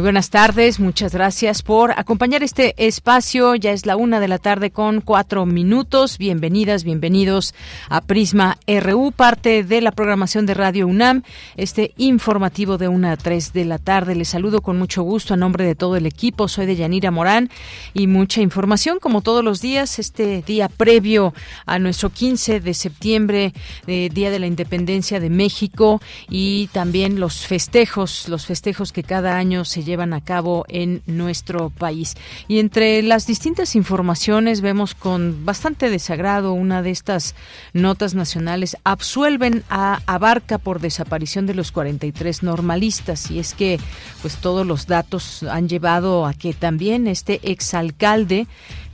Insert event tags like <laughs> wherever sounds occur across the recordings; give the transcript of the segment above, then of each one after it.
Muy buenas tardes, muchas gracias por acompañar este espacio. Ya es la una de la tarde con cuatro minutos. Bienvenidas, bienvenidos a Prisma RU, parte de la programación de Radio UNAM, este informativo de una a tres de la tarde. Les saludo con mucho gusto a nombre de todo el equipo. Soy de Yanira Morán y mucha información, como todos los días, este día previo a nuestro 15 de septiembre, eh, Día de la Independencia de México, y también los festejos, los festejos que cada año se llevan a cabo en nuestro país. Y entre las distintas informaciones vemos con bastante desagrado una de estas notas nacionales absuelven a Abarca por desaparición de los 43 normalistas y es que pues todos los datos han llevado a que también este exalcalde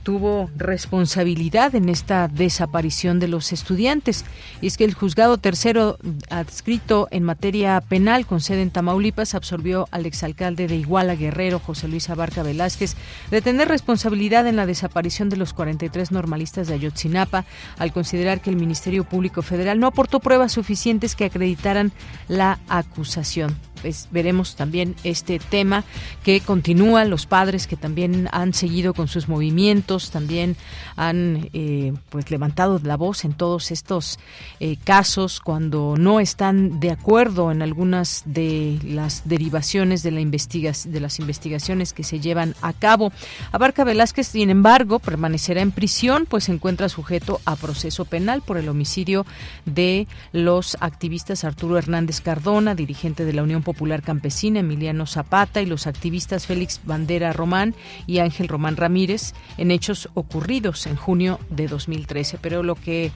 tuvo responsabilidad en esta desaparición de los estudiantes. Y es que el juzgado tercero adscrito en materia penal con sede en Tamaulipas absorbió al exalcalde de Iguala Guerrero, José Luis Abarca Velázquez, de tener responsabilidad en la desaparición de los 43 normalistas de Ayotzinapa, al considerar que el Ministerio Público Federal no aportó pruebas suficientes que acreditaran la acusación veremos también este tema que continúa, los padres que también han seguido con sus movimientos, también han eh, pues levantado la voz en todos estos eh, casos cuando no están de acuerdo en algunas de las derivaciones de la de las investigaciones que se llevan a cabo. Abarca Velázquez, sin embargo, permanecerá en prisión, pues se encuentra sujeto a proceso penal por el homicidio de los activistas Arturo Hernández Cardona, dirigente de la Unión Popular Campesina, Emiliano Zapata y los activistas Félix Bandera Román y Ángel Román Ramírez en hechos ocurridos en junio de 2013. Pero lo que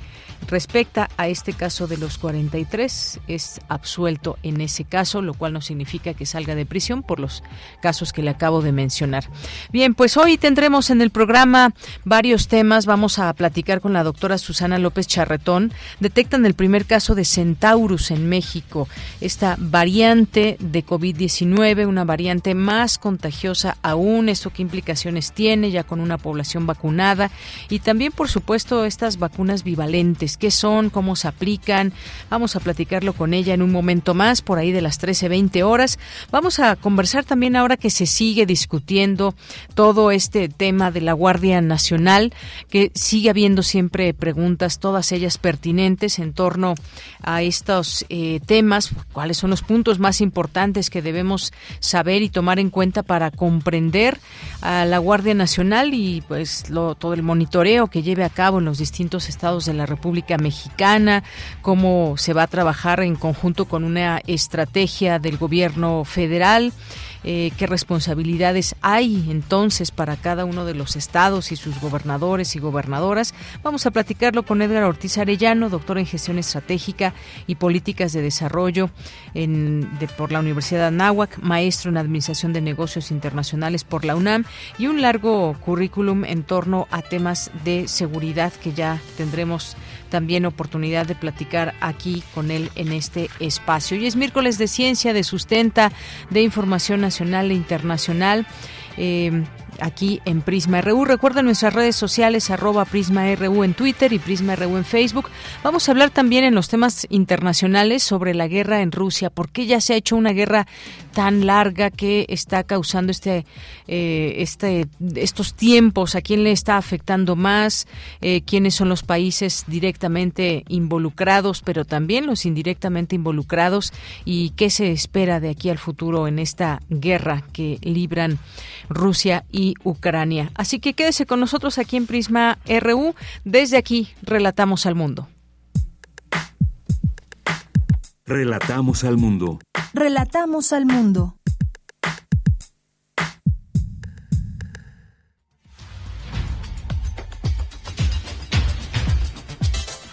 respecta a este caso de los 43 es absuelto en ese caso, lo cual no significa que salga de prisión por los casos que le acabo de mencionar. Bien, pues hoy tendremos en el programa varios temas. Vamos a platicar con la doctora Susana López Charretón. Detectan el primer caso de Centaurus en México, esta variante de COVID-19, una variante más contagiosa aún. ¿Esto qué implicaciones tiene ya con una población vacunada? Y también, por supuesto, estas vacunas bivalentes. ¿Qué son? ¿Cómo se aplican? Vamos a platicarlo con ella en un momento más, por ahí de las 13.20 horas. Vamos a conversar también ahora que se sigue discutiendo todo este tema de la Guardia Nacional, que sigue habiendo siempre preguntas, todas ellas pertinentes en torno a estos eh, temas. ¿Cuáles son los puntos más importantes? Importantes que debemos saber y tomar en cuenta para comprender a la Guardia Nacional y pues todo el monitoreo que lleve a cabo en los distintos estados de la República Mexicana, cómo se va a trabajar en conjunto con una estrategia del gobierno federal. Eh, qué responsabilidades hay entonces para cada uno de los estados y sus gobernadores y gobernadoras. Vamos a platicarlo con Edgar Ortiz Arellano, doctor en gestión estratégica y políticas de desarrollo por la Universidad de Anáhuac, maestro en administración de negocios internacionales por la UNAM y un largo currículum en torno a temas de seguridad que ya tendremos también oportunidad de platicar aquí con él en este espacio. Hoy es miércoles de ciencia, de sustenta, de información nacional e internacional. Eh, aquí en Prisma RU. Recuerden nuestras redes sociales, arroba Prisma RU en Twitter y Prisma RU en Facebook. Vamos a hablar también en los temas internacionales sobre la guerra en Rusia. ¿Por qué ya se ha hecho una guerra tan larga que está causando este, eh, este, estos tiempos? ¿A quién le está afectando más? Eh, ¿Quiénes son los países directamente involucrados, pero también los indirectamente involucrados? ¿Y qué se espera de aquí al futuro en esta guerra que libran Rusia y Ucrania. Así que quédese con nosotros aquí en Prisma RU. Desde aquí relatamos al mundo. Relatamos al mundo. Relatamos al mundo.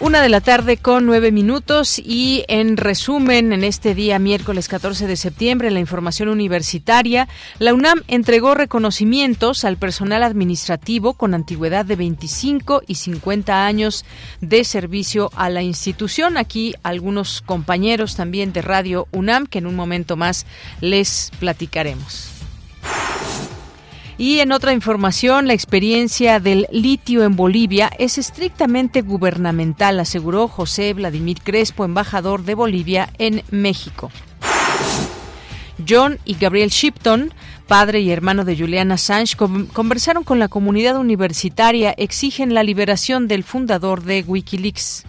Una de la tarde con nueve minutos y en resumen, en este día miércoles 14 de septiembre, la información universitaria, la UNAM entregó reconocimientos al personal administrativo con antigüedad de 25 y 50 años de servicio a la institución. Aquí algunos compañeros también de Radio UNAM que en un momento más les platicaremos. Y en otra información, la experiencia del litio en Bolivia es estrictamente gubernamental, aseguró José Vladimir Crespo, embajador de Bolivia en México. John y Gabriel Shipton, padre y hermano de Julian Assange, conversaron con la comunidad universitaria, exigen la liberación del fundador de Wikileaks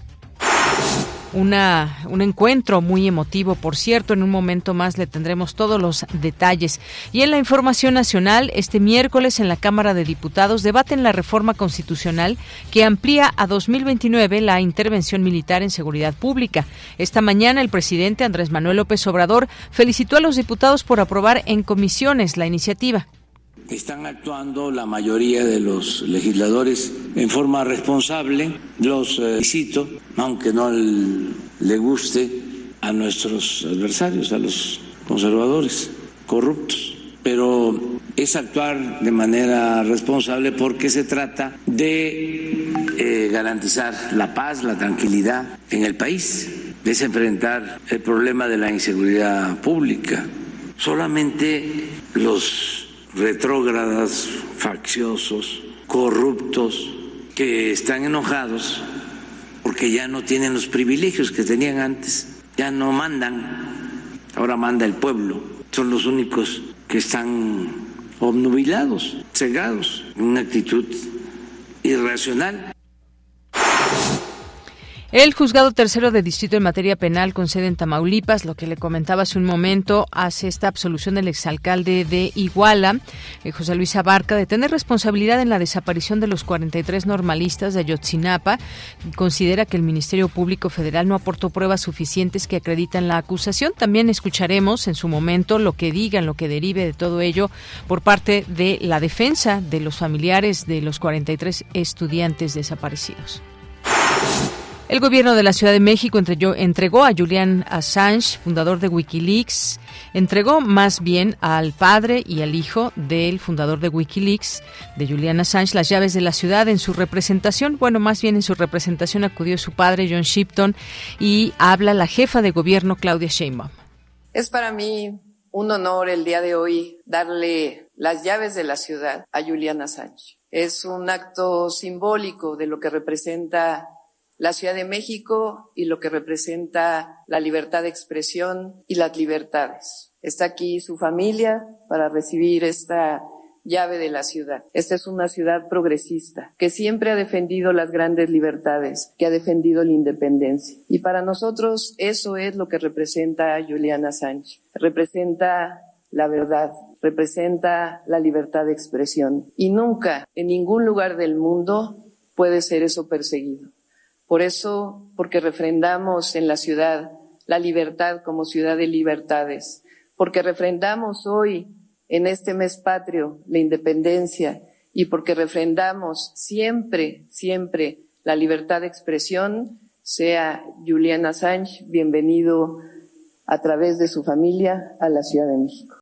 una, un encuentro muy emotivo, por cierto. En un momento más le tendremos todos los detalles. Y en la información nacional, este miércoles en la Cámara de Diputados debaten la reforma constitucional que amplía a 2029 la intervención militar en seguridad pública. Esta mañana el presidente Andrés Manuel López Obrador felicitó a los diputados por aprobar en comisiones la iniciativa. Están actuando la mayoría de los legisladores en forma responsable. Los felicito, aunque no le guste a nuestros adversarios, a los conservadores corruptos. Pero es actuar de manera responsable porque se trata de eh, garantizar la paz, la tranquilidad en el país, es enfrentar el problema de la inseguridad pública. Solamente los retrógradas, facciosos, corruptos, que están enojados porque ya no tienen los privilegios que tenían antes, ya no mandan, ahora manda el pueblo, son los únicos que están obnubilados, cegados, en una actitud irracional. El juzgado tercero de distrito en materia penal con sede en Tamaulipas, lo que le comentaba hace un momento, hace esta absolución del exalcalde de Iguala, eh, José Luis Abarca, de tener responsabilidad en la desaparición de los 43 normalistas de Ayotzinapa. Considera que el Ministerio Público Federal no aportó pruebas suficientes que acreditan la acusación. También escucharemos en su momento lo que digan, lo que derive de todo ello por parte de la defensa de los familiares de los 43 estudiantes desaparecidos. El gobierno de la Ciudad de México entregó a Julian Assange, fundador de Wikileaks, entregó más bien al padre y al hijo del fundador de Wikileaks, de Julian Assange, las llaves de la ciudad en su representación. Bueno, más bien en su representación acudió su padre, John Shipton, y habla la jefa de gobierno, Claudia Sheinbaum. Es para mí un honor el día de hoy darle las llaves de la ciudad a Julian Assange. Es un acto simbólico de lo que representa la Ciudad de México y lo que representa la libertad de expresión y las libertades. Está aquí su familia para recibir esta llave de la ciudad. Esta es una ciudad progresista que siempre ha defendido las grandes libertades, que ha defendido la independencia. Y para nosotros eso es lo que representa Juliana Sánchez. Representa la verdad, representa la libertad de expresión. Y nunca en ningún lugar del mundo puede ser eso perseguido. Por eso, porque refrendamos en la ciudad la libertad como ciudad de libertades, porque refrendamos hoy en este mes patrio la independencia y porque refrendamos siempre, siempre la libertad de expresión, sea Julian Assange bienvenido a través de su familia a la Ciudad de México.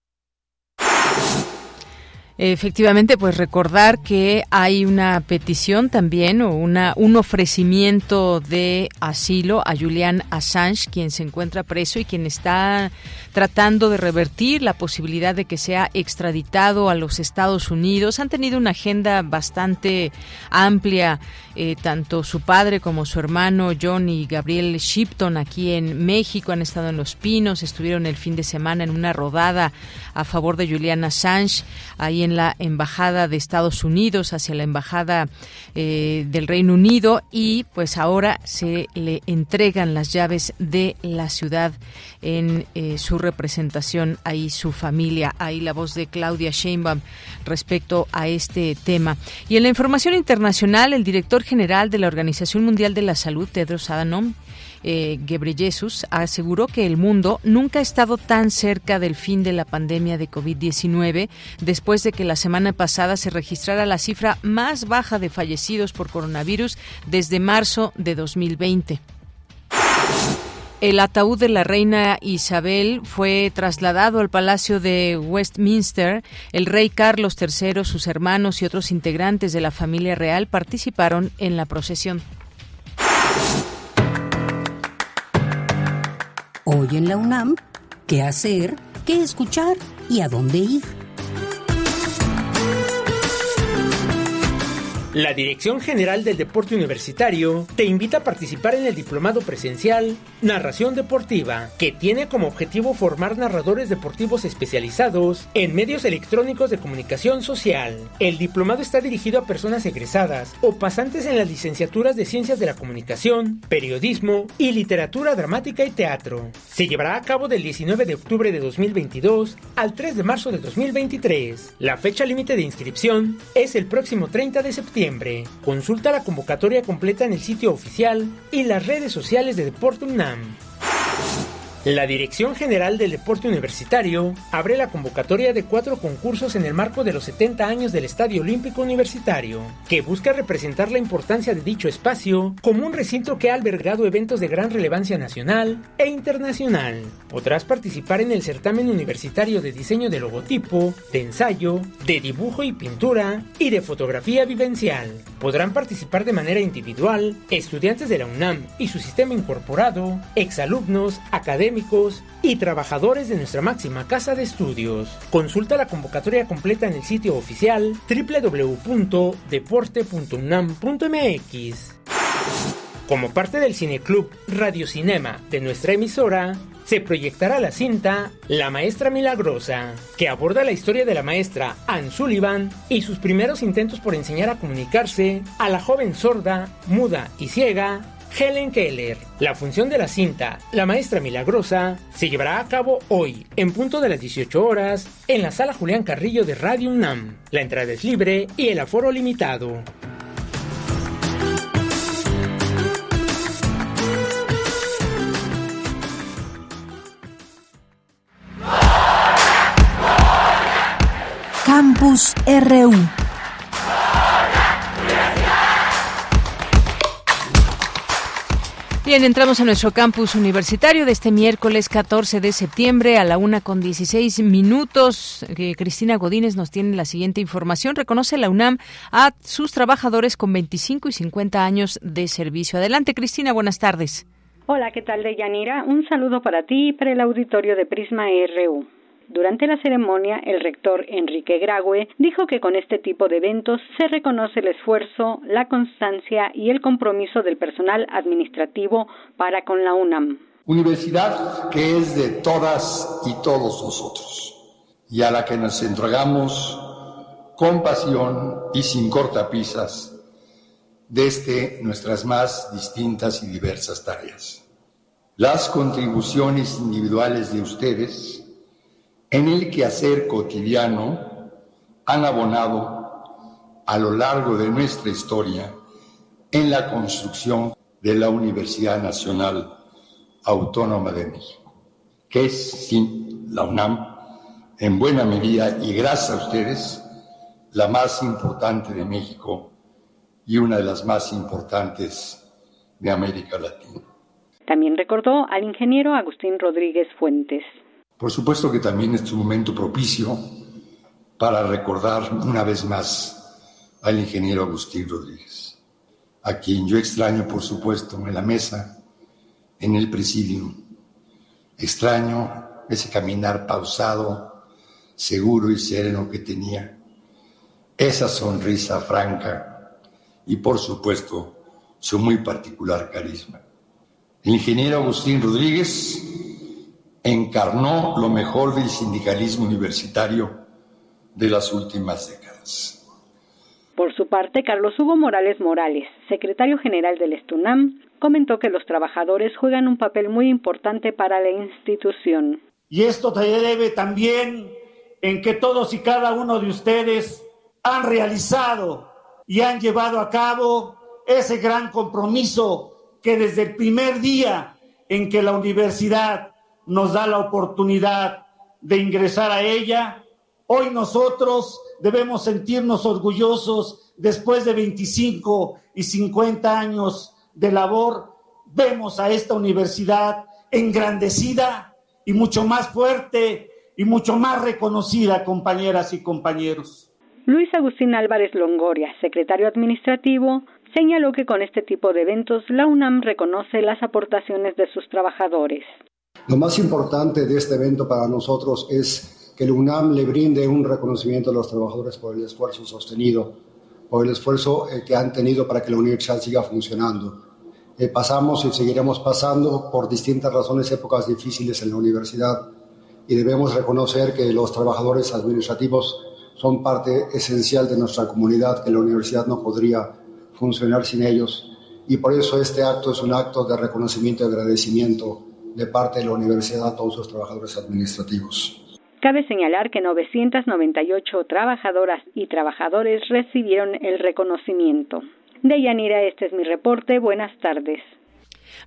Efectivamente, pues recordar que hay una petición también o una, un ofrecimiento de asilo a Julian Assange, quien se encuentra preso y quien está tratando de revertir la posibilidad de que sea extraditado a los Estados Unidos. Han tenido una agenda bastante amplia, eh, tanto su padre como su hermano John y Gabriel Shipton aquí en México han estado en Los Pinos, estuvieron el fin de semana en una rodada a favor de Julian Assange ahí en la embajada de Estados Unidos hacia la embajada eh, del Reino Unido y pues ahora se le entregan las llaves de la ciudad en eh, su representación ahí su familia ahí la voz de Claudia Sheinbaum respecto a este tema y en la información internacional el director general de la Organización Mundial de la Salud Tedros Adhanom eh, Ghebreyesus aseguró que el mundo nunca ha estado tan cerca del fin de la pandemia de COVID-19 después de que la semana pasada se registrara la cifra más baja de fallecidos por coronavirus desde marzo de 2020. El ataúd de la reina Isabel fue trasladado al Palacio de Westminster. El rey Carlos III, sus hermanos y otros integrantes de la familia real participaron en la procesión. Hoy en la UNAM, ¿qué hacer? ¿Qué escuchar? ¿Y a dónde ir? La Dirección General del Deporte Universitario te invita a participar en el diplomado presencial Narración Deportiva, que tiene como objetivo formar narradores deportivos especializados en medios electrónicos de comunicación social. El diplomado está dirigido a personas egresadas o pasantes en las licenciaturas de Ciencias de la Comunicación, Periodismo y Literatura Dramática y Teatro. Se llevará a cabo del 19 de octubre de 2022 al 3 de marzo de 2023. La fecha límite de inscripción es el próximo 30 de septiembre. Consulta la convocatoria completa en el sitio oficial y las redes sociales de Deporte UNAM. La Dirección General del Deporte Universitario abre la convocatoria de cuatro concursos en el marco de los 70 años del Estadio Olímpico Universitario, que busca representar la importancia de dicho espacio como un recinto que ha albergado eventos de gran relevancia nacional e internacional. Podrás participar en el certamen universitario de diseño de logotipo, de ensayo, de dibujo y pintura y de fotografía vivencial. Podrán participar de manera individual estudiantes de la UNAM y su sistema incorporado, exalumnos, académicos, y trabajadores de nuestra máxima casa de estudios. Consulta la convocatoria completa en el sitio oficial www.deporte.unam.mx. Como parte del Cineclub Radio Cinema de nuestra emisora, se proyectará la cinta La Maestra Milagrosa, que aborda la historia de la maestra Anne Sullivan y sus primeros intentos por enseñar a comunicarse a la joven sorda, muda y ciega Helen Keller. La función de la cinta La Maestra Milagrosa se llevará a cabo hoy, en punto de las 18 horas, en la sala Julián Carrillo de Radio UNAM. La entrada es libre y el aforo limitado. Campus RU Bien, entramos a nuestro campus universitario de este miércoles 14 de septiembre a la una con 16 minutos. Eh, Cristina Godínez nos tiene la siguiente información. Reconoce la UNAM a sus trabajadores con 25 y 50 años de servicio. Adelante, Cristina, buenas tardes. Hola, ¿qué tal, Deyanira? Un saludo para ti y para el auditorio de Prisma RU. Durante la ceremonia, el rector Enrique Graue dijo que con este tipo de eventos se reconoce el esfuerzo, la constancia y el compromiso del personal administrativo para con la UNAM. Universidad que es de todas y todos nosotros y a la que nos entregamos con pasión y sin cortapisas desde nuestras más distintas y diversas tareas. Las contribuciones individuales de ustedes en el quehacer cotidiano han abonado a lo largo de nuestra historia en la construcción de la Universidad Nacional Autónoma de México, que es, sin la UNAM, en buena medida y gracias a ustedes, la más importante de México y una de las más importantes de América Latina. También recordó al ingeniero Agustín Rodríguez Fuentes. Por supuesto que también es un momento propicio para recordar una vez más al ingeniero Agustín Rodríguez, a quien yo extraño, por supuesto, en la mesa, en el presidio. Extraño ese caminar pausado, seguro y sereno que tenía, esa sonrisa franca y, por supuesto, su muy particular carisma. El ingeniero Agustín Rodríguez encarnó lo mejor del sindicalismo universitario de las últimas décadas. Por su parte, Carlos Hugo Morales Morales, secretario general del Estunam, comentó que los trabajadores juegan un papel muy importante para la institución. Y esto se debe también en que todos y cada uno de ustedes han realizado y han llevado a cabo ese gran compromiso que desde el primer día en que la universidad nos da la oportunidad de ingresar a ella, hoy nosotros debemos sentirnos orgullosos después de 25 y 50 años de labor, vemos a esta universidad engrandecida y mucho más fuerte y mucho más reconocida, compañeras y compañeros. Luis Agustín Álvarez Longoria, secretario administrativo, señaló que con este tipo de eventos la UNAM reconoce las aportaciones de sus trabajadores. Lo más importante de este evento para nosotros es que la UNAM le brinde un reconocimiento a los trabajadores por el esfuerzo sostenido, por el esfuerzo eh, que han tenido para que la universidad siga funcionando. Eh, pasamos y seguiremos pasando por distintas razones épocas difíciles en la universidad y debemos reconocer que los trabajadores administrativos son parte esencial de nuestra comunidad, que la universidad no podría funcionar sin ellos. Y por eso este acto es un acto de reconocimiento y agradecimiento de parte de la universidad a todos sus trabajadores administrativos. Cabe señalar que 998 trabajadoras y trabajadores recibieron el reconocimiento. De Yanira, este es mi reporte. Buenas tardes.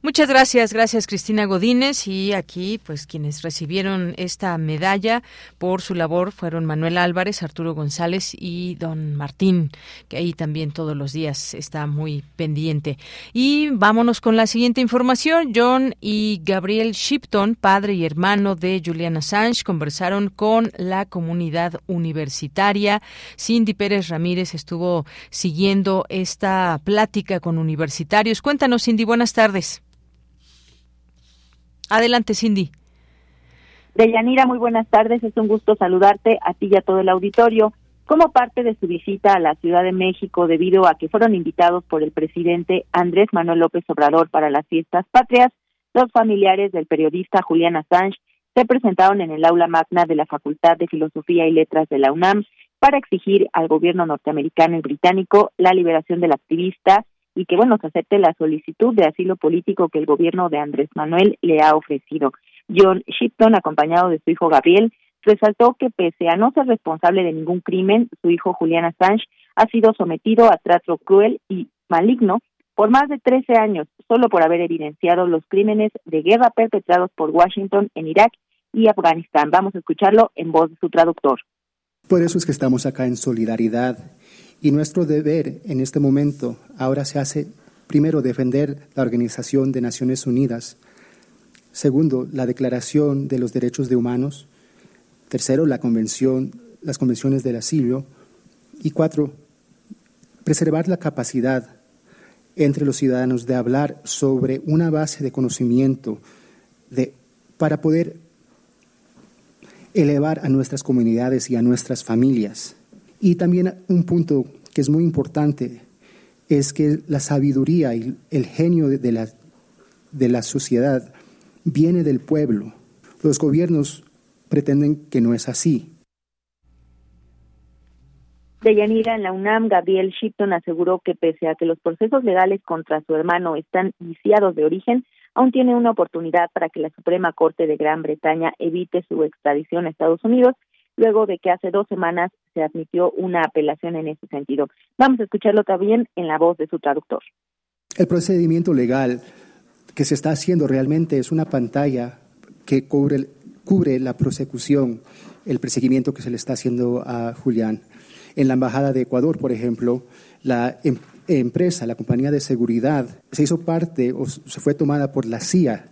Muchas gracias, gracias Cristina Godínez y aquí pues quienes recibieron esta medalla por su labor fueron Manuel Álvarez, Arturo González y Don Martín, que ahí también todos los días está muy pendiente. Y vámonos con la siguiente información. John y Gabriel Shipton, padre y hermano de Julian Assange, conversaron con la comunidad universitaria. Cindy Pérez Ramírez estuvo siguiendo esta plática con universitarios. Cuéntanos, Cindy, buenas tardes. Adelante, Cindy. Deyanira, muy buenas tardes. Es un gusto saludarte a ti y a todo el auditorio. Como parte de su visita a la Ciudad de México, debido a que fueron invitados por el presidente Andrés Manuel López Obrador para las fiestas patrias, los familiares del periodista Julián Assange se presentaron en el aula magna de la Facultad de Filosofía y Letras de la UNAM para exigir al gobierno norteamericano y británico la liberación del activista y que, bueno, se acepte la solicitud de asilo político que el gobierno de Andrés Manuel le ha ofrecido. John Shipton, acompañado de su hijo Gabriel, resaltó que pese a no ser responsable de ningún crimen, su hijo Julián Assange ha sido sometido a trato cruel y maligno por más de 13 años, solo por haber evidenciado los crímenes de guerra perpetrados por Washington en Irak y Afganistán. Vamos a escucharlo en voz de su traductor. Por eso es que estamos acá en solidaridad y nuestro deber en este momento ahora se hace, primero, defender la Organización de Naciones Unidas, segundo, la Declaración de los Derechos de Humanos, tercero, la convención, las convenciones del asilo, y cuatro, preservar la capacidad entre los ciudadanos de hablar sobre una base de conocimiento de, para poder elevar a nuestras comunidades y a nuestras familias. Y también un punto que es muy importante es que la sabiduría y el genio de la, de la sociedad viene del pueblo. Los gobiernos pretenden que no es así. De Yanira en la UNAM, Gabriel Shipton aseguró que pese a que los procesos legales contra su hermano están viciados de origen, aún tiene una oportunidad para que la Suprema Corte de Gran Bretaña evite su extradición a Estados Unidos luego de que hace dos semanas se admitió una apelación en ese sentido. Vamos a escucharlo también en la voz de su traductor. El procedimiento legal que se está haciendo realmente es una pantalla que cubre, cubre la prosecución, el perseguimiento que se le está haciendo a Julián. En la Embajada de Ecuador, por ejemplo, la em, empresa, la compañía de seguridad, se hizo parte o se fue tomada por la CIA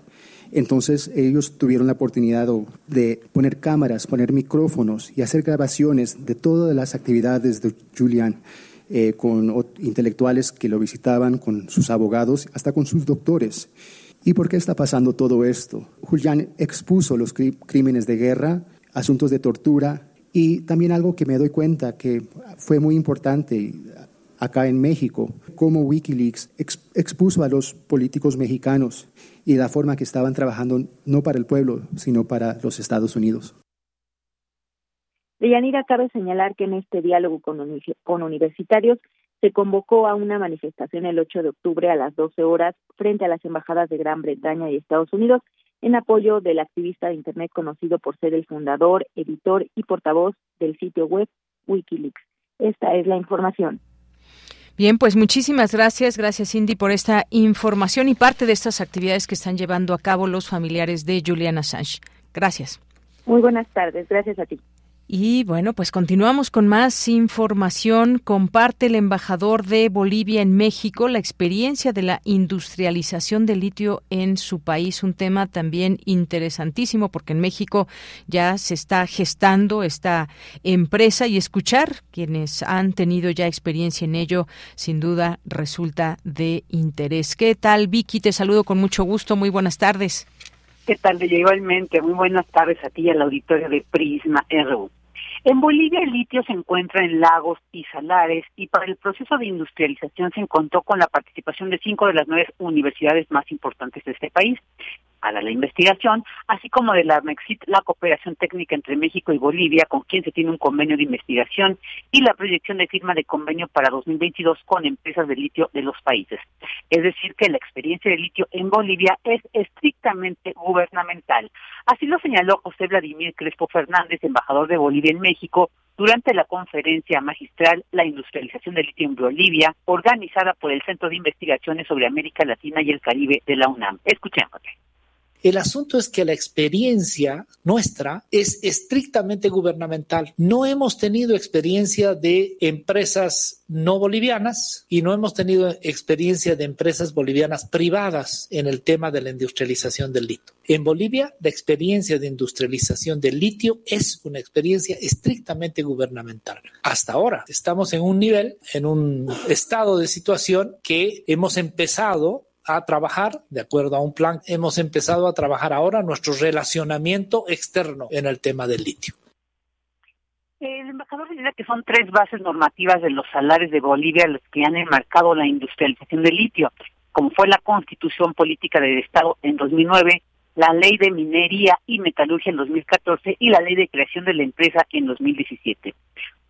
entonces ellos tuvieron la oportunidad de poner cámaras, poner micrófonos y hacer grabaciones de todas las actividades de Julian eh, con intelectuales que lo visitaban, con sus abogados, hasta con sus doctores. ¿Y por qué está pasando todo esto? Julian expuso los crímenes de guerra, asuntos de tortura y también algo que me doy cuenta que fue muy importante acá en México, cómo Wikileaks expuso a los políticos mexicanos y la forma que estaban trabajando no para el pueblo, sino para los Estados Unidos. Deyanira, cabe señalar que en este diálogo con, con universitarios se convocó a una manifestación el 8 de octubre a las 12 horas frente a las embajadas de Gran Bretaña y Estados Unidos en apoyo del activista de Internet conocido por ser el fundador, editor y portavoz del sitio web Wikileaks. Esta es la información. Bien, pues muchísimas gracias, gracias Cindy por esta información y parte de estas actividades que están llevando a cabo los familiares de Julian Assange. Gracias. Muy buenas tardes, gracias a ti. Y bueno, pues continuamos con más información. Comparte el embajador de Bolivia en México la experiencia de la industrialización del litio en su país, un tema también interesantísimo porque en México ya se está gestando esta empresa y escuchar quienes han tenido ya experiencia en ello, sin duda resulta de interés. ¿Qué tal, Vicky? Te saludo con mucho gusto. Muy buenas tardes. ¿Qué tal? Igualmente, muy buenas tardes a ti y al auditorio de Prisma RU. En Bolivia el litio se encuentra en lagos y salares y para el proceso de industrialización se contó con la participación de cinco de las nueve universidades más importantes de este país para la investigación, así como de la MEXIT, la cooperación técnica entre México y Bolivia, con quien se tiene un convenio de investigación, y la proyección de firma de convenio para 2022 con empresas de litio de los países. Es decir, que la experiencia de litio en Bolivia es estrictamente gubernamental. Así lo señaló José Vladimir Crespo Fernández, embajador de Bolivia en México, durante la conferencia magistral La industrialización del litio en Bolivia, organizada por el Centro de Investigaciones sobre América Latina y el Caribe de la UNAM. Escuchémosle. El asunto es que la experiencia nuestra es estrictamente gubernamental. No hemos tenido experiencia de empresas no bolivianas y no hemos tenido experiencia de empresas bolivianas privadas en el tema de la industrialización del litio. En Bolivia, la experiencia de industrialización del litio es una experiencia estrictamente gubernamental. Hasta ahora estamos en un nivel, en un estado de situación que hemos empezado a trabajar de acuerdo a un plan. Hemos empezado a trabajar ahora nuestro relacionamiento externo en el tema del litio. El embajador dice que son tres bases normativas de los salares de Bolivia los que han enmarcado la industrialización del litio, como fue la Constitución Política del Estado en 2009, la Ley de Minería y Metalurgia en 2014 y la Ley de Creación de la Empresa en 2017.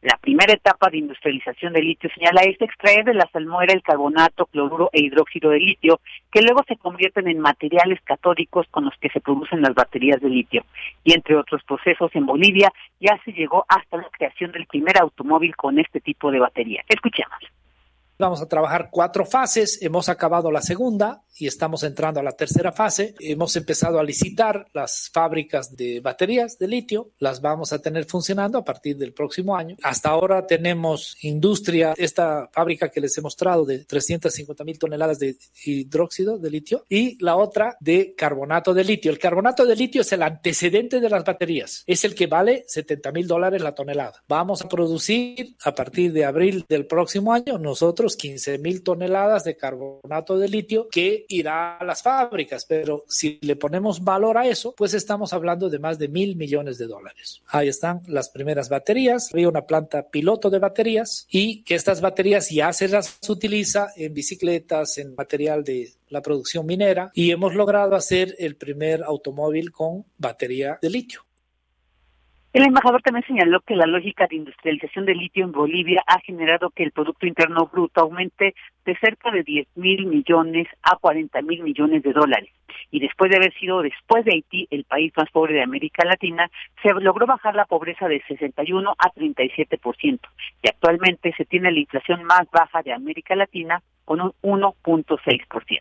La primera etapa de industrialización de litio señala es extraer de la salmuera el carbonato, cloruro e hidróxido de litio, que luego se convierten en materiales catódicos con los que se producen las baterías de litio. Y entre otros procesos en Bolivia ya se llegó hasta la creación del primer automóvil con este tipo de batería. Escuchemos. Vamos a trabajar cuatro fases. Hemos acabado la segunda y estamos entrando a la tercera fase. Hemos empezado a licitar las fábricas de baterías de litio. Las vamos a tener funcionando a partir del próximo año. Hasta ahora tenemos industria, esta fábrica que les he mostrado de 350 mil toneladas de hidróxido de litio y la otra de carbonato de litio. El carbonato de litio es el antecedente de las baterías. Es el que vale 70 mil dólares la tonelada. Vamos a producir a partir de abril del próximo año nosotros 15 mil toneladas de carbonato de litio que irá a las fábricas, pero si le ponemos valor a eso, pues estamos hablando de más de mil millones de dólares. Ahí están las primeras baterías, había una planta piloto de baterías y que estas baterías ya se las utiliza en bicicletas, en material de la producción minera y hemos logrado hacer el primer automóvil con batería de litio. El embajador también señaló que la lógica de industrialización del litio en Bolivia ha generado que el Producto Interno Bruto aumente de cerca de 10 mil millones a 40 mil millones de dólares. Y después de haber sido, después de Haití, el país más pobre de América Latina, se logró bajar la pobreza de 61 a 37%. Y actualmente se tiene la inflación más baja de América Latina con un 1.6%.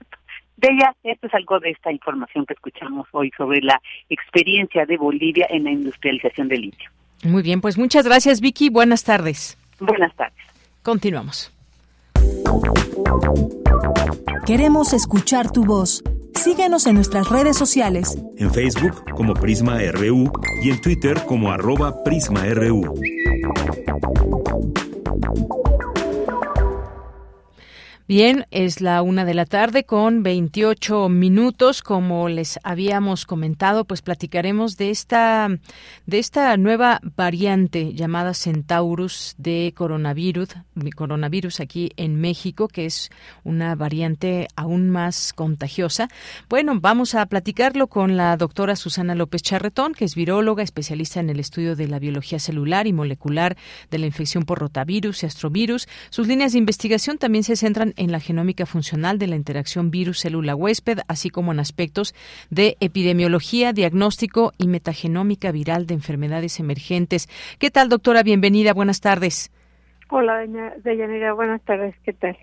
Bella, esto es algo de esta información que escuchamos hoy sobre la experiencia de Bolivia en la industrialización del litio. Muy bien, pues muchas gracias Vicky, buenas tardes. Buenas tardes. Continuamos. Queremos escuchar tu voz. Síguenos en nuestras redes sociales. En Facebook como Prisma RU y en Twitter como arroba PrismaRU. Bien, es la una de la tarde con 28 minutos. Como les habíamos comentado, pues platicaremos de esta, de esta nueva variante llamada Centaurus de coronavirus, coronavirus aquí en México, que es una variante aún más contagiosa. Bueno, vamos a platicarlo con la doctora Susana López Charretón, que es viróloga, especialista en el estudio de la biología celular y molecular de la infección por rotavirus y astrovirus. Sus líneas de investigación también se centran en la genómica funcional de la interacción virus-célula huésped, así como en aspectos de epidemiología, diagnóstico y metagenómica viral de enfermedades emergentes. ¿Qué tal, doctora? Bienvenida. Buenas tardes. Hola, Deyanira, buenas tardes, ¿qué tal?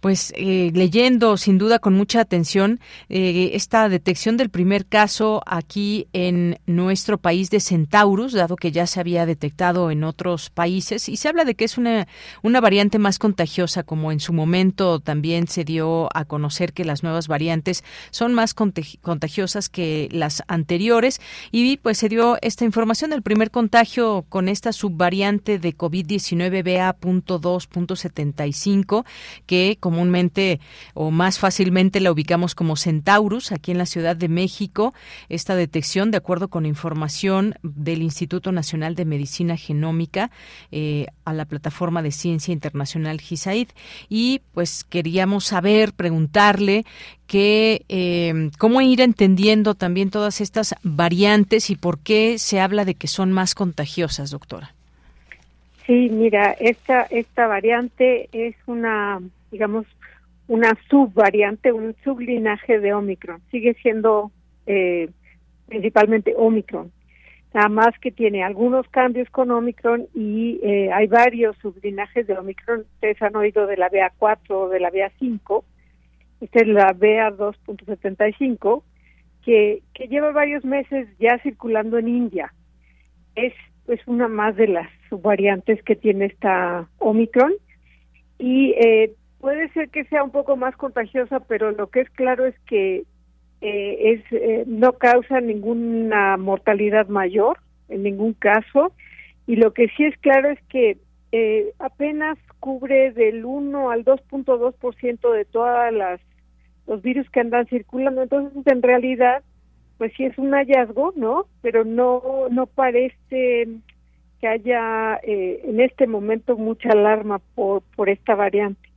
Pues eh, leyendo sin duda con mucha atención eh, esta detección del primer caso aquí en nuestro país de Centaurus, dado que ya se había detectado en otros países, y se habla de que es una, una variante más contagiosa, como en su momento también se dio a conocer que las nuevas variantes son más contagiosas que las anteriores, y pues se dio esta información del primer contagio con esta subvariante de COVID-19 BA.2.75 que comúnmente o más fácilmente la ubicamos como Centaurus aquí en la Ciudad de México. Esta detección, de acuerdo con información del Instituto Nacional de Medicina Genómica eh, a la plataforma de ciencia internacional GISAID. Y pues queríamos saber, preguntarle que eh, cómo ir entendiendo también todas estas variantes y por qué se habla de que son más contagiosas, doctora. Sí, mira, esta esta variante es una digamos, una subvariante, un sublinaje de Omicron. Sigue siendo eh, principalmente Omicron. Nada más que tiene algunos cambios con Omicron y eh, hay varios sublinajes de Omicron. Ustedes han oído de la BA4 o de la BA5. Esta es la BA2.75, que, que lleva varios meses ya circulando en India. Es pues una más de las subvariantes que tiene esta Omicron y eh, puede ser que sea un poco más contagiosa, pero lo que es claro es que eh, es eh, no causa ninguna mortalidad mayor en ningún caso. Y lo que sí es claro es que eh, apenas cubre del 1 al 2.2% de todas las los virus que andan circulando. Entonces en realidad pues sí es un hallazgo no pero no no parece que haya en este momento mucha alarma por por esta variante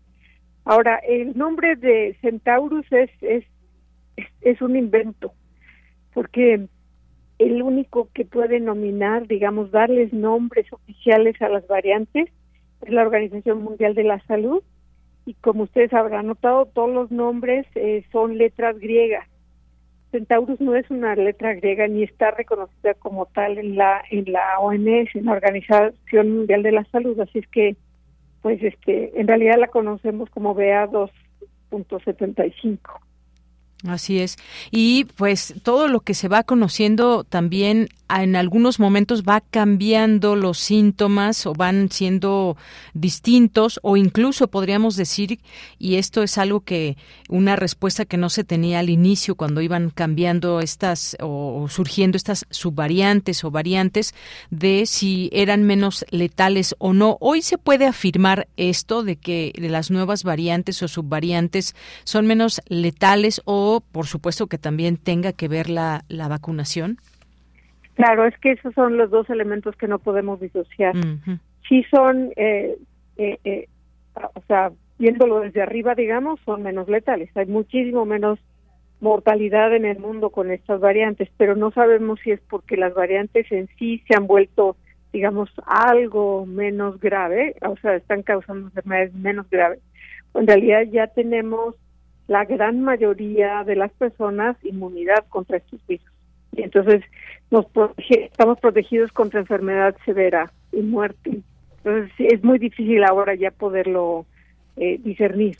Ahora, el nombre de Centaurus es, es, es, un invento, porque el único que puede nominar, digamos, darles nombres oficiales a las variantes es la Organización Mundial de la Salud y como ustedes habrán notado, todos los nombres eh, son letras griegas. Centaurus no es una letra griega ni está reconocida como tal en la en la OMS, en la Organización Mundial de la Salud, así es que pues este, en realidad la conocemos como BA 2.75. Así es. Y pues todo lo que se va conociendo también en algunos momentos va cambiando los síntomas o van siendo distintos o incluso podríamos decir, y esto es algo que una respuesta que no se tenía al inicio cuando iban cambiando estas o surgiendo estas subvariantes o variantes de si eran menos letales o no. Hoy se puede afirmar esto de que las nuevas variantes o subvariantes son menos letales o por supuesto que también tenga que ver la, la vacunación? Claro, es que esos son los dos elementos que no podemos disociar. Sí son, eh, eh, eh, o sea, viéndolo desde arriba, digamos, son menos letales. Hay muchísimo menos mortalidad en el mundo con estas variantes, pero no sabemos si es porque las variantes en sí se han vuelto, digamos, algo menos grave, o sea, están causando enfermedades menos graves. En realidad ya tenemos la gran mayoría de las personas inmunidad contra estos virus. Y entonces nos estamos protegidos contra enfermedad severa y muerte. Entonces es muy difícil ahora ya poderlo eh, discernir.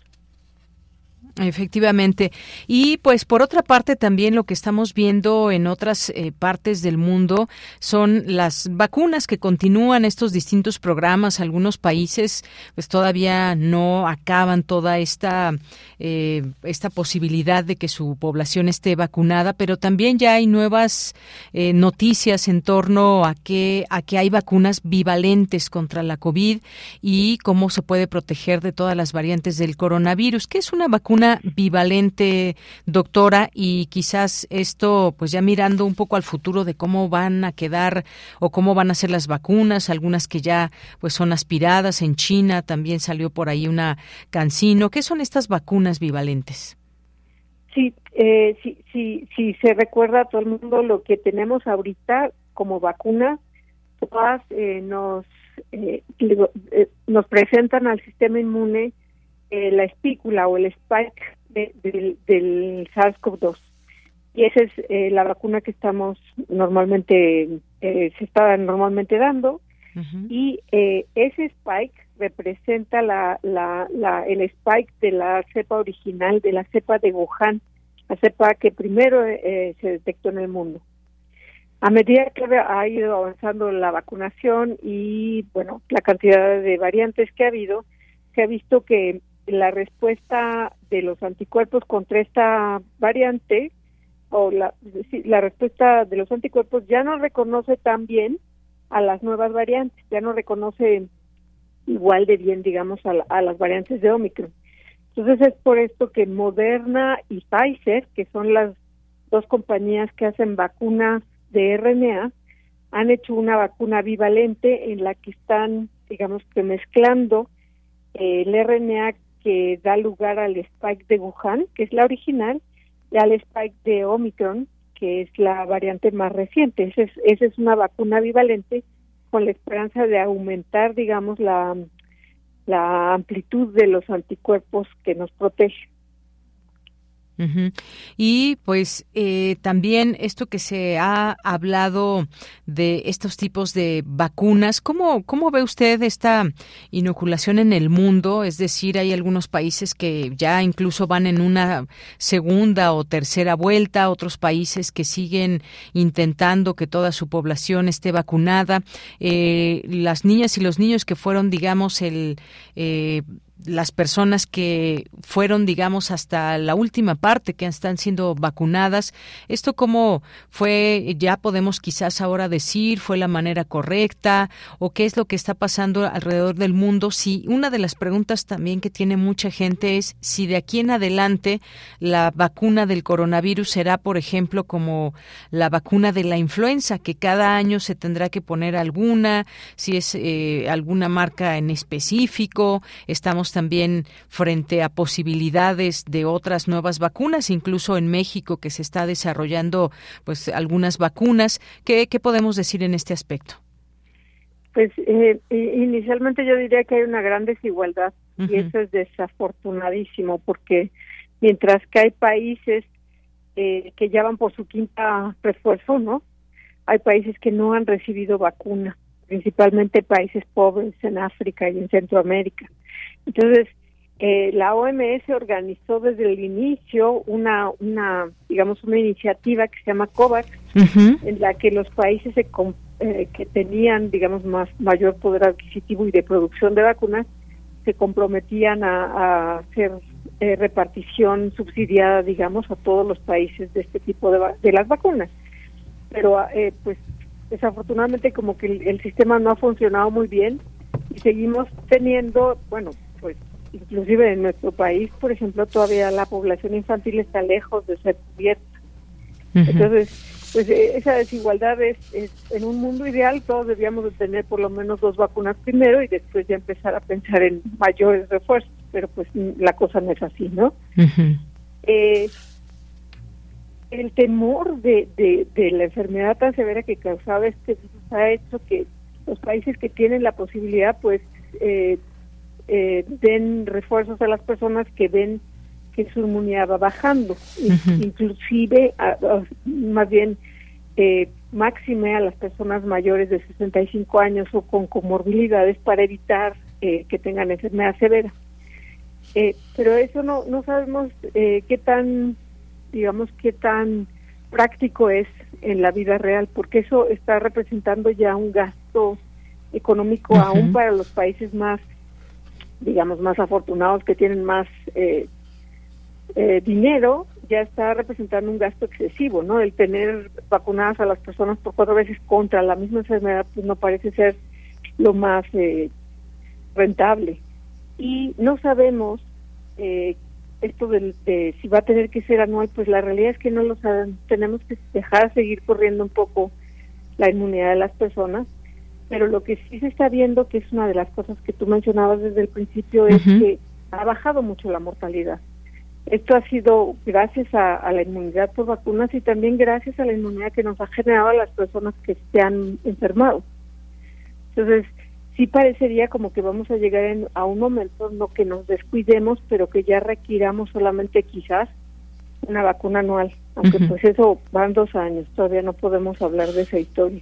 Efectivamente. Y pues por otra parte también lo que estamos viendo en otras eh, partes del mundo son las vacunas que continúan estos distintos programas. Algunos países pues todavía no acaban toda esta, eh, esta posibilidad de que su población esté vacunada, pero también ya hay nuevas eh, noticias en torno a que, a que hay vacunas bivalentes contra la COVID y cómo se puede proteger de todas las variantes del coronavirus. ¿Qué es una vacuna? Bivalente, doctora, y quizás esto, pues ya mirando un poco al futuro de cómo van a quedar o cómo van a ser las vacunas, algunas que ya pues son aspiradas en China, también salió por ahí una cancino. ¿Qué son estas vacunas bivalentes? Sí, eh, sí, sí, sí, se recuerda a todo el mundo lo que tenemos ahorita como vacuna, todas eh, nos eh, eh, nos presentan al sistema inmune eh, la espícula o el spike del SARS-CoV-2. Y esa es eh, la vacuna que estamos normalmente, eh, se está normalmente dando. Y ese spike representa la, la, la, el spike de la cepa original, de la cepa de Wuhan, la cepa que primero eh, se detectó en el mundo. A medida que ha ido avanzando la vacunación y, bueno, la cantidad de variantes que ha habido, se ha visto que la respuesta de los anticuerpos contra esta variante o la, la respuesta de los anticuerpos ya no reconoce tan bien a las nuevas variantes, ya no reconoce igual de bien, digamos, a, las variantes de Omicron. Entonces es por esto que Moderna y Pfizer, que son las dos compañías que hacen vacunas de RNA, han hecho una vacuna bivalente en la que están, digamos que mezclando el RNA que da lugar al spike de Wuhan, que es la original, y al spike de Omicron, que es la variante más reciente. Esa es, esa es una vacuna bivalente con la esperanza de aumentar, digamos, la, la amplitud de los anticuerpos que nos protegen. Y pues eh, también esto que se ha hablado de estos tipos de vacunas, ¿cómo, ¿cómo ve usted esta inoculación en el mundo? Es decir, hay algunos países que ya incluso van en una segunda o tercera vuelta, otros países que siguen intentando que toda su población esté vacunada. Eh, las niñas y los niños que fueron, digamos, el... Eh, las personas que fueron, digamos, hasta la última parte, que están siendo vacunadas. ¿Esto cómo fue, ya podemos quizás ahora decir, fue la manera correcta o qué es lo que está pasando alrededor del mundo? Si una de las preguntas también que tiene mucha gente es si de aquí en adelante la vacuna del coronavirus será, por ejemplo, como la vacuna de la influenza, que cada año se tendrá que poner alguna, si es eh, alguna marca en específico, estamos también frente a posibilidades de otras nuevas vacunas, incluso en México que se está desarrollando pues algunas vacunas. ¿Qué, podemos decir en este aspecto? Pues eh, inicialmente yo diría que hay una gran desigualdad y eso es desafortunadísimo porque mientras que hay países eh, que ya van por su quinta refuerzo, ¿no? Hay países que no han recibido vacuna, principalmente países pobres en África y en Centroamérica. Entonces, eh, la OMS organizó desde el inicio una, una, digamos, una iniciativa que se llama COVAX, en la que los países se, eh, que tenían, digamos, más mayor poder adquisitivo y de producción de vacunas se comprometían a, hacer eh, repartición subsidiada, digamos, a todos los países de este tipo de, de las vacunas. Pero, pues, desafortunadamente, como que el sistema no ha funcionado muy bien y seguimos teniendo, bueno, pues inclusive en nuestro país, por ejemplo, todavía la población infantil está lejos de ser cubierta. Entonces, pues eh, esa desigualdad es, en un mundo ideal todos debíamos de tener por lo menos dos vacunas primero y después ya empezar a pensar en mayores refuerzos, pero pues la cosa no es así, ¿no? eh, el temor de, de, la enfermedad tan severa que causaba este virus ha hecho que los países que tienen la posibilidad pues eh, eh, den refuerzos a las personas que ven que su inmunidad va bajando, inclusive, más bien, eh, máxime a las personas mayores de 65 años o con comorbilidades para evitar eh, que tengan enfermedad severa. Eh, pero eso no, no sabemos eh, qué tan, digamos, qué tan práctico es en la vida real, porque eso está representando ya un gasto económico aún para los países más digamos, más afortunados que tienen más eh, eh, dinero, ya está representando un gasto excesivo, ¿no? El tener vacunadas a las personas por cuatro veces contra la misma enfermedad, pues no parece ser lo más eh, rentable. Y no sabemos esto de, si va a tener que ser anual, pues la realidad es que no lo saben. Tenemos que dejar seguir corriendo un poco la inmunidad de las personas pero lo que sí se está viendo, que es una de las cosas que tú mencionabas desde el principio, es que ha bajado mucho la mortalidad. Esto ha sido gracias a, la inmunidad por vacunas y también gracias a la inmunidad que nos ha generado a las personas que se han enfermado. Entonces, sí parecería como que vamos a llegar a un momento no que nos descuidemos, pero que ya requiramos solamente quizás una vacuna anual, aunque pues eso van dos años, todavía no podemos hablar de esa historia.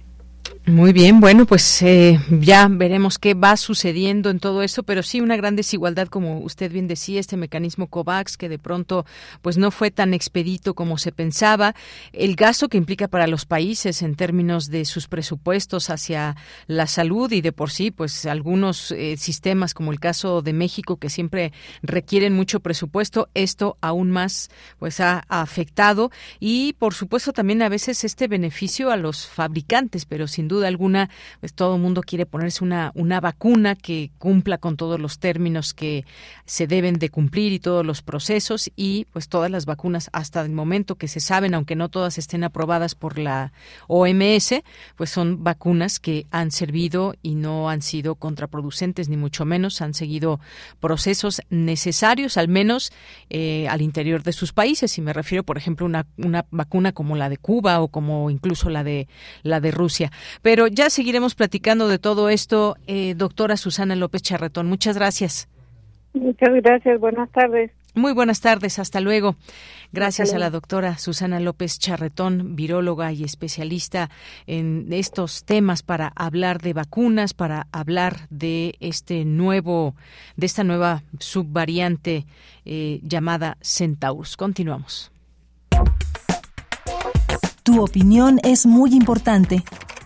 Muy bien, bueno, pues eh, ya veremos qué va sucediendo en todo eso, pero sí una gran desigualdad, como usted bien decía, este mecanismo COVAX que de pronto pues no fue tan expedito como se pensaba, el gasto que implica para los países en términos de sus presupuestos hacia la salud y de por sí, pues algunos eh, sistemas como el caso de México que siempre requieren mucho presupuesto, esto aún más pues ha, ha afectado. Y por supuesto también a veces este beneficio a los fabricantes, pero sin duda alguna, pues todo el mundo quiere ponerse una, una vacuna que cumpla con todos los términos que se deben de cumplir y todos los procesos y pues todas las vacunas hasta el momento que se saben, aunque no todas estén aprobadas por la OMS, pues son vacunas que han servido y no han sido contraproducentes ni mucho menos, han seguido procesos necesarios, al menos eh, al interior de sus países. Y me refiero, por ejemplo, a una, una vacuna como la de Cuba o como incluso la de la de Rusia. Pero ya seguiremos platicando de todo esto, eh, doctora Susana López Charretón. Muchas gracias. Muchas gracias. Buenas tardes. Muy buenas tardes, hasta luego. Gracias a la doctora Susana López Charretón, viróloga y especialista en estos temas para hablar de vacunas, para hablar de este nuevo, de esta nueva subvariante eh, llamada Centaurus. Continuamos. Tu opinión es muy importante.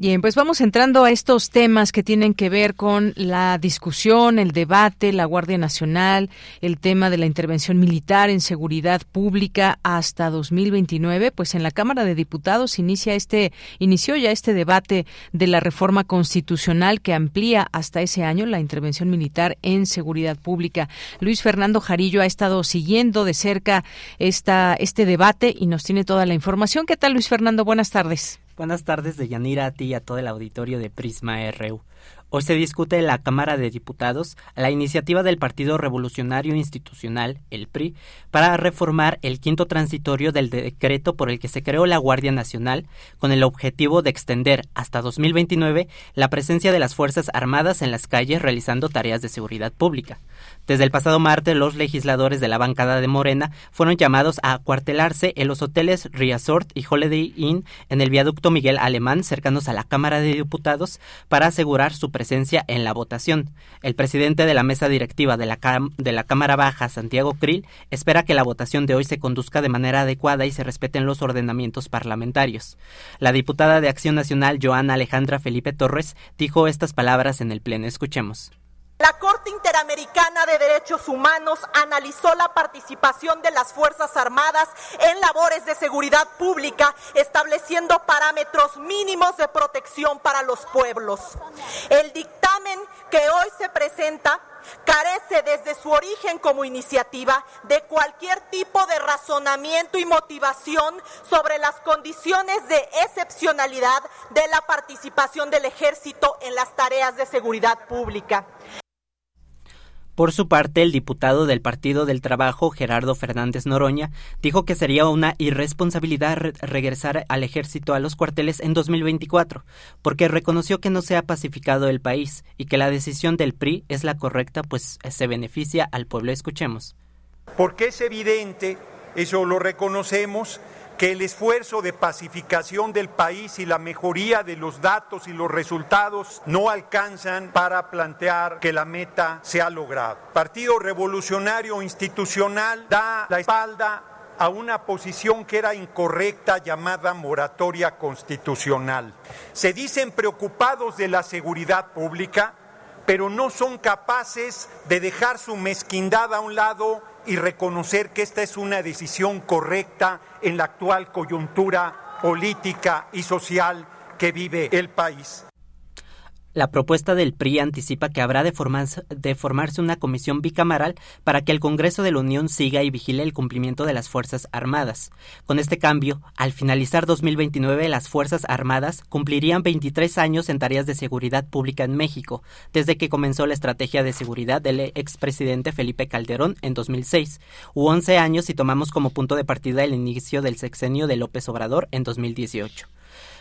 Bien, pues vamos entrando a estos temas que tienen que ver con la discusión, el debate, la Guardia Nacional, el tema de la intervención militar en seguridad pública hasta 2029. Pues en la Cámara de Diputados inicia este, inició ya este debate de la reforma constitucional que amplía hasta ese año la intervención militar en seguridad pública. Luis Fernando Jarillo ha estado siguiendo de cerca esta, este debate y nos tiene toda la información. ¿Qué tal, Luis Fernando? Buenas tardes. Buenas tardes de Yanira a ti y a todo el auditorio de Prisma RU. Hoy se discute en la Cámara de Diputados la iniciativa del Partido Revolucionario Institucional, el PRI, para reformar el quinto transitorio del decreto por el que se creó la Guardia Nacional, con el objetivo de extender hasta 2029 la presencia de las Fuerzas Armadas en las calles realizando tareas de seguridad pública. Desde el pasado martes, los legisladores de la bancada de Morena fueron llamados a acuartelarse en los hoteles Riazort y Holiday Inn en el viaducto Miguel Alemán, cercanos a la Cámara de Diputados, para asegurar su presencia en la votación. El presidente de la mesa directiva de la, de la Cámara Baja, Santiago Krill, espera que la votación de hoy se conduzca de manera adecuada y se respeten los ordenamientos parlamentarios. La diputada de Acción Nacional, Joana Alejandra Felipe Torres, dijo estas palabras en el Pleno. Escuchemos. La Corte Interamericana de Derechos Humanos analizó la participación de las Fuerzas Armadas en labores de seguridad pública, estableciendo parámetros mínimos de protección para los pueblos. El dictamen que hoy se presenta carece desde su origen como iniciativa de cualquier tipo de razonamiento y motivación sobre las condiciones de excepcionalidad de la participación del ejército en las tareas de seguridad pública. Por su parte, el diputado del Partido del Trabajo, Gerardo Fernández Noroña, dijo que sería una irresponsabilidad regresar al ejército a los cuarteles en 2024, porque reconoció que no se ha pacificado el país y que la decisión del PRI es la correcta, pues se beneficia al pueblo. Escuchemos. Porque es evidente, eso lo reconocemos, que el esfuerzo de pacificación del país y la mejoría de los datos y los resultados no alcanzan para plantear que la meta se ha logrado. Partido Revolucionario Institucional da la espalda a una posición que era incorrecta llamada moratoria constitucional. Se dicen preocupados de la seguridad pública, pero no son capaces de dejar su mezquindad a un lado y reconocer que esta es una decisión correcta en la actual coyuntura política y social que vive el país. La propuesta del PRI anticipa que habrá de formarse, una comisión bicameral para que el Congreso de la Unión siga y vigile el cumplimiento de las Fuerzas Armadas. Con este cambio, al finalizar 2029, las Fuerzas Armadas cumplirían 23 años en tareas de seguridad pública en México, desde que comenzó la estrategia de seguridad del expresidente Felipe Calderón en 2006, u 11 años si tomamos como punto de partida el inicio del sexenio de López Obrador en 2018.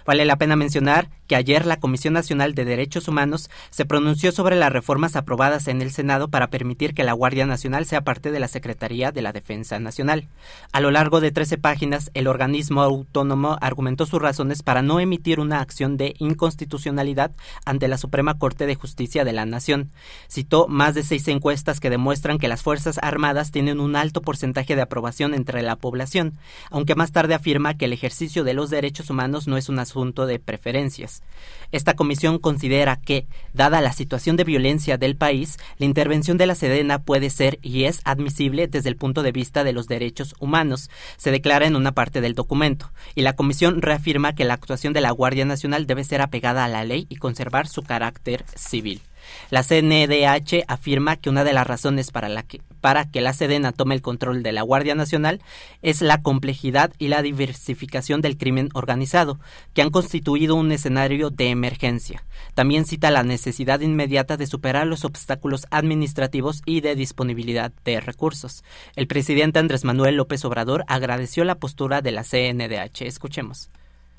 Vale la pena mencionar que ayer la Comisión Nacional de Derechos Humanos se pronunció sobre las reformas aprobadas en el Senado para permitir que la Guardia Nacional sea parte de la Secretaría de la Defensa Nacional. A lo largo de 13 páginas, el organismo autónomo argumentó sus razones para no emitir una acción de inconstitucionalidad ante la Suprema Corte de Justicia de la Nación. Citó más de seis encuestas que demuestran que las Fuerzas Armadas tienen un alto porcentaje de aprobación entre la población, aunque más tarde afirma que el ejercicio de los derechos humanos no es un asunto de preferencias. Esta comisión considera que, dada la situación de violencia del país, la intervención de la Sedena puede ser y es admisible desde el punto de vista de los derechos humanos, se declara en una parte del documento, y la comisión reafirma que la actuación de la Guardia Nacional debe ser apegada a la ley y conservar su carácter civil. La CNDH afirma que una de las razones para, que, para que la Sedena tome el control de la Guardia Nacional es la complejidad y la diversificación del crimen organizado, que han constituido un escenario de emergencia. También cita la necesidad inmediata de superar los obstáculos administrativos y de disponibilidad de recursos. El presidente Andrés Manuel López Obrador agradeció la postura de la CNDH. Escuchemos.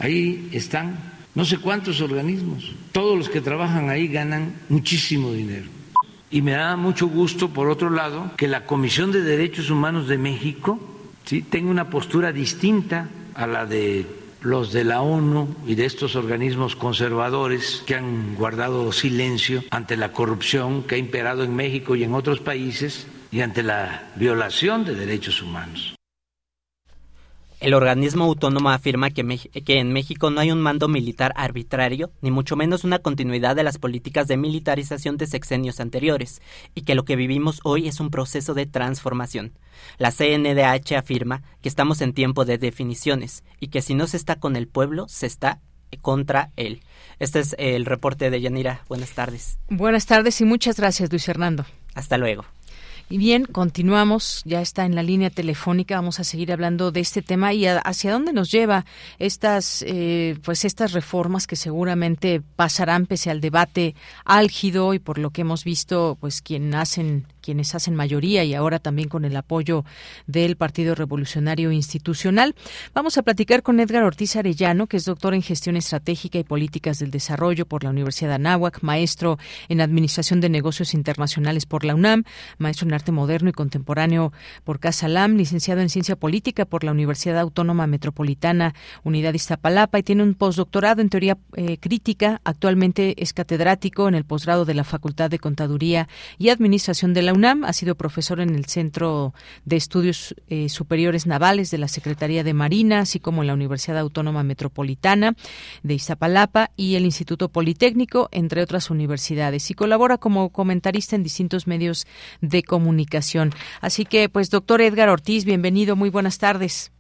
Ahí están no sé cuántos organismos. Todos los que trabajan ahí ganan muchísimo dinero. Y me da mucho gusto, por otro lado, que la Comisión de Derechos Humanos de México tenga una postura distinta a la de los de la ONU y de estos organismos conservadores que han guardado silencio ante la corrupción que ha imperado en México y en otros países y ante la violación de derechos humanos. El organismo autónomo afirma que, que, en México no hay un mando militar arbitrario, ni mucho menos una continuidad de las políticas de militarización de sexenios anteriores, y que lo que vivimos hoy es un proceso de transformación. La CNDH afirma que estamos en tiempo de definiciones, y que si no se está con el pueblo, se está contra él. Este es el reporte de Yanira. Buenas tardes. Buenas tardes y muchas gracias, Luis Fernando. Hasta luego. Y bien, continuamos, ya está en la línea telefónica, vamos a seguir hablando de este tema y hacia dónde nos lleva estas, eh, pues estas reformas que seguramente pasarán pese al debate álgido y por lo que hemos visto, pues quien hacen quienes hacen mayoría y ahora también con el apoyo del Partido Revolucionario Institucional. Vamos a platicar con Edgar Ortiz Arellano, que es doctor en Gestión Estratégica y Políticas del Desarrollo por la Universidad de Anáhuac, maestro en Administración de Negocios Internacionales por la UNAM, maestro en Arte Moderno y Contemporáneo por Casa LAM, licenciado en Ciencia Política por la Universidad Autónoma Metropolitana Unidad Iztapalapa y tiene un postdoctorado en Teoría eh, Crítica. Actualmente es catedrático en el posgrado de la Facultad de Contaduría y Administración de la UNAM, ha sido profesor en el Centro de Estudios eh, Superiores Navales de la Secretaría de Marina, así como en la Universidad Autónoma Metropolitana de Iztapalapa y el Instituto Politécnico, entre otras universidades, y colabora como comentarista en distintos medios de comunicación. Así que, pues, doctor Edgar Ortiz, bienvenido, muy buenas tardes.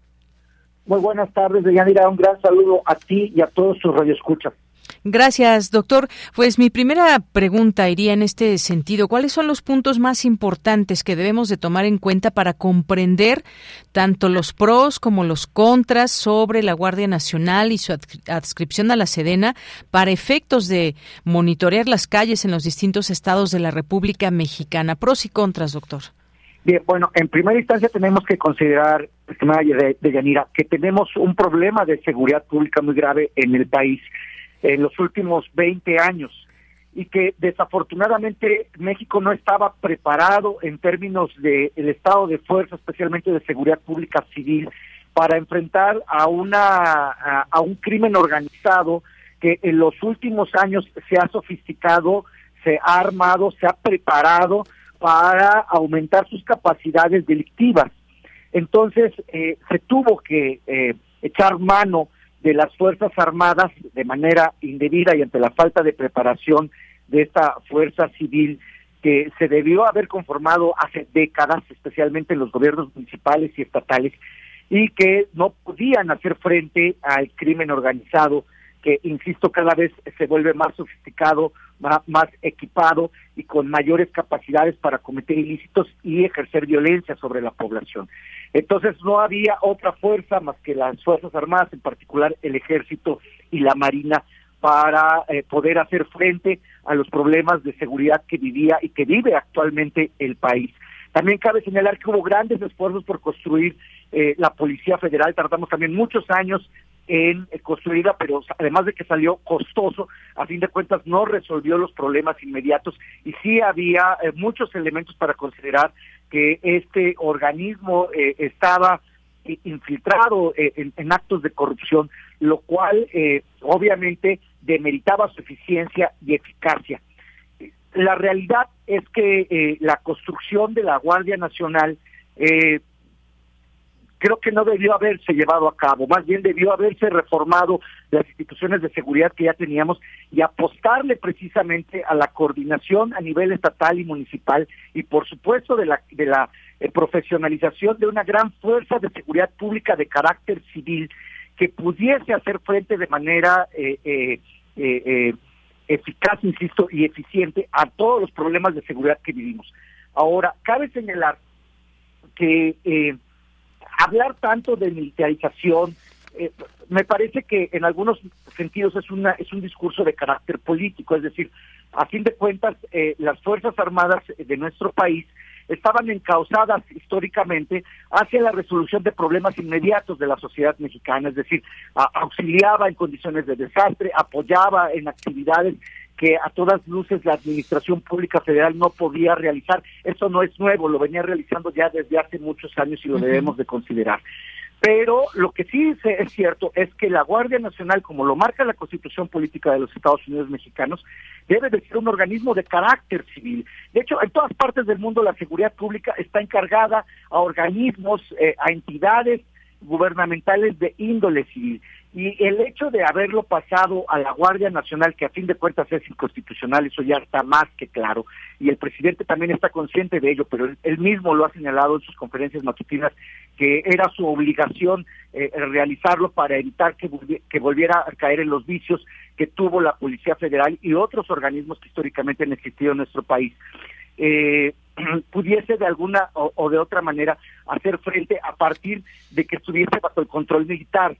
Muy buenas tardes, Deyanira, un gran saludo a ti y a todos sus radioescuchas. Gracias, doctor. Pues mi primera pregunta iría en este sentido. ¿Cuáles son los puntos más importantes que debemos de tomar en cuenta para comprender tanto los pros como los contras sobre la Guardia Nacional y su adscripción a la Sedena para efectos de monitorear las calles en los distintos estados de la República Mexicana? Pros y contras, doctor. Bien, bueno, en primera instancia tenemos que considerar, estimada de Yanira, que tenemos un problema de seguridad pública muy grave en el país en los últimos 20 años y que desafortunadamente México no estaba preparado en términos del el estado de fuerza, especialmente de seguridad pública civil, para enfrentar a una a, un crimen organizado que en los últimos años se ha sofisticado, se ha armado, se ha preparado para aumentar sus capacidades delictivas. Entonces eh, se tuvo que eh, echar mano de las Fuerzas Armadas de manera indebida y ante la falta de preparación de esta fuerza civil que se debió haber conformado hace décadas, especialmente en los gobiernos municipales y estatales, y que no podían hacer frente al crimen organizado, que, insisto, cada vez se vuelve más sofisticado, más, equipado y con mayores capacidades para cometer ilícitos y ejercer violencia sobre la población. Entonces no había otra fuerza más que las Fuerzas Armadas, en particular el Ejército y la Marina, para eh, poder hacer frente a los problemas de seguridad que vivía y que vive actualmente el país. También cabe señalar que hubo grandes esfuerzos por construir eh, la Policía Federal, tardamos también muchos años en construirla, pero además de que salió costoso, a fin de cuentas no resolvió los problemas inmediatos y sí había eh, muchos elementos para considerar que este organismo eh, estaba infiltrado en, en, actos de corrupción, lo cual obviamente demeritaba su eficiencia y eficacia. La realidad es que la construcción de la Guardia Nacional eh, creo que no debió haberse llevado a cabo, más bien debió haberse reformado las instituciones de seguridad que ya teníamos y apostarle precisamente a la coordinación a nivel estatal y municipal y por supuesto de la de la eh, profesionalización de una gran fuerza de seguridad pública de carácter civil que pudiese hacer frente de manera eh, eh, eficaz, insisto, y eficiente a todos los problemas de seguridad que vivimos. Ahora, cabe señalar que hablar tanto de militarización, eh, me parece que en algunos sentidos es una es un discurso de carácter político, es decir, a fin de cuentas eh, las fuerzas armadas de nuestro país estaban encausadas históricamente hacia la resolución de problemas inmediatos de la sociedad mexicana, es decir, auxiliaba en condiciones de desastre, apoyaba en actividades que a todas luces la Administración Pública Federal no podía realizar. Eso no es nuevo, lo venía realizando ya desde hace muchos años y lo debemos de considerar. Pero lo que sí es cierto es que la Guardia Nacional, como lo marca la Constitución Política de los Estados Unidos Mexicanos, debe de ser un organismo de carácter civil. De hecho, en todas partes del mundo la seguridad pública está encargada a organismos, eh, a entidades gubernamentales de índole civil. Y el hecho de haberlo pasado a la Guardia Nacional, que a fin de cuentas es inconstitucional, eso ya está más que claro, y el presidente también está consciente de ello, pero él, mismo lo ha señalado en sus conferencias matutinas, que era su obligación eh, realizarlo para evitar que, que volviera a caer en los vicios que tuvo la Policía Federal y otros organismos que históricamente han existido en nuestro país. Eh, <clears throat> pudiese de alguna o, de otra manera hacer frente a partir de que estuviese bajo el control militar.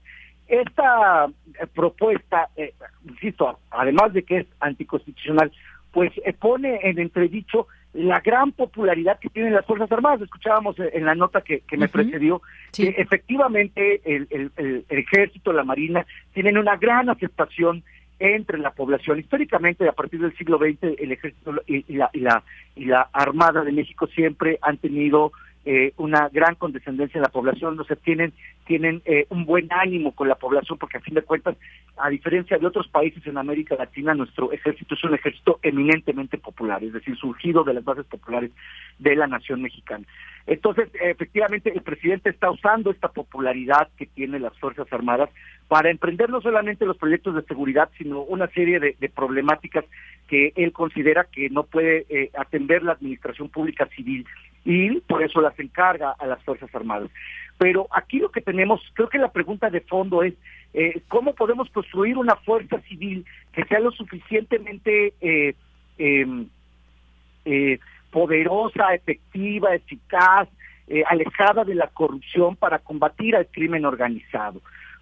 Esta eh, propuesta, eh, insisto, además de que es anticonstitucional, pues eh, pone en entredicho la gran popularidad que tienen las Fuerzas Armadas. Escuchábamos en la nota que, me precedió que efectivamente el, el, ejército, la marina, tienen una gran aceptación entre la población. Históricamente, a partir del siglo XX, el ejército y, la, y, la, y la Armada de México siempre han tenido eh, una gran condescendencia en la población, no se tienen tienen eh, un buen ánimo con la población porque a fin de cuentas, a diferencia de otros países en América Latina, nuestro ejército es un ejército eminentemente popular, es decir, surgido de las bases populares de la nación mexicana. Entonces, efectivamente, el presidente está usando esta popularidad que tienen las Fuerzas Armadas para emprender no solamente los proyectos de seguridad, sino una serie de, problemáticas que él considera que no puede eh, atender la administración pública civil y por eso las encarga a las Fuerzas Armadas. Pero aquí lo que tenemos, creo que la pregunta de fondo es, eh, ¿cómo podemos construir una fuerza civil que sea lo suficientemente eh, em, poderosa, efectiva, eficaz, alejada de la corrupción para combatir al crimen organizado?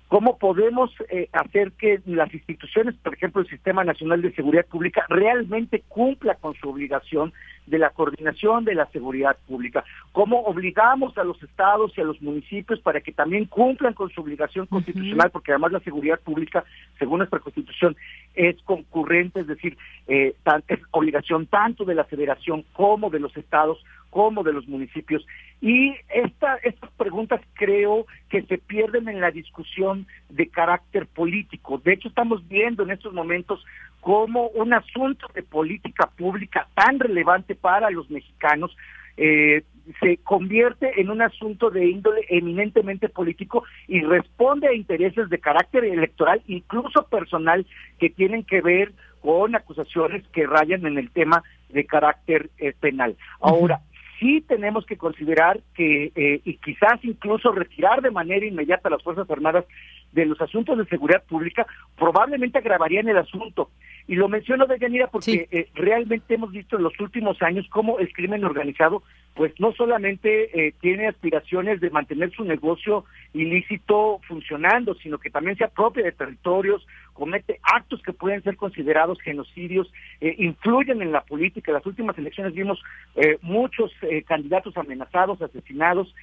¿Cómo podemos eh, hacer que las instituciones, por ejemplo, el Sistema Nacional de Seguridad Pública, realmente cumpla con su obligación de la coordinación de la seguridad pública? ¿Cómo obligamos a los estados y a los municipios para que también cumplan con su obligación constitucional? Porque además la seguridad pública, según nuestra constitución, es concurrente, es decir, eh, es obligación tanto de la federación como de los estados como de los municipios. Y esta, estas preguntas creo que se pierden en la discusión de carácter político. De hecho, estamos viendo en estos momentos cómo un asunto de política pública tan relevante para los mexicanos eh, se convierte en un asunto de índole eminentemente político y responde a intereses de carácter electoral, incluso personal, que tienen que ver con acusaciones que rayan en el tema de carácter eh, penal. Ahora, sí tenemos que considerar que, eh, y quizás incluso retirar de manera inmediata a las Fuerzas Armadas de los asuntos de seguridad pública, probablemente agravarían el asunto. Y lo menciono de Yanira porque eh, realmente hemos visto en los últimos años cómo el crimen organizado, pues no solamente eh, tiene aspiraciones de mantener su negocio ilícito funcionando, sino que también se apropia de territorios, comete actos que pueden ser considerados genocidios, eh, influyen en la política. En las últimas elecciones vimos eh, muchos eh, candidatos amenazados, asesinados.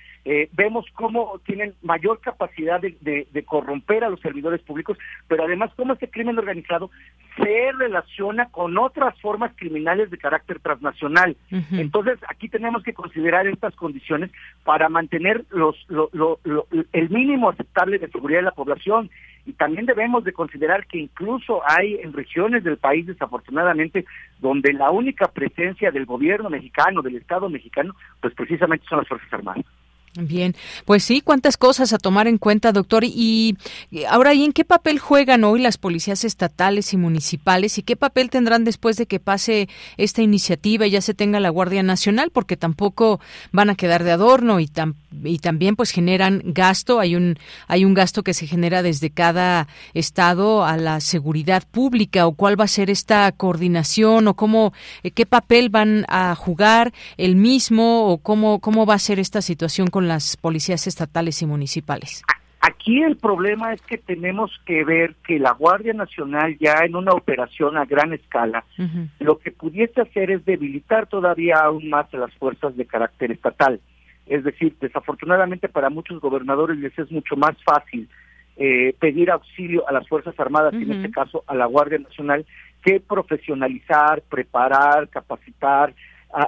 vemos cómo tienen mayor capacidad de, corromper a los servidores públicos, pero además cómo este crimen organizado se relaciona con otras formas criminales de carácter transnacional. Entonces, aquí tenemos que considerar estas condiciones para mantener los, el mínimo aceptable de seguridad de la población y también debemos de considerar que incluso hay en regiones del país desafortunadamente donde la única presencia del gobierno mexicano, del Estado mexicano, pues precisamente son las Fuerzas Armadas. Bien, pues sí, cuántas cosas a tomar en cuenta, doctor. Y ahora, ¿y en qué papel juegan hoy las policías estatales y municipales? ¿Y qué papel tendrán después de que pase esta iniciativa y ya se tenga la Guardia Nacional? Porque tampoco van a quedar de adorno y, y también pues generan gasto. Hay un, hay un gasto que se genera desde cada estado a la seguridad pública o cuál va a ser esta coordinación o cómo, eh, qué papel van a jugar el mismo o cómo, cómo va a ser esta situación con las policías estatales y municipales? Aquí el problema es que tenemos que ver que la Guardia Nacional ya en una operación a gran escala, lo que pudiese hacer es debilitar todavía aún más a las fuerzas de carácter estatal. Es decir, desafortunadamente para muchos gobernadores les es mucho más fácil eh, pedir auxilio a las Fuerzas Armadas, en este caso a la Guardia Nacional, que profesionalizar, preparar, capacitar,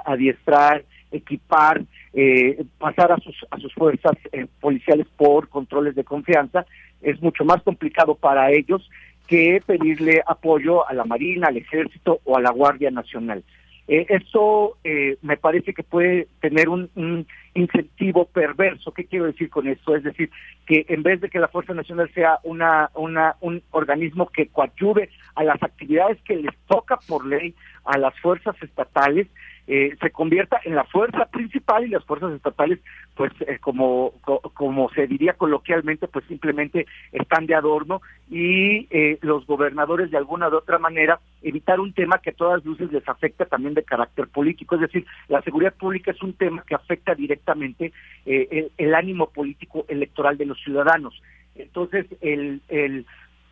adiestrar, equipar eh, pasar a sus, a sus fuerzas eh, policiales por controles de confianza, es mucho más complicado para ellos que pedirle apoyo a la Marina, al Ejército o a la Guardia Nacional. Eh, eso eh, me parece que puede tener un, un, incentivo perverso. ¿Qué quiero decir con esto? Es decir, que en vez de que la Fuerza Nacional sea una, una, un organismo que coadyuve a las actividades que les toca por ley a las fuerzas estatales, eh, se convierta en la fuerza principal y las fuerzas estatales, pues eh, como, como se diría coloquialmente, pues simplemente están de adorno y eh, los gobernadores de alguna u otra manera evitar un tema que a todas luces les afecta también de carácter político, es decir, la seguridad pública es un tema que afecta directamente el, el, ánimo político electoral de los ciudadanos. Entonces, el, el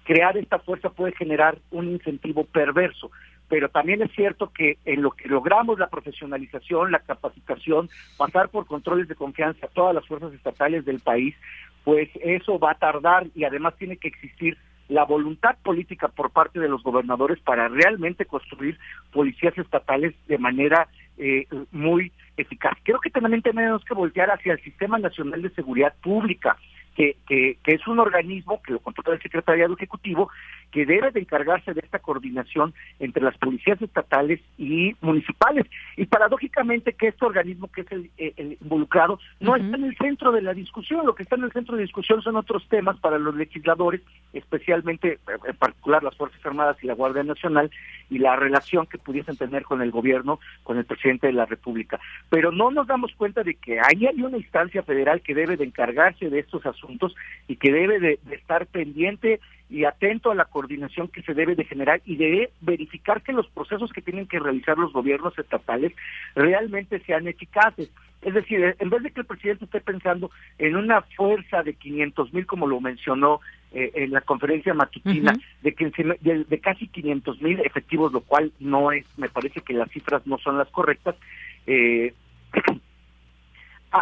crear esta fuerza puede generar un incentivo perverso pero también es cierto que en lo que logramos la profesionalización, la capacitación, pasar por controles de confianza a todas las fuerzas estatales del país, pues eso va a tardar y además tiene que existir la voluntad política por parte de los gobernadores para realmente construir policías estatales de manera eh, muy eficaz. Creo que también tenemos que voltear hacia el Sistema Nacional de Seguridad Pública que, que, es un organismo que lo controla el Secretariado Ejecutivo, que debe de encargarse de esta coordinación entre las policías estatales y municipales. Y paradójicamente que este organismo que es el, eh, involucrado no está en el centro de la discusión, lo que está en el centro de discusión son otros temas para los legisladores, especialmente eh, en particular las Fuerzas Armadas y la Guardia Nacional, y la relación que pudiesen tener con el gobierno, con el presidente de la República. Pero no nos damos cuenta de que ahí hay una instancia federal que debe de encargarse de estos asuntos y que debe de, estar pendiente y atento a la coordinación que se debe de generar y de verificar que los procesos que tienen que realizar los gobiernos estatales realmente sean eficaces. Es decir, en vez de que el presidente esté pensando en una fuerza de 500 mil, como lo mencionó eh, en la conferencia matutina, de, de, de, casi 500 mil efectivos, lo cual no es, me parece que las cifras no son las correctas, eh, <clears throat>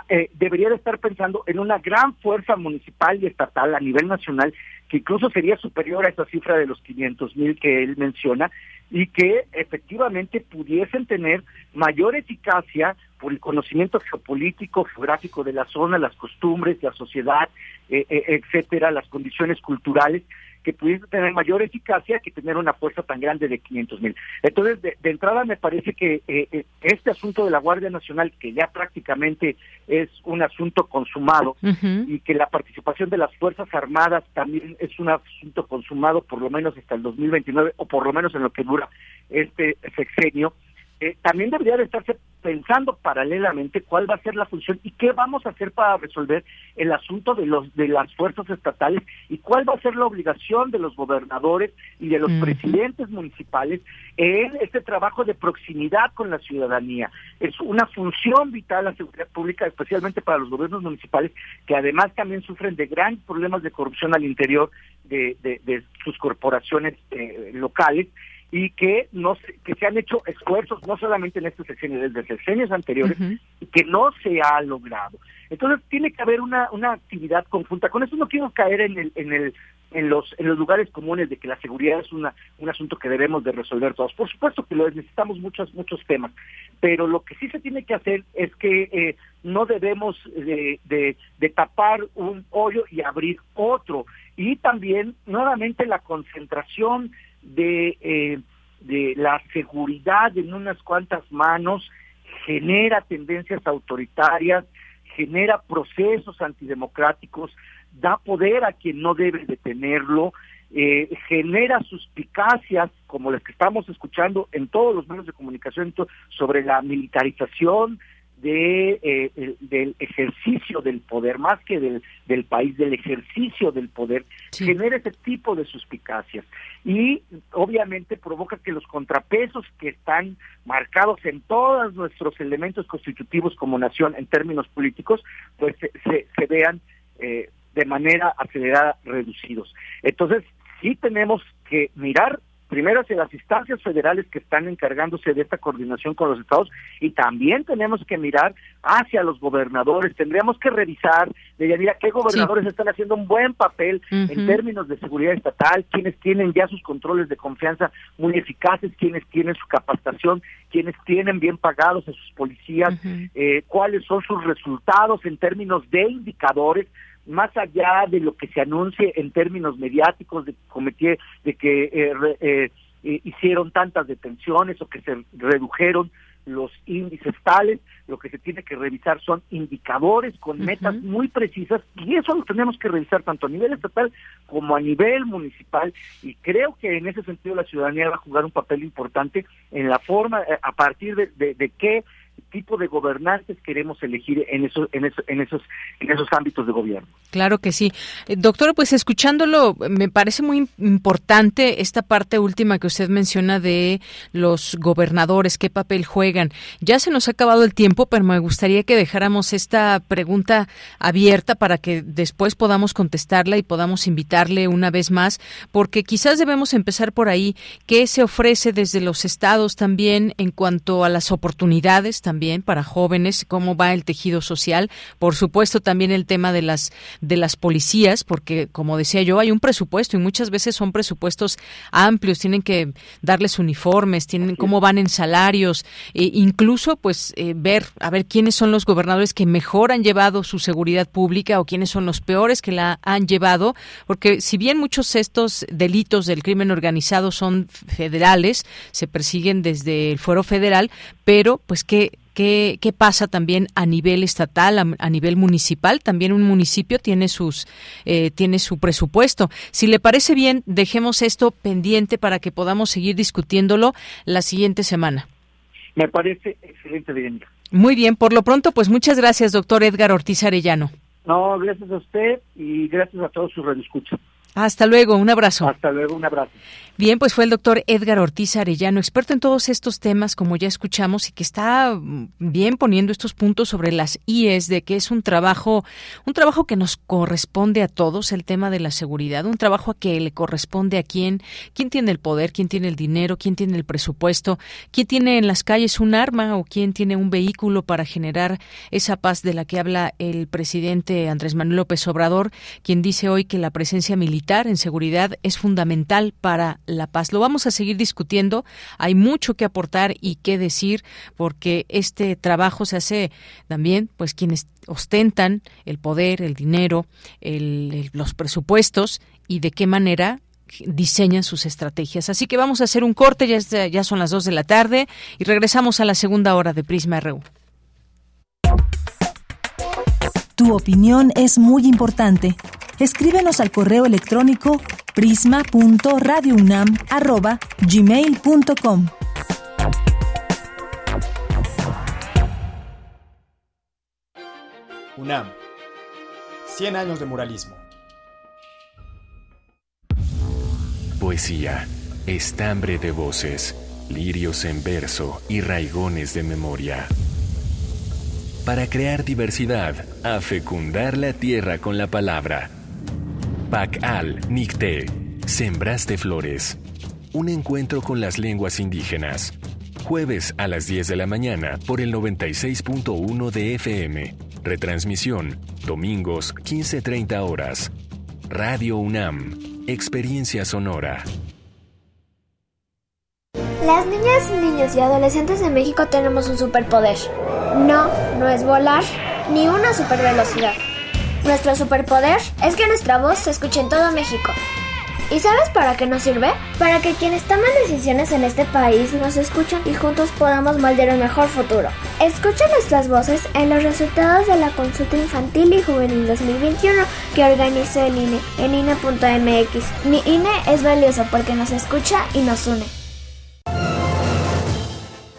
eh, debería de estar pensando en una gran fuerza municipal y estatal a nivel nacional que incluso sería superior a esa cifra de los 500 mil que él menciona y que efectivamente pudiesen tener mayor eficacia por el conocimiento geopolítico, geográfico de la zona, las costumbres, la sociedad, eh, eh, etcétera, las condiciones culturales que pudiese tener mayor eficacia que tener una fuerza tan grande de 500 mil. Entonces, de, entrada me parece que eh, eh, este asunto de la Guardia Nacional, que ya prácticamente es un asunto consumado, y que la participación de las Fuerzas Armadas también es un asunto consumado por lo menos hasta el 2029, o por lo menos en lo que dura este sexenio, eh, también debería de estarse pensando paralelamente cuál va a ser la función y qué vamos a hacer para resolver el asunto de los de las fuerzas estatales y cuál va a ser la obligación de los gobernadores y de los presidentes municipales en este trabajo de proximidad con la ciudadanía. Es una función vital la seguridad pública, especialmente para los gobiernos municipales, que además también sufren de grandes problemas de corrupción al interior de, de, sus corporaciones eh, locales y que no se, que se han hecho esfuerzos no solamente en estos sexenios, desde sexenios anteriores, y que no se ha logrado. Entonces tiene que haber una, una actividad conjunta. Con eso no quiero caer en el, en el en los en los lugares comunes de que la seguridad es una, un asunto que debemos de resolver todos. Por supuesto que lo necesitamos muchos muchos temas, pero lo que sí se tiene que hacer es que eh, no debemos de, de, de tapar un hoyo y abrir otro. Y también nuevamente la concentración de, eh, de la seguridad en unas cuantas manos genera tendencias autoritarias, genera procesos antidemocráticos, da poder a quien no debe de tenerlo, eh, genera suspicacias como las que estamos escuchando en todos los medios de comunicación sobre la militarización de, eh, del ejercicio del poder, más que del, del país, del ejercicio del poder, genera ese tipo de suspicacias. Y obviamente provoca que los contrapesos que están marcados en todos nuestros elementos constitutivos como nación en términos políticos, pues se, se, vean eh, de manera acelerada reducidos. Entonces, sí tenemos que mirar primero hacia las instancias federales que están encargándose de esta coordinación con los estados y también tenemos que mirar hacia los gobernadores. Tendríamos que revisar, de Yanira, qué gobernadores están haciendo un buen papel en términos de seguridad estatal, quienes tienen ya sus controles de confianza muy eficaces, quienes tienen su capacitación, quienes tienen bien pagados a sus policías, eh, cuáles son sus resultados en términos de indicadores más allá de lo que se anuncie en términos mediáticos de que de que eh, eh, eh, hicieron tantas detenciones o que se redujeron los índices tales, lo que se tiene que revisar son indicadores con metas muy precisas y eso lo tenemos que revisar tanto a nivel estatal como a nivel municipal y creo que en ese sentido la ciudadanía va a jugar un papel importante en la forma, a partir de, de, de qué tipo de gobernantes queremos elegir en esos, en esos, en esos, en esos ámbitos de gobierno. Claro que sí. Eh, doctor, pues escuchándolo, me parece muy importante esta parte última que usted menciona de los gobernadores, qué papel juegan. Ya se nos ha acabado el tiempo, pero me gustaría que dejáramos esta pregunta abierta para que después podamos contestarla y podamos invitarle una vez más, porque quizás debemos empezar por ahí. ¿Qué se ofrece desde los estados también en cuanto a las oportunidades? También para jóvenes, cómo va el tejido social, por supuesto también el tema de las de las policías, porque como decía yo, hay un presupuesto y muchas veces son presupuestos amplios, tienen que darles uniformes, tienen cómo van en salarios, e incluso pues eh, ver a ver quiénes son los gobernadores que mejor han llevado su seguridad pública o quiénes son los peores que la han llevado, porque si bien muchos de estos delitos del crimen organizado son federales, se persiguen desde el fuero federal, pero pues que ¿Qué, ¿Qué, pasa también a nivel estatal, a, nivel municipal? También un municipio tiene sus eh, tiene su presupuesto. Si le parece bien, dejemos esto pendiente para que podamos seguir discutiéndolo la siguiente semana. Me parece excelente, bien. Muy bien, por lo pronto, pues muchas gracias, doctor Edgar Ortiz Arellano. No, gracias a usted y gracias a todos sus redescuchas. Hasta luego, un abrazo. Hasta luego, un abrazo. Bien, pues fue el doctor Edgar Ortiz Arellano, experto en todos estos temas, como ya escuchamos, y que está mm, bien poniendo estos puntos sobre las IES, de que es un trabajo, un trabajo que nos corresponde a todos, el tema de la seguridad, un trabajo a que le corresponde a quién, quién tiene el poder, quién tiene el dinero, quién tiene el presupuesto, quién tiene en las calles un arma o quién tiene un vehículo para generar esa paz de la que habla el presidente Andrés Manuel López Obrador, quien dice hoy que la presencia militar en seguridad es fundamental para la paz. Lo vamos a seguir discutiendo. Hay mucho que aportar y que decir porque este trabajo se hace también, pues quienes ostentan el poder, el dinero, los presupuestos y de qué manera diseñan sus estrategias. Así que vamos a hacer un corte, ya, son las dos de la tarde y regresamos a la segunda hora de Prisma RU. Tu opinión es muy importante. Escríbenos al correo electrónico prisma.radiounam@gmail.com. UNAM. 100 años de muralismo. Poesía, estambre de voces, lirios en verso y raigones de memoria. Para crear diversidad, a fecundar la tierra con la palabra. Pacal Nicté, Sembraste Flores. Un encuentro con las lenguas indígenas. Jueves a las 10 de la mañana por el 96.1 de FM. Retransmisión, domingos 15.30 horas. Radio UNAM, Experiencia Sonora. Las niñas, niños y adolescentes de México tenemos un superpoder. No, no es volar, ni una supervelocidad. Nuestro superpoder es que nuestra voz se escuche en todo México. ¿Y sabes para qué nos sirve? Para que quienes toman decisiones en este país nos escuchen y juntos podamos moldear un mejor futuro. Escucha nuestras voces en los resultados de la consulta infantil y juvenil 2021 que organizó el INE en INE.mx. Mi INE es valioso porque nos escucha y nos une.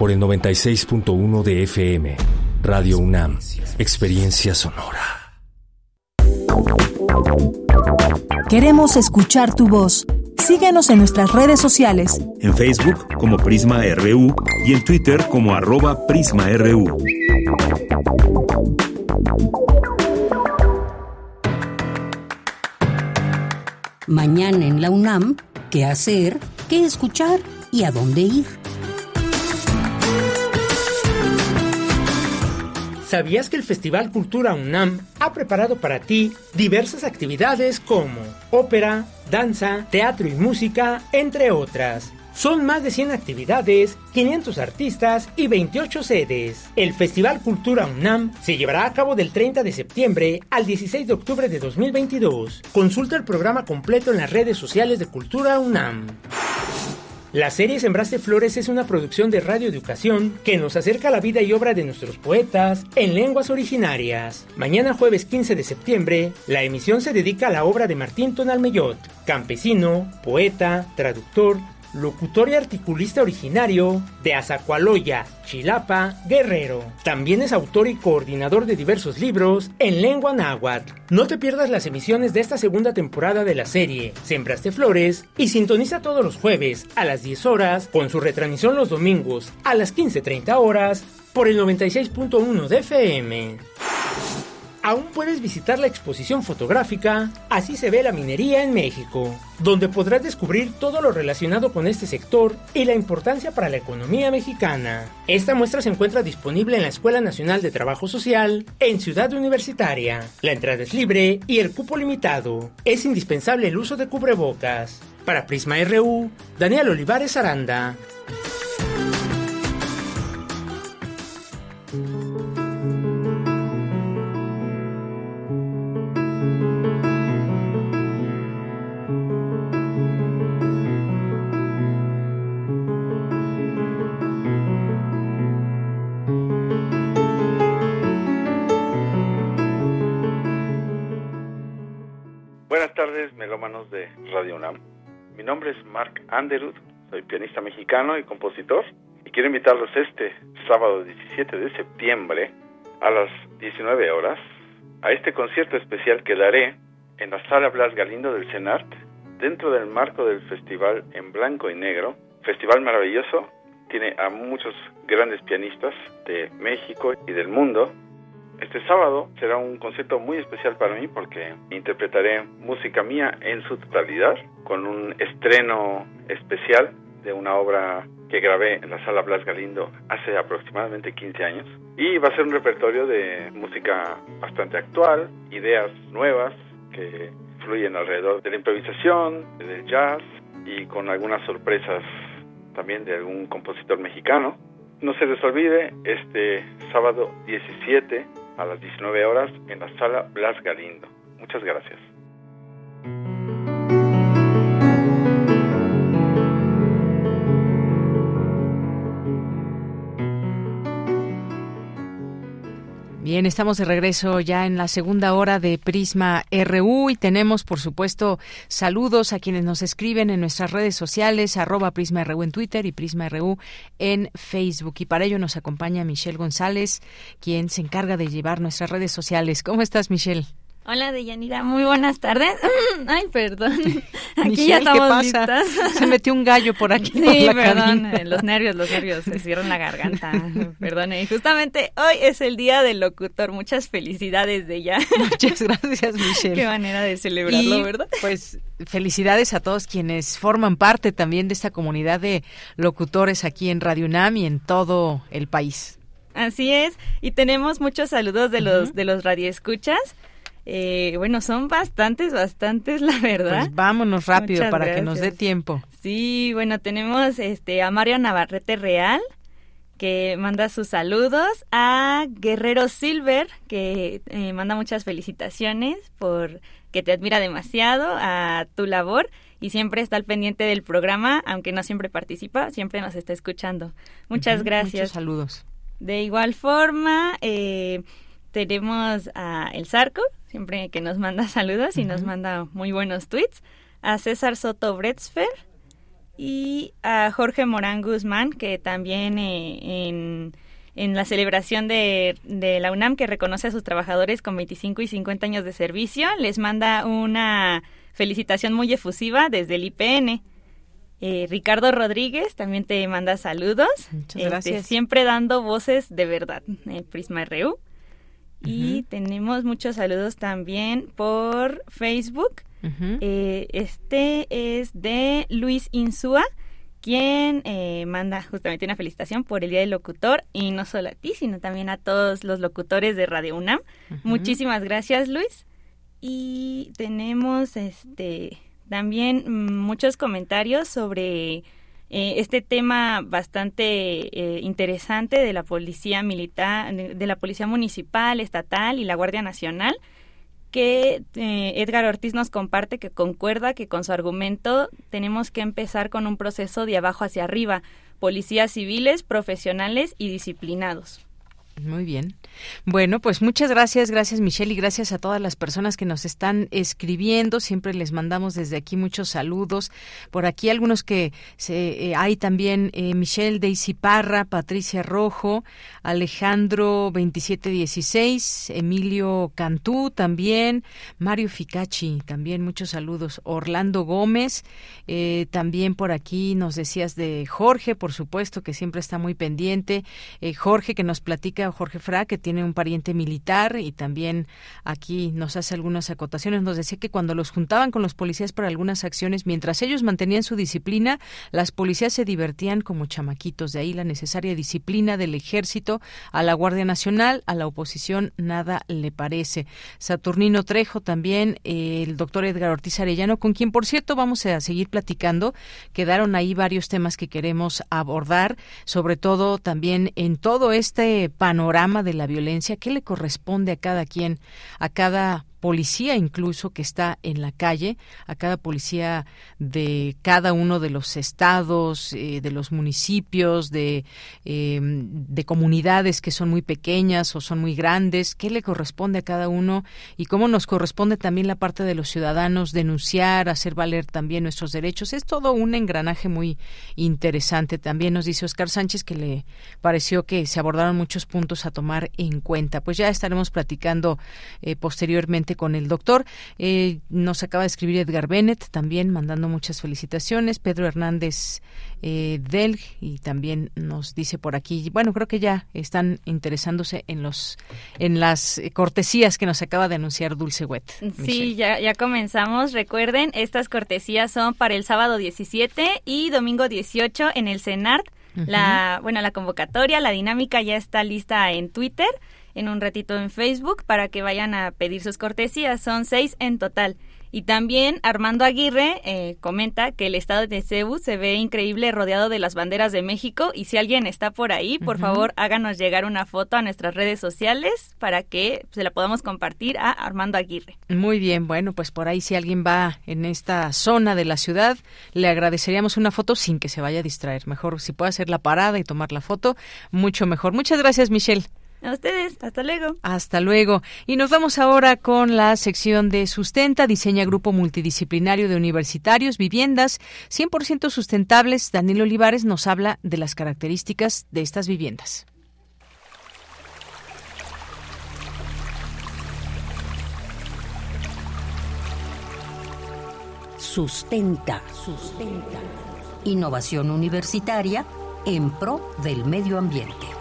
por el 96.1 de FM. Radio UNAM, Experiencia Sonora. Queremos escuchar tu voz. Síguenos en nuestras redes sociales. En Facebook como Prisma RU y en Twitter como arroba PrismaRU. Mañana en la UNAM, ¿qué hacer? ¿Qué escuchar? ¿Y a dónde ir? ¿Sabías que el Festival Cultura UNAM ha preparado para ti diversas actividades como ópera, danza, teatro y música, entre otras? Son más de 100 actividades, 500 artistas y 28 sedes. El Festival Cultura UNAM se llevará a cabo del 30 de septiembre al 16 de octubre de 2022. Consulta el programa completo en las redes sociales de Cultura UNAM. La serie Sembraste Flores es una producción de Radio Educación que nos acerca a la vida y obra de nuestros poetas en lenguas originarias. Mañana jueves 15 de septiembre, la emisión se dedica a la obra de Martín Tonalmeyot, campesino, poeta, traductor, locutor y articulista originario de Azacualoya, Chilapa, Guerrero. También es autor y coordinador de diversos libros en lengua náhuatl. No te pierdas las emisiones de esta segunda temporada de la serie Sembraste Flores y sintoniza todos los jueves a las 10 horas con su retransmisión los domingos a las 15.30 horas por el 96.1 de FM. Aún puedes visitar la exposición fotográfica Así se ve la minería en México, donde podrás descubrir todo lo relacionado con este sector y la importancia para la economía mexicana. Esta muestra se encuentra disponible en la Escuela Nacional de Trabajo Social en Ciudad Universitaria. La entrada es libre y el cupo limitado. Es indispensable el uso de cubrebocas. Para Prisma RU, Daniel Olivares Aranda. Underwood, soy pianista mexicano y compositor, y quiero invitarlos este sábado 17 de septiembre a las 19 horas a este concierto especial que daré en la Sala Blas Galindo del CENART, dentro del marco del festival en blanco y negro, festival maravilloso, tiene a muchos grandes pianistas de México y del mundo, Este sábado será un concierto muy especial para mí porque interpretaré música mía en su totalidad con un estreno especial de una obra que grabé en la sala Blas Galindo hace aproximadamente 15 años. Y va a ser un repertorio de música bastante actual, ideas nuevas que fluyen alrededor de la improvisación, del jazz y con algunas sorpresas también de algún compositor mexicano. No se les olvide este sábado 17 a las 19 horas en la sala Blas Galindo. Muchas gracias. Bien, estamos de regreso ya en la segunda hora de Prisma RU y tenemos, por supuesto, saludos a quienes nos escriben en nuestras redes sociales, arroba Prisma RU en Twitter y Prisma RU en Facebook. Y para ello nos acompaña Michelle González, quien se encarga de llevar nuestras redes sociales. ¿Cómo estás, Michelle? Hola, Deyanira, muy buenas tardes. <laughs> Ay, perdón. <laughs> Aquí ya estamos listas. <laughs> Se metió un gallo por aquí. Sí, perdón. Eh, los nervios, los nervios se cierran la garganta. Perdón. Y justamente hoy es el día del locutor. Muchas felicidades de ya. Muchas gracias, Michelle. Qué manera de celebrarlo, ¿verdad? Pues felicidades a todos quienes forman parte también de esta comunidad de locutores aquí en Radio UNAM y en todo el país. Así es. Y tenemos muchos saludos de los, de los radioescuchas. Eh, bueno, son bastantes, bastantes, <laughs> la verdad. Pues vámonos rápido para que nos dé tiempo. Sí, bueno, tenemos este a Mario Navarrete Real que manda sus saludos a Guerrero Silver que eh, manda muchas felicitaciones por que te admira demasiado a tu labor y siempre está al pendiente del programa, aunque no siempre participa, siempre nos está escuchando. Muchas gracias. Muchos saludos. De igual forma, eh, tenemos a El Zarco, siempre que nos manda <laughs> saludos y nos manda muy buenos tweets, a César Soto Bretzfer y a Jorge Morán Guzmán, que también eh, en, en, la celebración de, de, la UNAM, que reconoce a sus trabajadores con 25 y 50 años de servicio, les manda una felicitación muy efusiva desde el IPN. Eh, Ricardo Rodríguez también te manda saludos. Muchas este, gracias. siempre dando voces de verdad en Prisma RU. Y tenemos muchos saludos también por Facebook. eh, este es de Luis Insúa, quien eh, manda justamente una felicitación por el Día del Locutor y no solo a ti, sino también a todos los locutores de Radio UNAM. Muchísimas gracias, Luis. Y tenemos este también muchos comentarios sobre eh, este tema bastante eh, interesante de la policía militar, de la policía municipal, estatal y la Guardia Nacional, que eh, Edgar Ortiz nos comparte que concuerda que con su argumento tenemos que empezar con un proceso de abajo hacia arriba, policías civiles, profesionales y disciplinados. Muy bien. Bueno, pues muchas gracias, gracias Michelle y gracias a todas las personas que nos están escribiendo. Siempre les mandamos desde aquí muchos saludos. Por aquí algunos que se, eh, hay también eh, Michelle Daisy Parra, Patricia Rojo, Alejandro 2716, Emilio Cantú también, Mario Ficacci también muchos saludos. Orlando Gómez, eh, también por aquí nos decías de Jorge, por supuesto que siempre está muy pendiente. Jorge que nos platica Jorge Fra, que tiene un pariente militar y también aquí nos hace algunas acotaciones. Nos decía que cuando los juntaban con los policías para algunas acciones, mientras ellos mantenían su disciplina, las policías se divertían como chamaquitos. De ahí la necesaria disciplina del ejército a la Guardia Nacional, a la oposición nada le parece. Saturnino Trejo también, eh, el doctor Edgar Ortiz Arellano, con quien por cierto vamos a seguir platicando. Quedaron ahí varios temas que queremos abordar, sobre todo también en todo este panorama de la violencia, qué le corresponde a cada quien, a cada policía incluso que está en la calle, a cada policía de cada uno de los estados, eh, de los municipios, de, em, de comunidades que son muy pequeñas o son muy grandes, qué le corresponde a cada uno y cómo nos corresponde también la parte de los ciudadanos denunciar, hacer valer también nuestros derechos. Es todo un engranaje muy interesante. También nos dice Oscar Sánchez que le pareció que se abordaron muchos puntos a tomar en cuenta. Pues ya estaremos platicando eh, posteriormente adelante con el doctor. Eh, nos acaba de escribir Edgar Bennett también mandando muchas felicitaciones. Pedro Hernández eh, Del y también nos dice por aquí, bueno, creo que ya están interesándose en los en las cortesías que nos acaba de anunciar Dulce Wet. Sí, ya, ya comenzamos. Recuerden, estas cortesías son para el sábado 17 y domingo 18 en el CENART. La, bueno, la convocatoria, la dinámica ya está lista en Twitter, en un ratito en Facebook para que vayan a pedir sus cortesías. Son seis en total. Y también Armando Aguirre eh, comenta que el estado de Cebu se ve increíble rodeado de las banderas de México y si alguien está por ahí, por favor háganos llegar una foto a nuestras redes sociales para que se la podamos compartir a Armando Aguirre. Muy bien, bueno, pues por ahí si alguien va en esta zona de la ciudad, le agradeceríamos una foto sin que se vaya a distraer. Mejor si puede hacer la parada y tomar la foto, mucho mejor. Muchas gracias, Michelle. A ustedes, hasta luego. Hasta luego. Y nos vamos ahora con la sección de Sustenta, diseña grupo multidisciplinario de universitarios, viviendas 100% sustentables. Daniel Olivares nos habla de las características de estas viviendas. Sustenta, sustenta. Innovación universitaria en pro del medio ambiente.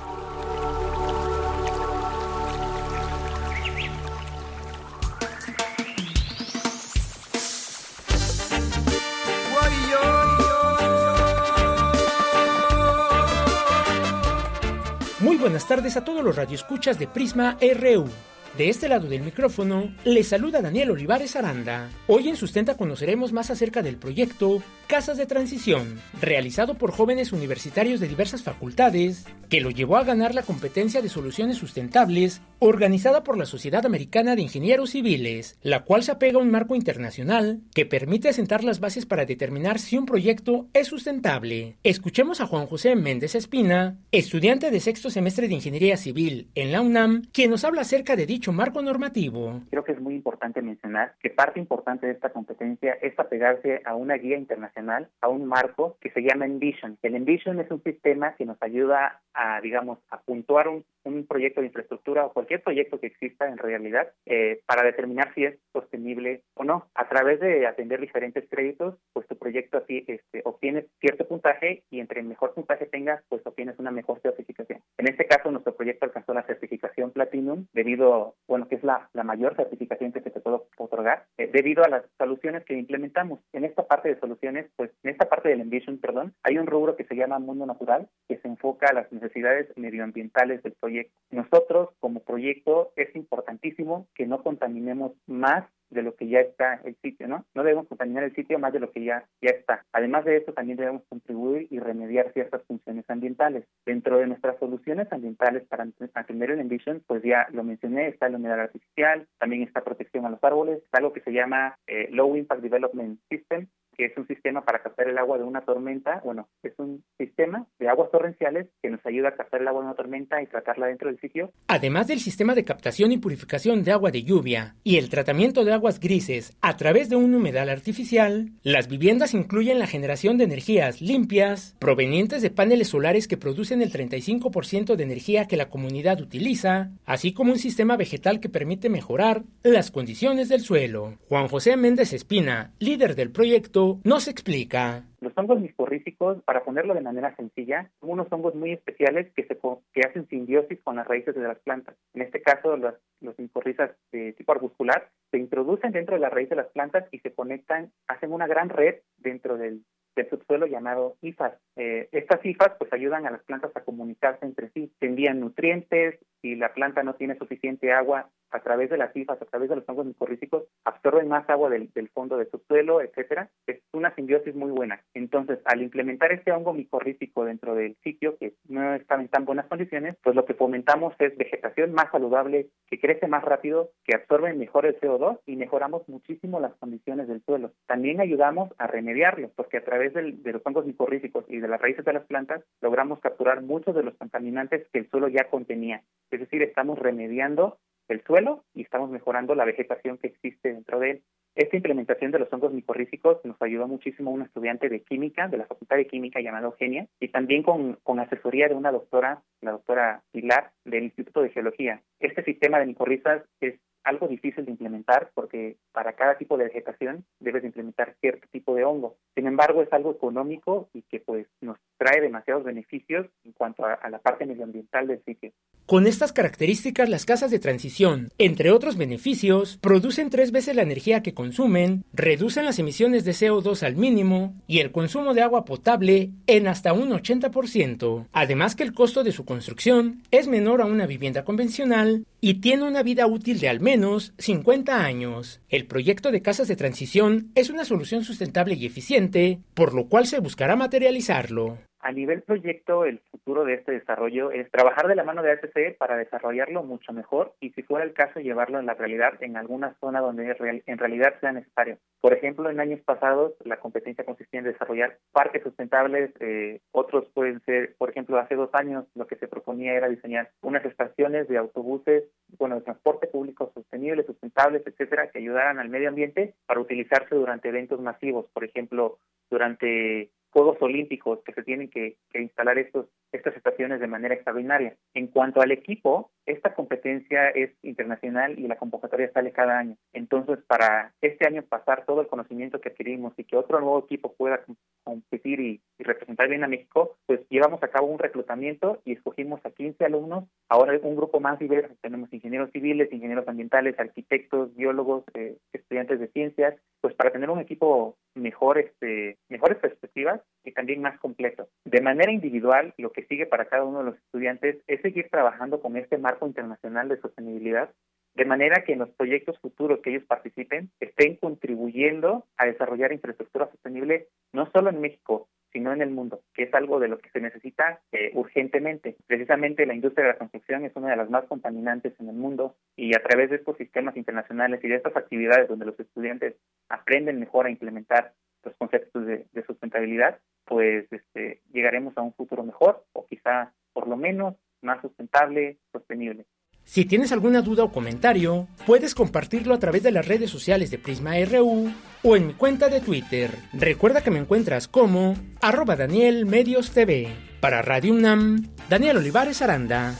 Buenas tardes a todos los radioescuchas de Prisma RU. De este lado del micrófono, les saluda Daniel Olivares Aranda. Hoy en Sustenta conoceremos más acerca del proyecto Casas de Transición, realizado por jóvenes universitarios de diversas facultades, que lo llevó a ganar la competencia de soluciones sustentables organizada por la Sociedad Americana de Ingenieros Civiles, la cual se apega a un marco internacional que permite sentar las bases para determinar si un proyecto es sustentable. Escuchemos a Juan José Méndez Espina, estudiante de sexto semestre de Ingeniería Civil en la UNAM, quien nos habla acerca de dicho marco normativo. Creo que es muy importante mencionar que parte importante de esta competencia es apegarse a una guía internacional, a un marco que se llama Envision. El Envision es un sistema que nos ayuda a, digamos, a puntuar un, proyecto de infraestructura o cualquier proyecto que exista en realidad eh, para determinar si es sostenible o no. A través de atender diferentes créditos, pues tu proyecto así este, obtienes cierto puntaje y entre mejor puntaje tengas, pues obtienes una mejor certificación. En este caso, nuestro proyecto alcanzó la certificación Platinum debido bueno, que es la, la mayor certificación que se te puede otorgar, eh, debido a las soluciones que implementamos. En esta parte de soluciones, pues en esta parte del Envision, perdón, hay un rubro que se llama Mundo Natural, que se enfoca a las necesidades medioambientales del proyecto. Nosotros, como proyecto, es importantísimo que no contaminemos más de lo que ya está el sitio, ¿no? No debemos contaminar el sitio más de lo que ya, ya está. Además de eso, también debemos contribuir y remediar ciertas funciones ambientales. Dentro de nuestras soluciones ambientales para atender el Envision, pues ya lo mencioné, está la humedad artificial, también está protección a los árboles, está algo que se llama eh, Low Impact Development System, que es un sistema para captar el agua de una tormenta. Bueno, es un sistema de aguas torrenciales que nos ayuda a captar el agua de una tormenta y tratarla dentro del sitio. Además del sistema de captación y purificación de agua de lluvia y el tratamiento de aguas grises a través de un humedal artificial, las viviendas incluyen la generación de energías limpias provenientes de paneles solares que producen el 35% de energía que la comunidad utiliza, así como un sistema vegetal que permite mejorar las condiciones del suelo. Juan José Méndez Espina, líder del proyecto, no se explica. Los hongos micorrízicos, para ponerlo de manera sencilla, son unos hongos muy especiales que, se, que hacen simbiosis con las raíces de las plantas. En este caso, los, los micorrizas de tipo arbuscular se introducen dentro de la raíz de las plantas y se conectan, hacen una gran red dentro del, del subsuelo llamado IFAS. Eh, estas IFAS pues ayudan a las plantas a comunicarse entre sí, se envían nutrientes, si la planta no tiene suficiente agua a través de las IFAS, a través de los hongos micorrízicos, absorben más agua del, fondo del subsuelo, etcétera. Es una simbiosis muy buena. Entonces, al implementar este hongo micorrítico dentro del sitio, que no está en tan buenas condiciones, pues lo que fomentamos es vegetación más saludable, que crece más rápido, que absorbe mejor el CO2 y mejoramos muchísimo las condiciones del suelo. También ayudamos a remediarlo, porque a través de los hongos micorríticos y de las raíces de las plantas, logramos capturar muchos de los contaminantes que el suelo ya contenía. Es decir, estamos remediando el suelo y estamos mejorando la vegetación que existe dentro de él. Esta implementación de los hongos micorríficos nos ayudó muchísimo a un estudiante de química, de la Facultad de Química llamado Eugenia, y también con, con asesoría de una doctora, la doctora Pilar, del Instituto de Geología. Este sistema de micorrizas es algo difícil de implementar porque para cada tipo de vegetación debes implementar cierto tipo de hongo. Sin embargo, es algo económico y que pues nos trae demasiados beneficios en cuanto a, a la parte medioambiental del sitio. Con estas características, las casas de transición, entre otros beneficios, producen tres veces la energía que consumen, reducen las emisiones de CO2 al mínimo y el consumo de agua potable en hasta un 80%. Además que el costo de su construcción es menor a una vivienda convencional y tiene una vida útil de al menos 50 años. El proyecto de casas de transición es una solución sustentable y eficiente, por lo cual se buscará materializarlo. A nivel proyecto, el futuro de este desarrollo es trabajar de la mano de ATC para desarrollarlo mucho mejor y, si fuera el caso, llevarlo en la realidad en alguna zona donde en realidad sea necesario. Por ejemplo, en años pasados, la competencia consistía en desarrollar parques sustentables. Eh, otros pueden ser, por ejemplo, hace dos años lo que se proponía era diseñar unas estaciones de autobuses, bueno, de transporte público sostenible, sustentables, etcétera, que ayudaran al medio ambiente para utilizarse durante eventos masivos. Por ejemplo, durante Juegos Olímpicos que se tienen que, instalar estos, estas estaciones de manera extraordinaria. En cuanto al equipo, esta competencia es internacional y la convocatoria sale cada año. Entonces, para este año pasar todo el conocimiento que adquirimos y que otro nuevo equipo pueda competir y, representar bien a México, pues llevamos a cabo un reclutamiento y escogimos a 15 alumnos. Ahora un grupo más diverso. Tenemos ingenieros civiles, ingenieros ambientales, arquitectos, biólogos, eh, estudiantes de ciencias, pues para tener un equipo mejor, este, mejores perspectivas y también más completo. De manera individual, lo que sigue para cada uno de los estudiantes es seguir trabajando con este marco internacional de sostenibilidad, de manera que en los proyectos futuros que ellos participen estén contribuyendo a desarrollar infraestructura sostenible no solo en México, sino en el mundo, que es algo de lo que se necesita eh, urgentemente. Precisamente la industria de la construcción es una de las más contaminantes en el mundo y a través de estos sistemas internacionales y de estas actividades donde los estudiantes aprenden mejor a implementar los conceptos de, sustentabilidad, pues este, llegaremos a un futuro mejor o quizá por lo menos más sustentable, sostenible. Si tienes alguna duda o comentario, puedes compartirlo a través de las redes sociales de Prisma RU o en mi cuenta de Twitter. Recuerda que me encuentras como arroba Daniel Medios TV. Para Radio UNAM, Daniel Olivares Aranda.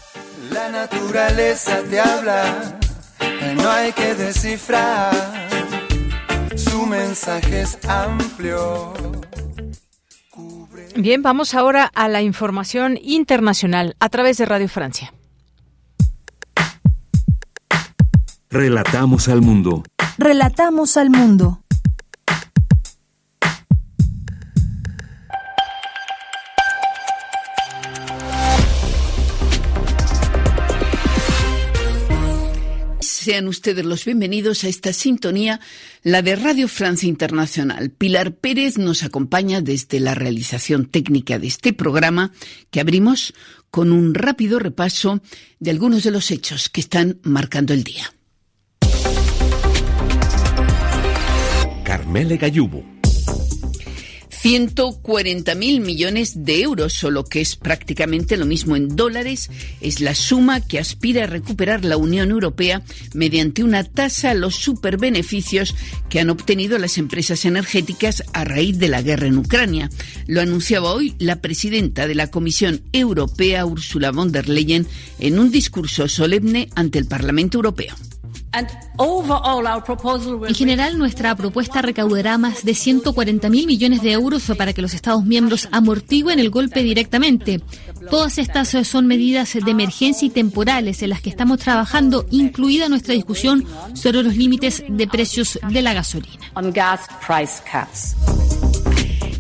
La naturaleza te habla, no hay que descifrar. Su mensaje es amplio. Bien, vamos ahora a la información internacional a través de Radio Francia. Relatamos al mundo. Relatamos al mundo. Sean ustedes los bienvenidos a esta sintonía, la de Radio Francia Internacional. Pilar Pérez nos acompaña desde la realización técnica de este programa que abrimos con un rápido repaso de algunos de los hechos que están marcando el día. Carmele Gayubo 140 mil millones de euros, solo que es prácticamente lo mismo en dólares, es la suma que aspira a recuperar la Unión Europea mediante una tasa a los superbeneficios que han obtenido las empresas energéticas a raíz de la guerra en Ucrania. Lo anunciaba hoy la presidenta de la Comisión Europea, Ursula von der Leyen, en un discurso solemne ante el Parlamento Europeo. En general, nuestra propuesta recaudará más de 140 mil millones de euros para que los Estados miembros amortiguen el golpe directamente. Todas estas son medidas de emergencia y temporales en las que estamos trabajando, incluida nuestra discusión sobre los límites de precios de la gasolina.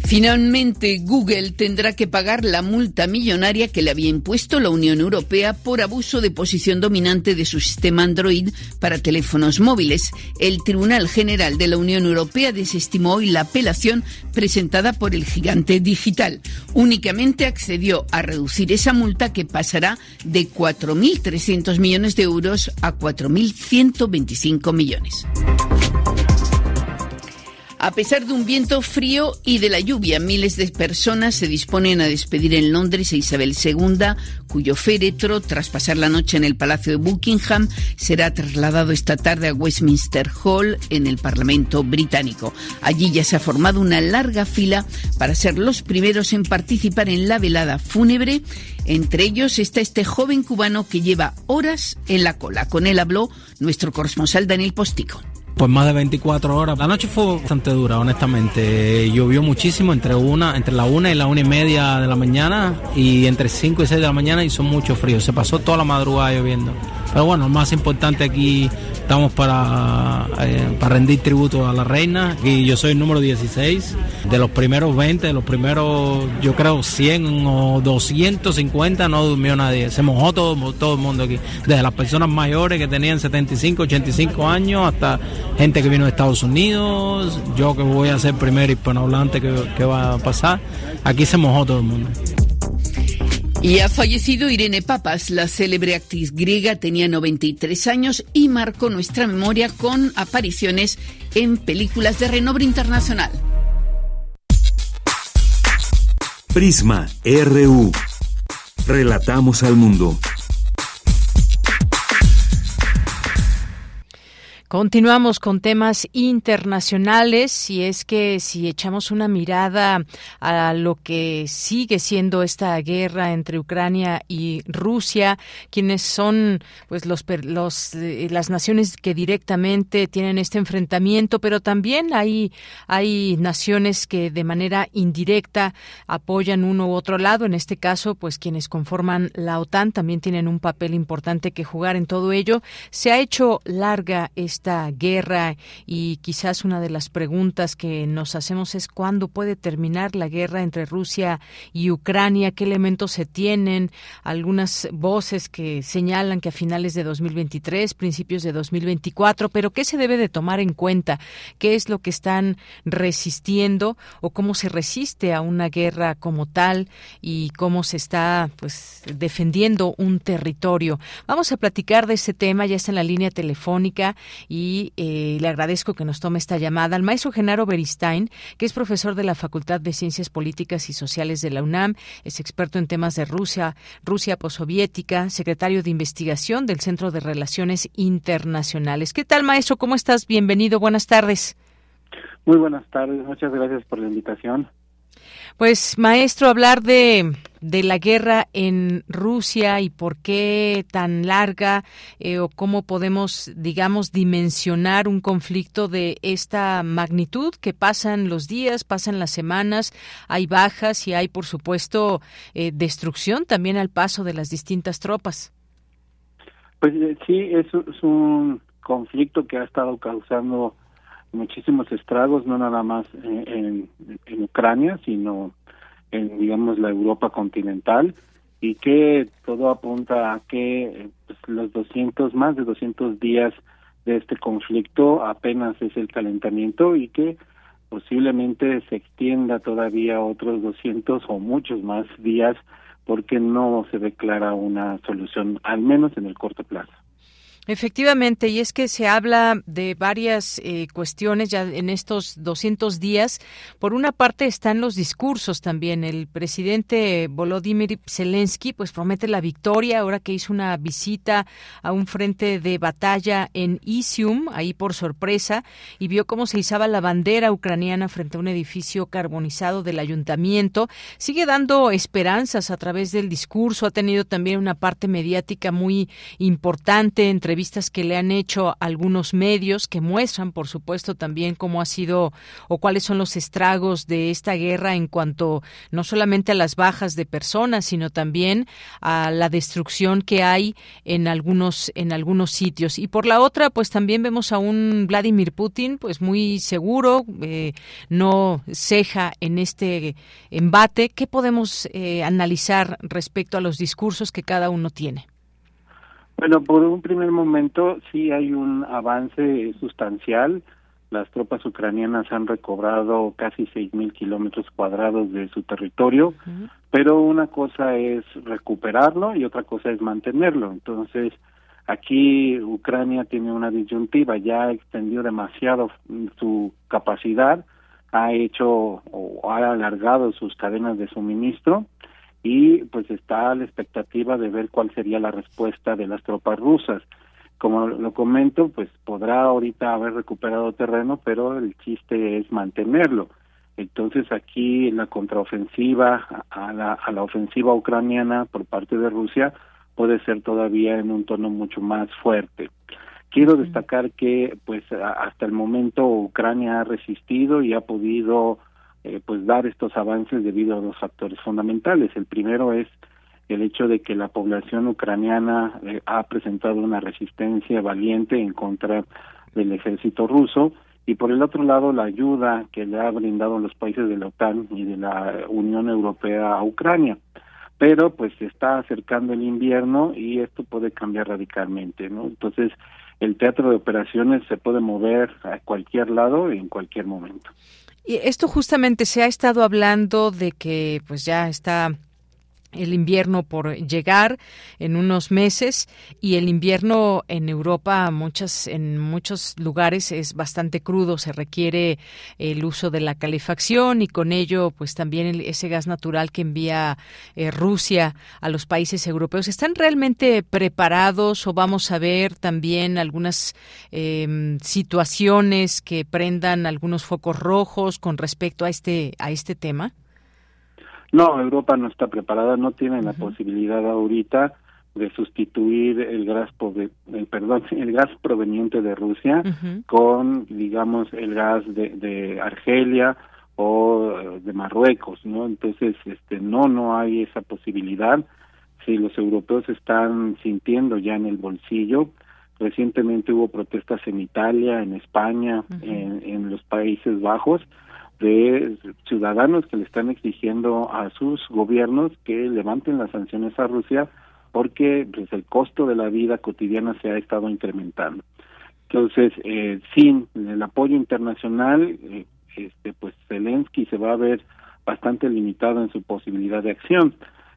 Finalmente, Google tendrá que pagar la multa millonaria que le había impuesto la Unión Europea por abuso de posición dominante de su sistema Android para teléfonos móviles. El Tribunal General de la Unión Europea desestimó hoy la apelación presentada por el gigante digital. Únicamente accedió a reducir esa multa que pasará de 4.300 millones de euros a 4.125 millones. A pesar de un viento frío y de la lluvia, miles de personas se disponen a despedir en Londres a Isabel II, cuyo féretro, tras pasar la noche en el Palacio de Buckingham, será trasladado esta tarde a Westminster Hall en el Parlamento británico. Allí ya se ha formado una larga fila para ser los primeros en participar en la velada fúnebre. Entre ellos está este joven cubano que lleva horas en la cola. Con él habló nuestro corresponsal Daniel Postico. Pues más de 24 horas. La noche fue bastante dura, honestamente. Llovió muchísimo entre una, entre la una y la una y media de la mañana y entre 5 y 6 de la mañana hizo mucho frío. Se pasó toda la madrugada lloviendo. Pero bueno, lo más importante aquí estamos para, eh, para rendir tributo a la reina y yo soy el número 16 de los primeros 20, de los primeros yo creo 100 o 250 no durmió nadie, se mojó todo, todo el mundo aquí, desde las personas mayores que tenían 75, 85 años hasta gente que vino de Estados Unidos, yo que voy a ser primer hispanohablante que, que va a pasar, aquí se mojó todo el mundo. Y ha fallecido Irene Papas, la célebre actriz griega, tenía 93 años y marcó nuestra memoria con apariciones en películas de renombre internacional. Prisma RU. Relatamos al mundo. Continuamos con temas internacionales y es que si echamos una mirada a lo que sigue siendo esta guerra entre Ucrania y Rusia, quienes son pues los, los eh, las naciones que directamente tienen este enfrentamiento, pero también hay hay naciones que de manera indirecta apoyan uno u otro lado, en este caso pues quienes conforman la OTAN también tienen un papel importante que jugar en todo ello. Se ha hecho larga esta esta guerra y quizás una de las preguntas que nos hacemos es cuándo puede terminar la guerra entre Rusia y Ucrania, qué elementos se tienen, algunas voces que señalan que a finales de 2023, principios de 2024, pero qué se debe de tomar en cuenta, qué es lo que están resistiendo o cómo se resiste a una guerra como tal y cómo se está pues defendiendo un territorio. Vamos a platicar de ese tema, ya está en la línea telefónica y eh, le agradezco que nos tome esta llamada al maestro Genaro Beristain, que es profesor de la Facultad de Ciencias Políticas y Sociales de la UNAM, es experto en temas de Rusia, Rusia possoviética, secretario de investigación del Centro de Relaciones Internacionales. ¿Qué tal, maestro? ¿Cómo estás? Bienvenido. Buenas tardes. Muy buenas tardes. Muchas gracias por la invitación. Pues, maestro, hablar de, de la guerra en Rusia y por qué tan larga eh, o cómo podemos, digamos, dimensionar un conflicto de esta magnitud que pasan los días, pasan las semanas, hay bajas y hay, por supuesto, eh, destrucción también al paso de las distintas tropas. Pues eh, sí, es, es un conflicto que ha estado causando muchísimos estragos, no nada más en, en, Ucrania, sino en, digamos, la Europa continental, y que todo apunta a que pues, los 200, más de 200 días de este conflicto apenas es el calentamiento y que posiblemente se extienda todavía otros 200 o muchos más días porque no se declara una solución, al menos en el corto plazo. Efectivamente, y es que se habla de varias eh, cuestiones ya en estos 200 días. Por una parte están los discursos también. El presidente Volodymyr Zelensky pues promete la victoria ahora que hizo una visita a un frente de batalla en Isium, ahí por sorpresa, y vio cómo se izaba la bandera ucraniana frente a un edificio carbonizado del ayuntamiento. Sigue dando esperanzas a través del discurso. Ha tenido también una parte mediática muy importante entre vistas que le han hecho algunos medios que muestran, por supuesto, también cómo ha sido o cuáles son los estragos de esta guerra en cuanto no solamente a las bajas de personas, sino también a la destrucción que hay en algunos en algunos sitios. Y por la otra, pues también vemos a un Vladimir Putin, pues muy seguro, eh, no ceja en este embate. ¿Qué podemos eh, analizar respecto a los discursos que cada uno tiene? Bueno, por un primer momento sí hay un avance sustancial. Las tropas ucranianas han recobrado casi seis mil kilómetros cuadrados de su territorio, pero una cosa es recuperarlo y otra cosa es mantenerlo. Entonces, Aquí Ucrania tiene una disyuntiva, ya extendió demasiado su capacidad, ha hecho o ha alargado sus cadenas de suministro y pues está a la expectativa de ver cuál sería la respuesta de las tropas rusas. Como lo comento, pues podrá ahorita haber recuperado terreno, pero el chiste es mantenerlo. Entonces aquí la contraofensiva a la, a la ofensiva ucraniana por parte de Rusia puede ser todavía en un tono mucho más fuerte. Quiero destacar que pues hasta el momento Ucrania ha resistido y ha podido eh, pues dar estos avances debido a dos factores fundamentales. El primero es el hecho de que la población ucraniana eh, ha presentado una resistencia valiente en contra del ejército ruso y por el otro lado la ayuda que le ha brindado los países de la OTAN y de la Unión Europea a Ucrania pero pues se está acercando el invierno y esto puede cambiar radicalmente, ¿no? Entonces, el teatro de operaciones se puede mover a cualquier lado en cualquier momento. Y esto justamente se ha estado hablando de que pues ya está el invierno por llegar en unos meses y el invierno en Europa muchas en muchos lugares es bastante crudo se requiere el uso de la calefacción y con ello pues también ese gas natural que envía eh, Rusia a los países europeos. Están realmente preparados o vamos a ver también algunas em, situaciones que prendan algunos focos rojos con respecto a este a este tema no, Europa no está preparada, no tiene la posibilidad ahorita de sustituir el gas el perdón <laughs> el gas proveniente de Rusia con digamos el gas de, de Argelia o de Marruecos no entonces este no no hay esa posibilidad. Si los europeos están sintiendo ya en el bolsillo. Recientemente hubo protestas en Italia en España en, en los Países Bajos de ciudadanos que le están exigiendo a sus gobiernos que levanten las sanciones a Rusia porque pues, el costo de la vida cotidiana se ha estado incrementando. Entonces, eh, sin el apoyo internacional, eh, este, pues Zelensky se va a ver bastante limitado en su posibilidad de acción.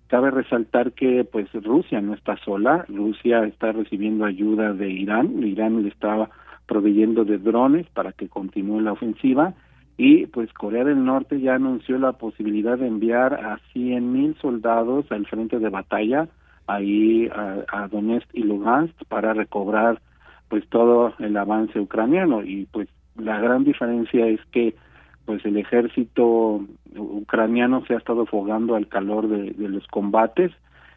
Cabe resaltar que pues Rusia no está sola, Rusia está recibiendo ayuda de Irán, Irán le estaba proveyendo de drones para que continúe la ofensiva y pues Corea del Norte ya anunció la posibilidad de enviar a cien mil soldados al frente de batalla ahí a, Donetsk y Lugansk para recobrar pues todo el avance ucraniano. Y pues la gran diferencia es que pues el ejército ucraniano se ha estado fogando al calor de, los combates.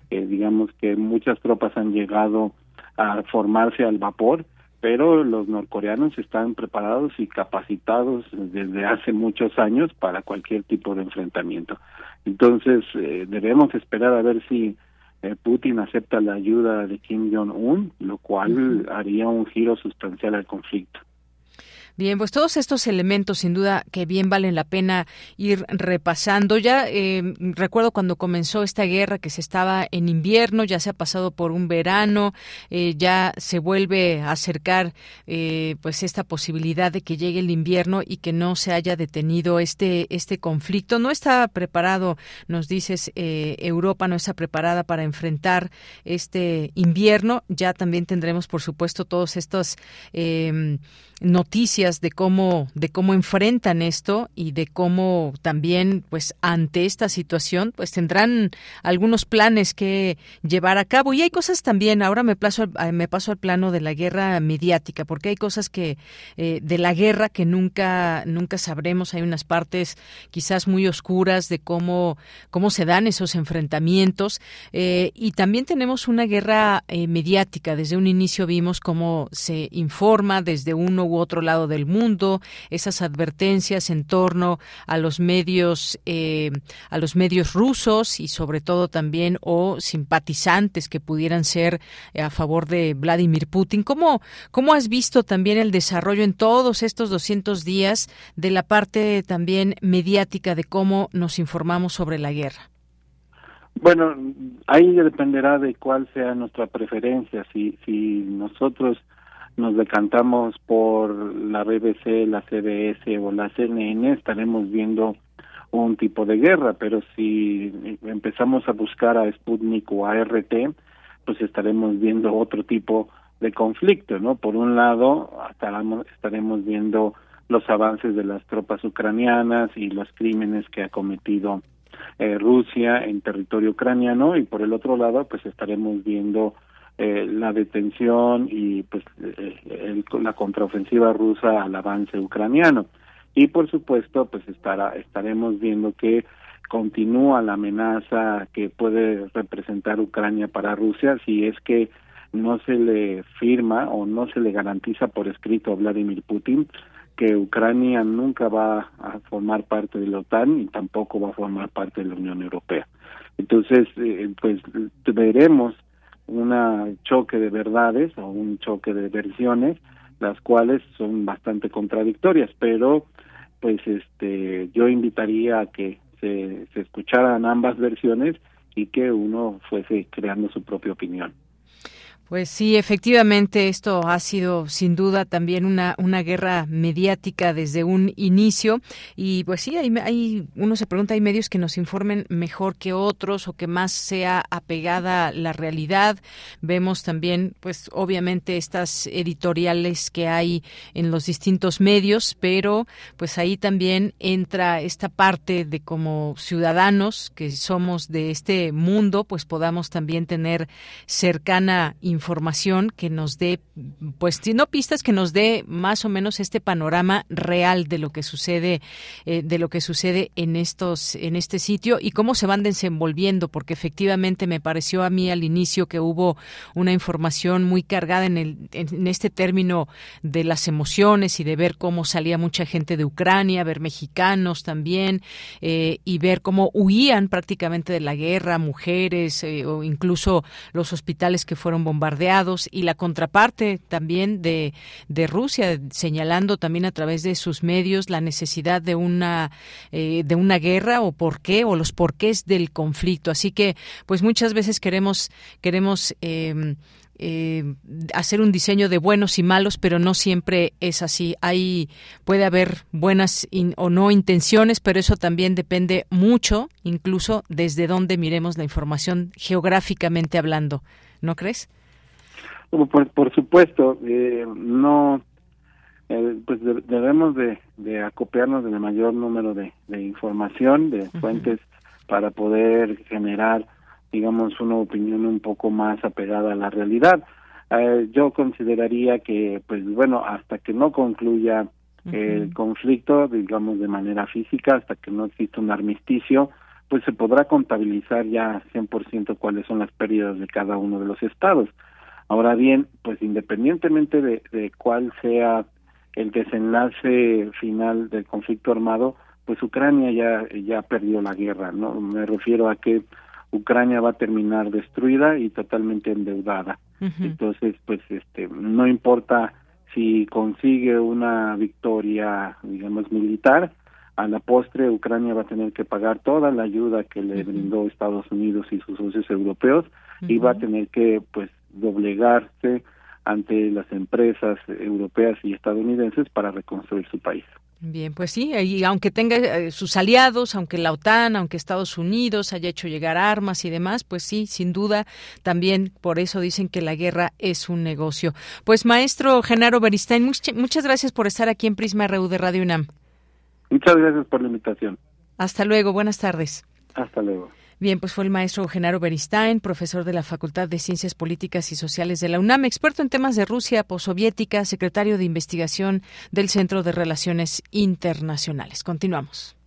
Eh, digamos que muchas tropas han llegado a formarse al vapor pero los norcoreanos están preparados y capacitados desde hace muchos años para cualquier tipo de enfrentamiento. Entonces, eh, debemos esperar a ver si eh, Putin acepta la ayuda de Kim Jong-un, lo cual haría un giro sustancial al conflicto. Bien, pues todos estos elementos sin duda que bien valen la pena ir repasando. Ya eh, recuerdo cuando comenzó esta guerra que se estaba en invierno, ya se ha pasado por un verano, eh, ya se vuelve a acercar eh, pues esta posibilidad de que llegue el invierno y que no se haya detenido este este conflicto. No está preparado, nos dices, Europa no está preparada para enfrentar este invierno. Ya también tendremos, por supuesto, todos estos noticias de cómo de cómo enfrentan esto y de cómo también pues ante esta situación pues tendrán algunos planes que llevar a cabo. Y hay cosas también ahora me paso me paso al plano de la guerra mediática porque hay cosas que eh, de la guerra que nunca nunca sabremos. Hay unas partes quizás muy oscuras de cómo cómo se dan esos enfrentamientos. Eh, y también tenemos una guerra eh, mediática. Desde un inicio vimos cómo se informa desde uno u otro lado del mundo, esas advertencias en torno a los medios, eh, a los medios rusos y sobre todo también o simpatizantes que pudieran ser eh, a favor de Vladimir Putin. ¿Cómo, ¿Cómo has visto también el desarrollo en todos estos 200 días de la parte también mediática de cómo nos informamos sobre la guerra? Bueno, ahí dependerá de cuál sea nuestra preferencia. Si, si nosotros nos decantamos por la BBC, la CBS o la CNN, estaremos viendo un tipo de guerra, pero si empezamos a buscar a Sputnik o a RT, pues estaremos viendo otro tipo de conflicto, ¿no? Por un lado, estaremos, viendo los avances de las tropas ucranianas y los crímenes que ha cometido eh, Rusia en territorio ucraniano y por el otro lado, pues estaremos viendo eh, la detención y pues eh, la contraofensiva rusa al avance ucraniano y por supuesto pues estará estaremos viendo que continúa la amenaza que puede representar Ucrania para Rusia si es que no se le firma o no se le garantiza por escrito a Vladimir Putin que Ucrania nunca va a formar parte de la OTAN y tampoco va a formar parte de la Unión Europea. Entonces, eh, pues veremos un choque de verdades o un choque de versiones, las cuales son bastante contradictorias, pero pues este yo invitaría a que se, se escucharan ambas versiones y que uno fuese creando su propia opinión. Pues sí, efectivamente, esto ha sido sin duda también una, una guerra mediática desde un inicio. Y pues sí, hay, uno se pregunta, hay medios que nos informen mejor que otros o que más sea apegada la realidad. Vemos también, pues obviamente, estas editoriales que hay en los distintos medios, pero pues ahí también entra esta parte de como ciudadanos que somos de este mundo, pues podamos también tener cercana información información que nos dé, pues no pistas, que nos dé más o menos este panorama real de lo que sucede, eh, de lo que sucede en estos, en este sitio y cómo se van desenvolviendo, porque efectivamente me pareció a mí al inicio que hubo una información muy cargada en, el, en este término de las emociones y de ver cómo salía mucha gente de Ucrania, ver mexicanos también eh, y ver cómo huían prácticamente de la guerra, mujeres eh, o incluso los hospitales que fueron bombardeados bombardeados y la contraparte también de, de Rusia señalando también a través de sus medios la necesidad de una eh, de una guerra o por qué o los porqués del conflicto así que pues muchas veces queremos queremos eh, eh, hacer un diseño de buenos y malos, pero no siempre es así. Hay puede haber buenas o no intenciones, pero eso también depende mucho, incluso desde dónde miremos la información geográficamente hablando. ¿No crees? Por, por supuesto, eh, no, eh, pues debemos de, de, acopiarnos del mayor número de, información, de fuentes, para poder generar, digamos, una opinión un poco más apegada a la realidad. Eh, yo consideraría que, pues bueno, hasta que no concluya el conflicto, digamos, de manera física, hasta que no exista un armisticio, pues se podrá contabilizar ya 100% cuáles son las pérdidas de cada uno de los estados. Ahora bien, pues independientemente de, de cuál sea el desenlace final del conflicto armado, pues Ucrania ya ya perdió la guerra, ¿no? Me refiero a que Ucrania va a terminar destruida y totalmente endeudada. Entonces, pues este no importa si consigue una victoria, digamos militar, a la postre Ucrania va a tener que pagar toda la ayuda que le brindó Estados Unidos y sus socios europeos y va a tener que pues doblegarse ante las empresas europeas y estadounidenses para reconstruir su país. Bien, pues sí, y aunque tenga eh, sus aliados, aunque la OTAN, aunque Estados Unidos haya hecho llegar armas y demás, pues sí, sin duda, también por eso dicen que la guerra es un negocio. Pues maestro Genaro Beristain, muchas gracias por estar aquí en Prisma RU de Radio UNAM. Muchas gracias por la invitación. Hasta luego, buenas tardes. Hasta luego. Bien, pues fue el maestro Genaro Beristain, profesor de la Facultad de Ciencias Políticas y Sociales de la UNAM, experto en temas de Rusia postsoviética, secretario de investigación del Centro de Relaciones Internacionales. Continuamos.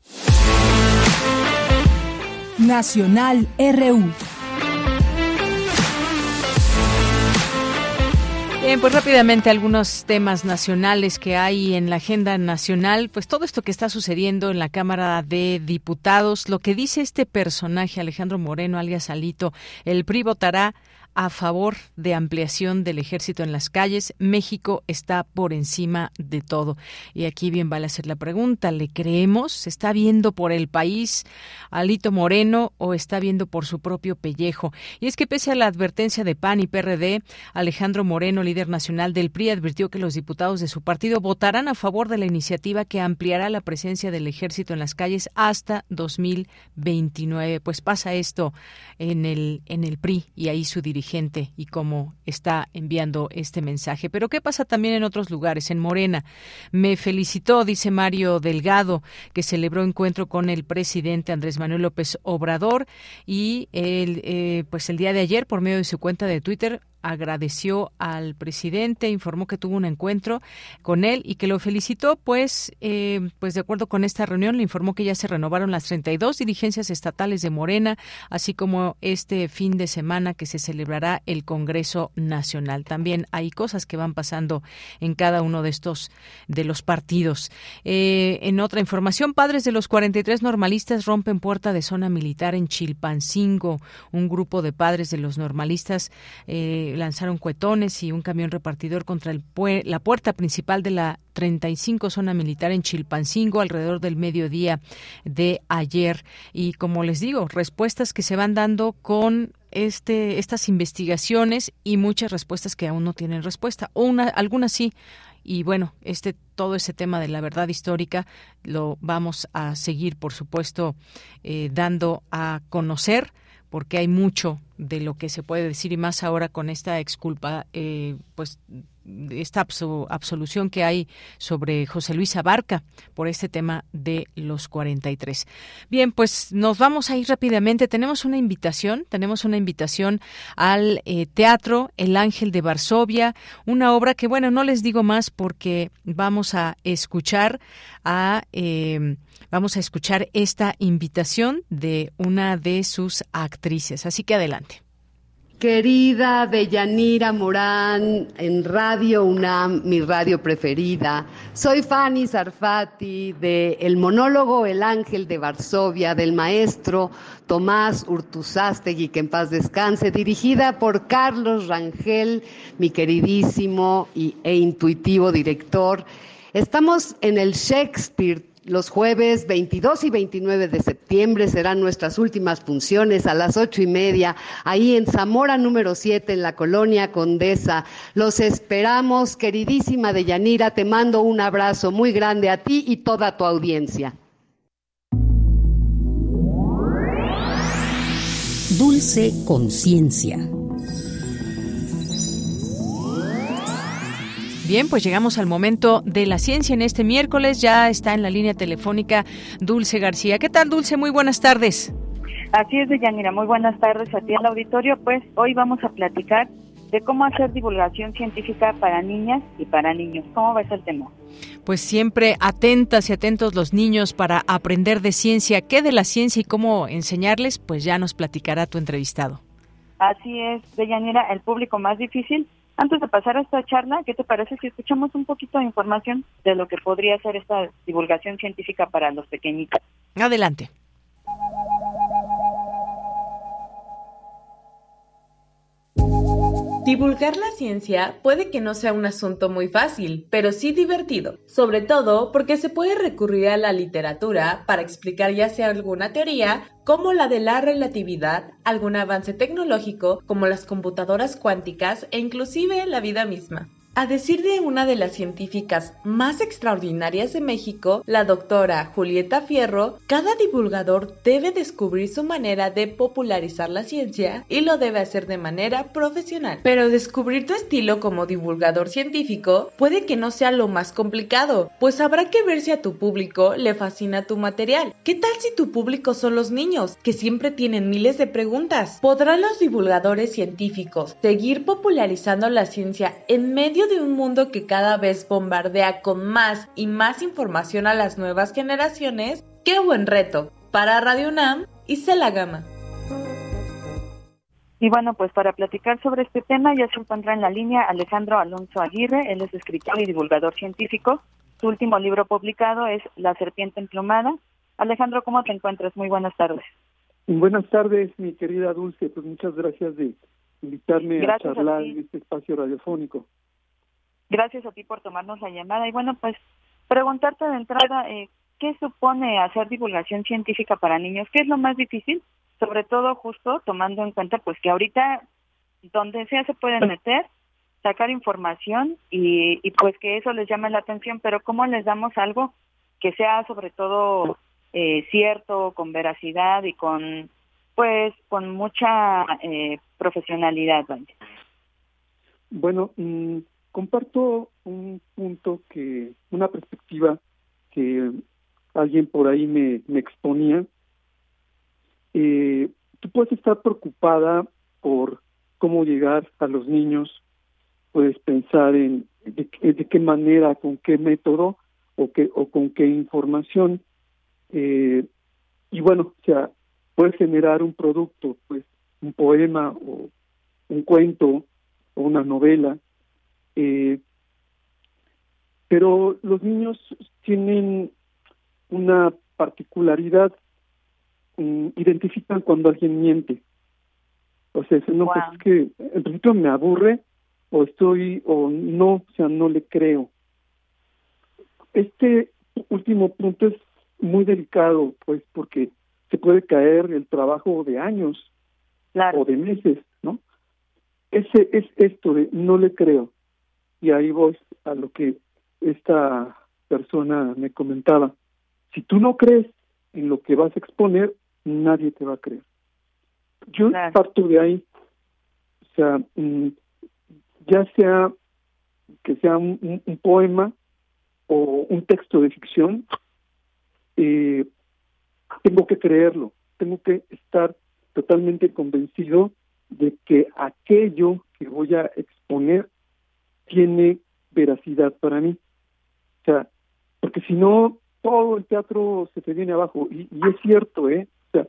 Nacional RU. Bien, pues rápidamente algunos temas nacionales que hay en la agenda nacional, pues todo esto que está sucediendo en la Cámara de Diputados, lo que dice este personaje Alejandro Moreno, alias Alito, el PRI votará a favor de ampliación del ejército en las calles. México está por encima de todo. Y aquí bien vale hacer la pregunta, ¿le creemos? ¿Se está viendo por el país Alito Moreno o está viendo por su propio pellejo? Y es que pese a la advertencia de PAN y PRD, Alejandro Moreno, líder nacional del PRI, advirtió que los diputados de su partido votarán a favor de la iniciativa que ampliará la presencia del ejército en las calles hasta 2029. Pues pasa esto en el en el PRI y ahí su dirigente dirigente y cómo está enviando este mensaje. Pero ¿qué pasa también en otros lugares? En Morena. Me felicitó, dice Mario Delgado, que celebró encuentro con el presidente Andrés Manuel López Obrador y el, eh, pues el día de ayer, por medio de su cuenta de Twitter, agradeció al presidente, informó que tuvo un encuentro con él y que lo felicitó, pues, eh, pues de acuerdo con esta reunión, le informó que ya se renovaron las 32 dirigencias estatales de Morena, así como este fin de semana que se celebrará el Congreso Nacional. También hay cosas que van pasando en cada uno de estos de los partidos. Eh, en otra información, padres de los 43 normalistas rompen puerta de zona militar en Chilpancingo. Un grupo de padres de los normalistas eh, lanzaron cuetones y un camión repartidor contra el la puerta principal de la 35 zona militar en Chilpancingo alrededor del mediodía de ayer. Y como les digo, respuestas que se van dando con este, estas investigaciones y muchas respuestas que aún no tienen respuesta, o una, algunas sí. Y bueno, este todo ese tema de la verdad histórica lo vamos a seguir, por supuesto, eh, dando a conocer porque hay mucho de lo que se puede decir y más ahora con esta exculpa, eh, pues esta absolución que hay sobre José Luis Abarca por este tema de los 43. Bien, pues nos vamos a ir rápidamente. Tenemos una invitación, tenemos una invitación al eh, Teatro El Ángel de Varsovia, una obra que, bueno, no les digo más porque vamos a escuchar a... Eh, Vamos a escuchar esta invitación de una de sus actrices. Así que adelante. Querida Deyanira Morán, en Radio UNAM, mi radio preferida, soy Fanny Sarfati de El monólogo El Ángel de Varsovia del maestro Tomás Urtuzástegui, que en paz descanse, dirigida por Carlos Rangel, mi queridísimo e intuitivo director. Estamos en el Shakespeare los jueves 22 y 29 de septiembre serán nuestras últimas funciones a las ocho y media, ahí en Zamora número 7, en la colonia Condesa. Los esperamos, queridísima Deyanira, te mando un abrazo muy grande a ti y toda tu audiencia. Dulce Conciencia. Bien, pues llegamos al momento de la ciencia en este miércoles. Ya está en la línea telefónica Dulce García. ¿Qué tal, Dulce? Muy buenas tardes. Así es, Deyanira. Muy buenas tardes a ti al auditorio. Pues hoy vamos a platicar de cómo hacer divulgación científica para niñas y para niños. ¿Cómo ves el tema? Pues siempre atentas y atentos los niños para aprender de ciencia. ¿Qué de la ciencia y cómo enseñarles? Pues ya nos platicará tu entrevistado. Así es, Deyanira, el público más difícil antes de pasar a esta charla, ¿qué te parece si escuchamos un poquito de información de lo que podría ser esta divulgación científica para los pequeñitos? Adelante. Divulgar la ciencia puede que no sea un asunto muy fácil, pero sí divertido, sobre todo porque se puede recurrir a la literatura para explicar ya sea alguna teoría como la de la relatividad, algún avance tecnológico como las computadoras cuánticas e inclusive la vida misma. A decir de una de las científicas más extraordinarias de México, la doctora Julieta Fierro, cada divulgador debe descubrir su manera de popularizar la ciencia y lo debe hacer de manera profesional. Pero descubrir tu estilo como divulgador científico puede que no sea lo más complicado, pues habrá que ver si a tu público le fascina tu material. ¿Qué tal si tu público son los niños, que siempre tienen miles de preguntas? ¿Podrán los divulgadores científicos seguir popularizando la ciencia en medio de un mundo que cada vez bombardea con más y más información a las nuevas generaciones, qué buen reto para Radio UNAM y la Gama. Y bueno, pues para platicar sobre este tema ya se encuentra en la línea Alejandro Alonso Aguirre, él es escritor y divulgador científico. Su último libro publicado es La serpiente emplumada. Alejandro, ¿cómo te encuentras? Muy buenas tardes. Buenas tardes, mi querida Dulce. Pues muchas gracias de invitarme a charlar en este espacio radiofónico. Gracias a ti por tomarnos la llamada. Y bueno, pues preguntarte de entrada, eh, ¿qué supone hacer divulgación científica para niños? ¿Qué es lo más difícil? Sobre todo justo tomando en cuenta pues que ahorita donde sea se pueden meter, sacar información y, y pues que eso les llame la atención, pero ¿cómo les damos algo que sea sobre todo eh, cierto, con veracidad y con pues con mucha eh, profesionalidad. Bueno, mm, comparto un punto que, una perspectiva que alguien por ahí me, me exponía. Eh, tú puedes estar preocupada por cómo llegar a los niños, puedes pensar en de, qué manera, con qué método o, qué, o con qué información. Eh, y bueno, o sea, puedes generar un producto, pues un poema o un cuento o una novela. Eh, pero los niños tienen una particularidad, mm, identifican cuando alguien miente. O sea, no, pues es que en principio me aburre o estoy o no, o sea, no le creo. Este último punto es muy delicado, pues, porque se puede caer el trabajo de años o de meses, ¿no? Ese es esto de no le creo. Y ahí voy a lo que esta persona me comentaba. Si tú no crees en lo que vas a exponer, nadie te va a creer. Yo parto de ahí. O sea, mm, ya sea que sea un, poema o un texto de ficción, eh, tengo que creerlo, tengo que estar totalmente convencido de que aquello que voy a exponer tiene veracidad para mí. O sea, porque si no, todo el teatro se te viene abajo. Y, es cierto, ¿eh? O sea,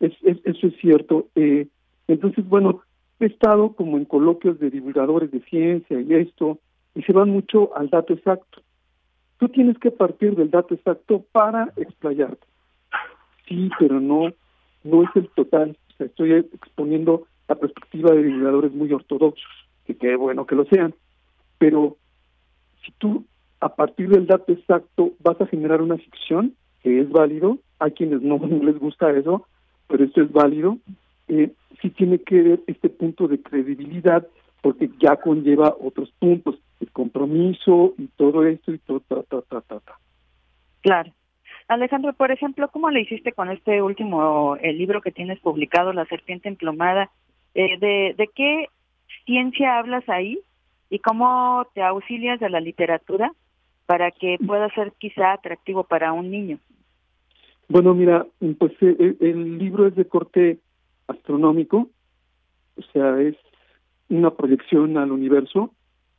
es, eso es cierto. Eh, entonces, bueno, he estado como en coloquios de divulgadores de ciencia y esto, y se van mucho al dato exacto. Tú tienes que partir del dato exacto para explayarte. Sí, pero no, no es el total. O sea, estoy exponiendo la perspectiva de divulgadores muy ortodoxos, que qué bueno que lo sean. Pero si tú a partir del dato exacto vas a generar una ficción, que es válido, hay quienes <laughs> no, les gusta eso, pero esto es válido, eh, sí tiene que ver este punto de credibilidad porque ya conlleva otros puntos, el compromiso y todo esto y todo, ta, ta, ta, ta. Claro. Alejandro, por ejemplo, ¿cómo le hiciste con este último el libro que tienes publicado, La Serpiente Emplomada? Eh, de, ¿De qué ciencia hablas ahí y cómo te auxilias de la literatura para que pueda ser quizá atractivo para un niño? Bueno, mira, pues eh, el libro es de corte astronómico, o sea, es una proyección al universo,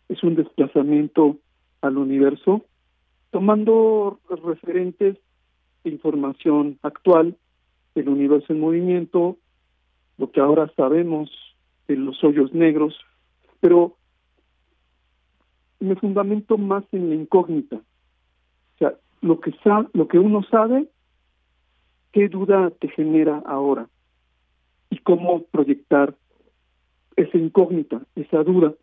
es un desplazamiento al universo, tomando referentes información actual del universo en movimiento, lo que ahora sabemos de los hoyos negros, pero me fundamento más en la incógnita. O sea, lo que, lo que uno sabe, ¿qué duda te genera ahora? y cómo proyectar esa incógnita, esa duda.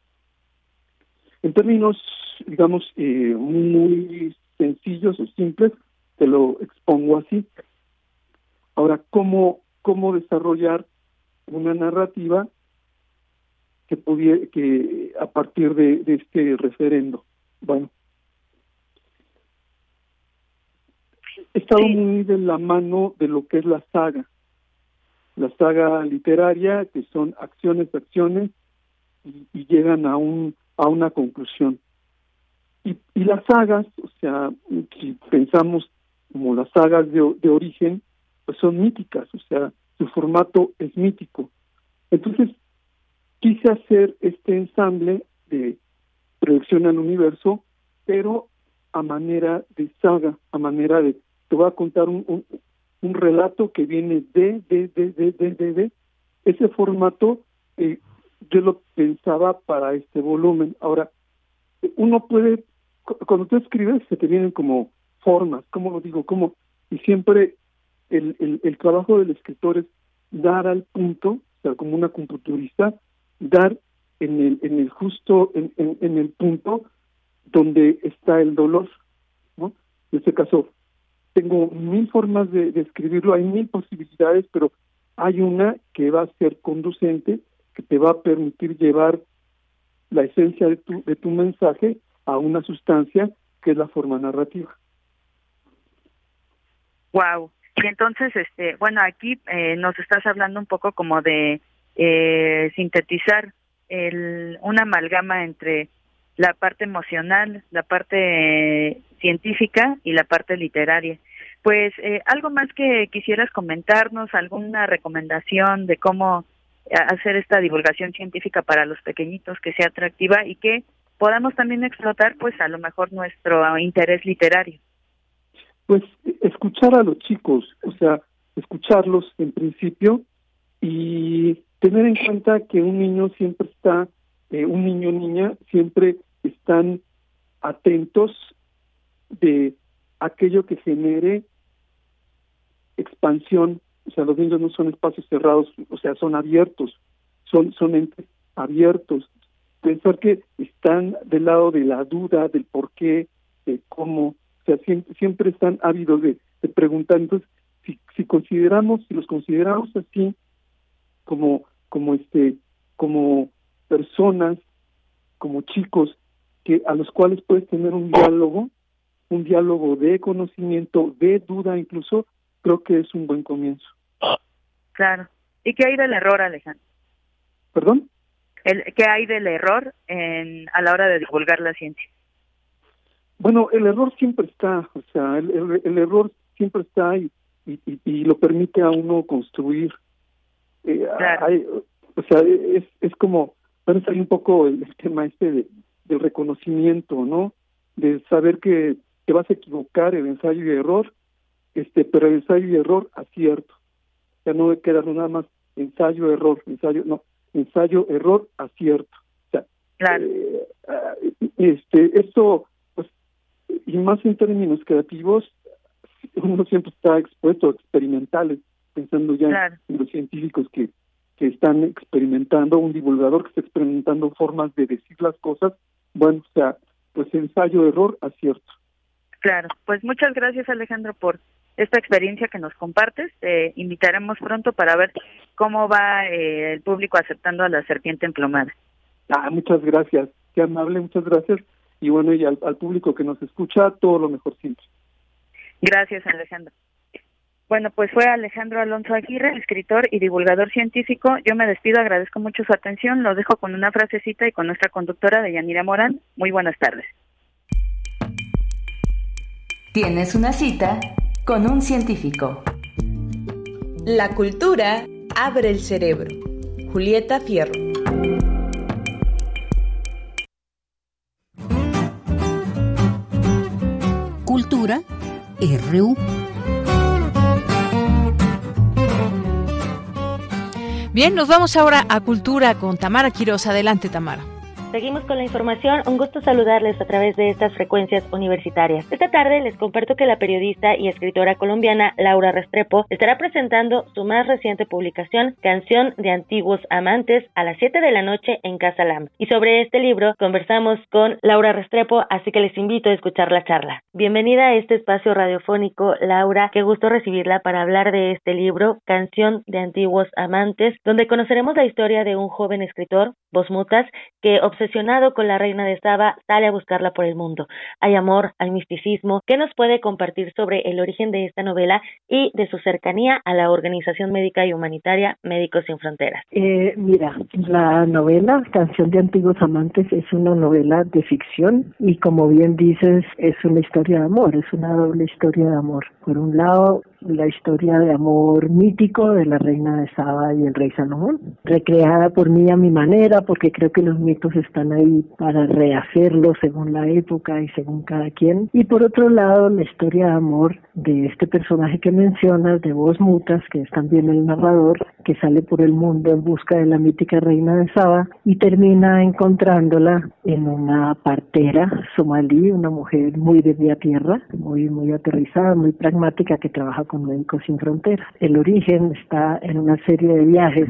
En términos, digamos, eh, muy sencillos o simples, te lo expongo así. Ahora, ¿cómo, cómo desarrollar una narrativa que pudiera, que a partir de, de este referendo? Bueno, he estado muy de la mano de lo que es la saga la saga literaria, que son acciones, acciones, y, llegan a, un, a una conclusión. Y, y, las sagas, o sea, si pensamos como las sagas de, de origen, pues son míticas, o sea, su formato es mítico. Entonces, quise hacer este ensamble de proyección al universo, pero a manera de saga, a manera de, te voy a contar un, un relato que viene de, de, de, de, de, de, Ese formato eh, yo lo pensaba para este volumen. Ahora, uno puede, cuando tú escribes, se te vienen como formas, ¿cómo lo digo? como Y siempre el, el, el trabajo del escritor es dar al punto, o sea, como una computurista, dar en el, en el justo, en, en, en el punto donde está el dolor, ¿no? En este caso, tengo mil formas de, escribirlo, hay mil posibilidades, pero hay una que va a ser conducente, que te va a permitir llevar la esencia de tu, de tu mensaje a una sustancia que es la forma narrativa. Wow. Y entonces, este, bueno, aquí eh, nos estás hablando un poco como de eh, sintetizar el, una amalgama entre la parte emocional, la parte científica y la parte literaria. Pues eh, algo más que quisieras comentarnos, alguna recomendación de cómo hacer esta divulgación científica para los pequeñitos que sea atractiva y que podamos también explotar pues a lo mejor nuestro interés literario. Pues escuchar a los chicos, o sea, escucharlos en principio y tener en cuenta que un niño siempre está, eh, un niño niña siempre están atentos de aquello que genere expansión, o sea, los niños no son espacios cerrados, o sea, son abiertos, son, son entes abiertos. Pensar que están del lado de la duda, del por qué, de cómo, o sea, siempre, siempre están ávidos de, de preguntar. Entonces, si, si consideramos, si los consideramos así, como, como este, como personas, como chicos, que a los cuales puedes tener un diálogo, un diálogo de conocimiento, de duda incluso, creo que es un buen comienzo. Claro. ¿Y qué hay del error, Alejandro? ¿Perdón? El, ¿Qué hay del error en, a la hora de divulgar la ciencia? Bueno, el error siempre está, o sea, el, el, error siempre está y, y, y, lo permite a uno construir. Eh, claro. o sea, es, es como, bueno, hay un poco el, el tema este de, del reconocimiento, ¿no? De saber que te vas a equivocar, el ensayo y error, este, pero el ensayo y error acierto. Ya no queda nada más ensayo, error, ensayo, no, ensayo, error, acierto. O sea, claro. Eh, este, esto, pues, y más en términos creativos, <laughs> uno siempre está expuesto a experimentales, pensando ya en los científicos que, que están experimentando, un divulgador que está experimentando formas de decir las cosas, bueno, o sea, pues ensayo, error, acierto. Claro, pues muchas gracias Alejandro por esta experiencia que nos compartes. Te invitaremos pronto para ver cómo va eh, el público aceptando a la serpiente emplomada. Ah, muchas gracias. Qué amable, muchas gracias. Y bueno, y al, público que nos escucha, todo lo mejor siempre. Gracias, Alejandro. Bueno, pues fue Alejandro Alonso Aguirre, escritor y divulgador científico. Yo me despido, agradezco mucho su atención. Lo dejo con una frasecita y con nuestra conductora, de Yanira Morán. Muy buenas tardes. Tienes una cita con un científico. La cultura abre el cerebro. Julieta Fierro. Cultura RU. Bien, nos vamos ahora a Cultura con Tamara Quiroz. Adelante, Tamara. Seguimos con la información. Un gusto saludarles a través de estas frecuencias universitarias. Esta tarde les comparto que la periodista y escritora colombiana Laura Restrepo estará presentando su más reciente publicación, Canción de Antiguos Amantes, a las 7 de la noche en Casa Lam. Y sobre este libro conversamos con Laura Restrepo, así que les invito a escuchar la charla. Bienvenida a este espacio radiofónico, Laura. Qué gusto recibirla para hablar de este libro, Canción de Antiguos Amantes, donde conoceremos la historia de un joven escritor, Bosmutas, que obsesionado con la reina de Saba, sale a buscarla por el mundo. Hay amor, hay misticismo. ¿Qué nos puede compartir sobre el origen de esta novela y de su cercanía a la Organización Médica y Humanitaria Médicos Sin Fronteras? Eh, mira, la novela Canción de Antiguos Amantes es una novela de ficción y como bien dices, es una historia de amor, es una doble historia de amor. Por un lado, la historia de amor mítico de la reina de Saba y el rey Salomón, recreada por mí a mi manera, porque creo que los mitos están ahí para rehacerlo según la época y según cada quien. Y por otro lado, la historia de amor de este personaje que mencionas, de Voz Mutas, que es también el narrador, que sale por el mundo en busca de la mítica reina de Saba y termina encontrándola en una partera somalí, una mujer muy de vía tierra, muy, muy aterrizada, muy pragmática, que trabaja con Médicos Sin Fronteras. El origen está en una serie de viajes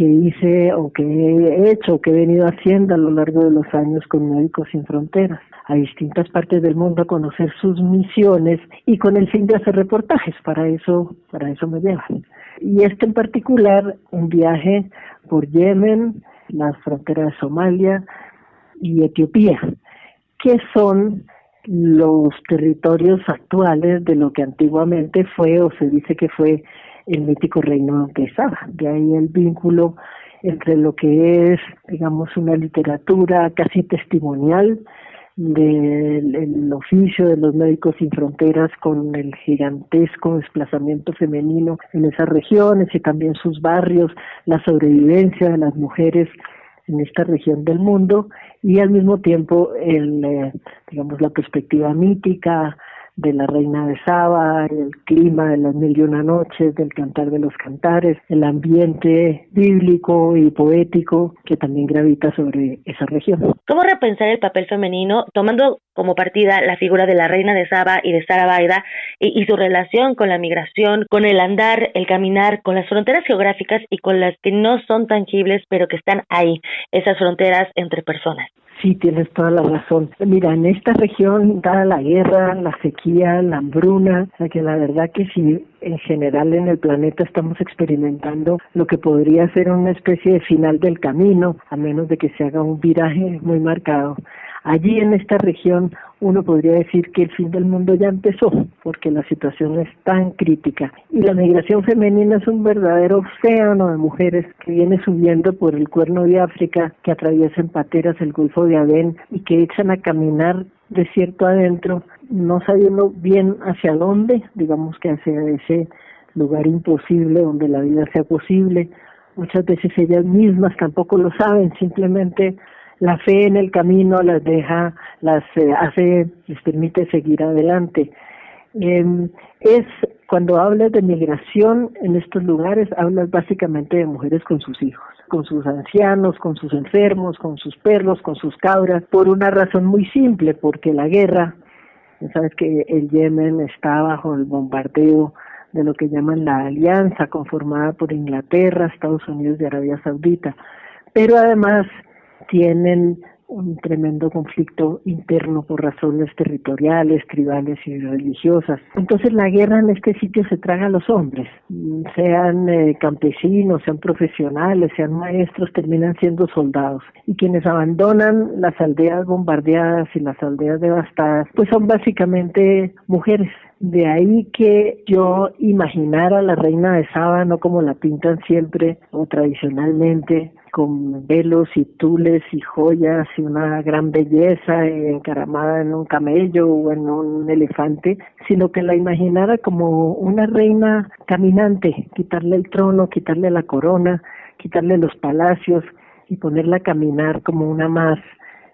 que hice o que he hecho o que he venido haciendo a lo largo de los años con Médicos Sin Fronteras a distintas partes del mundo a conocer sus misiones y con el fin de hacer reportajes, para eso, para eso me llevan. Y este en particular, un viaje por Yemen, las fronteras de Somalia y Etiopía, que son los territorios actuales de lo que antiguamente fue o se dice que fue el mítico reino de Saba. De ahí el vínculo entre lo que es, digamos, una literatura casi testimonial del oficio de los médicos sin fronteras con el gigantesco desplazamiento femenino en esas regiones y también sus barrios, la sobrevivencia de las mujeres en esta región del mundo y al mismo tiempo el, eh, digamos la perspectiva mítica de la reina de Saba, el clima de las mil y una noches, del cantar de los cantares, el ambiente bíblico y poético que también gravita sobre esa región. ¿Cómo repensar el papel femenino tomando como partida la figura de la reina de Saba y de Sara Baida y, y, su relación con la migración, con el andar, el caminar, con las fronteras geográficas y con las que no son tangibles pero que están ahí, esas fronteras entre personas? Sí, tienes toda la razón. Mira, en esta región, dada la guerra, la sequía, la hambruna, que la verdad que sí, en general en el planeta estamos experimentando lo que podría ser una especie de final del camino, a menos de que se haga un viraje muy marcado. Allí en esta región uno podría decir que el fin del mundo ya empezó, porque la situación es tan crítica. Y la migración femenina es un verdadero océano de mujeres que viene subiendo por el cuerno de África, que atraviesan pateras el Golfo de Adén y que echan a caminar desierto adentro, no sabiendo bien hacia dónde, digamos que hacia ese lugar imposible donde la vida sea posible. Muchas veces ellas mismas tampoco lo saben, simplemente la fe en el camino las deja, las eh, hace, les permite seguir adelante. Em, es cuando hablas de migración en estos lugares, hablas básicamente de mujeres con sus hijos, con sus ancianos, con sus enfermos, con sus perros, con sus cabras, por una razón muy simple, porque la guerra, sabes que el Yemen está bajo el bombardeo de lo que llaman la alianza conformada por Inglaterra, Estados Unidos y Arabia Saudita, pero además tienen un tremendo conflicto interno por razones territoriales, tribales y religiosas. Entonces la guerra en este sitio se traga a los hombres, sean eh, campesinos, sean profesionales, sean maestros, terminan siendo soldados. Y quienes abandonan las aldeas bombardeadas y las aldeas devastadas, pues son básicamente mujeres. De ahí que yo imaginara a la reina de Saba no como la pintan siempre o tradicionalmente, con velos y tules y joyas y una gran belleza encaramada en un camello o en un elefante, sino que la imaginara como una reina caminante, quitarle el trono, quitarle la corona, quitarle los palacios y ponerla a caminar como una más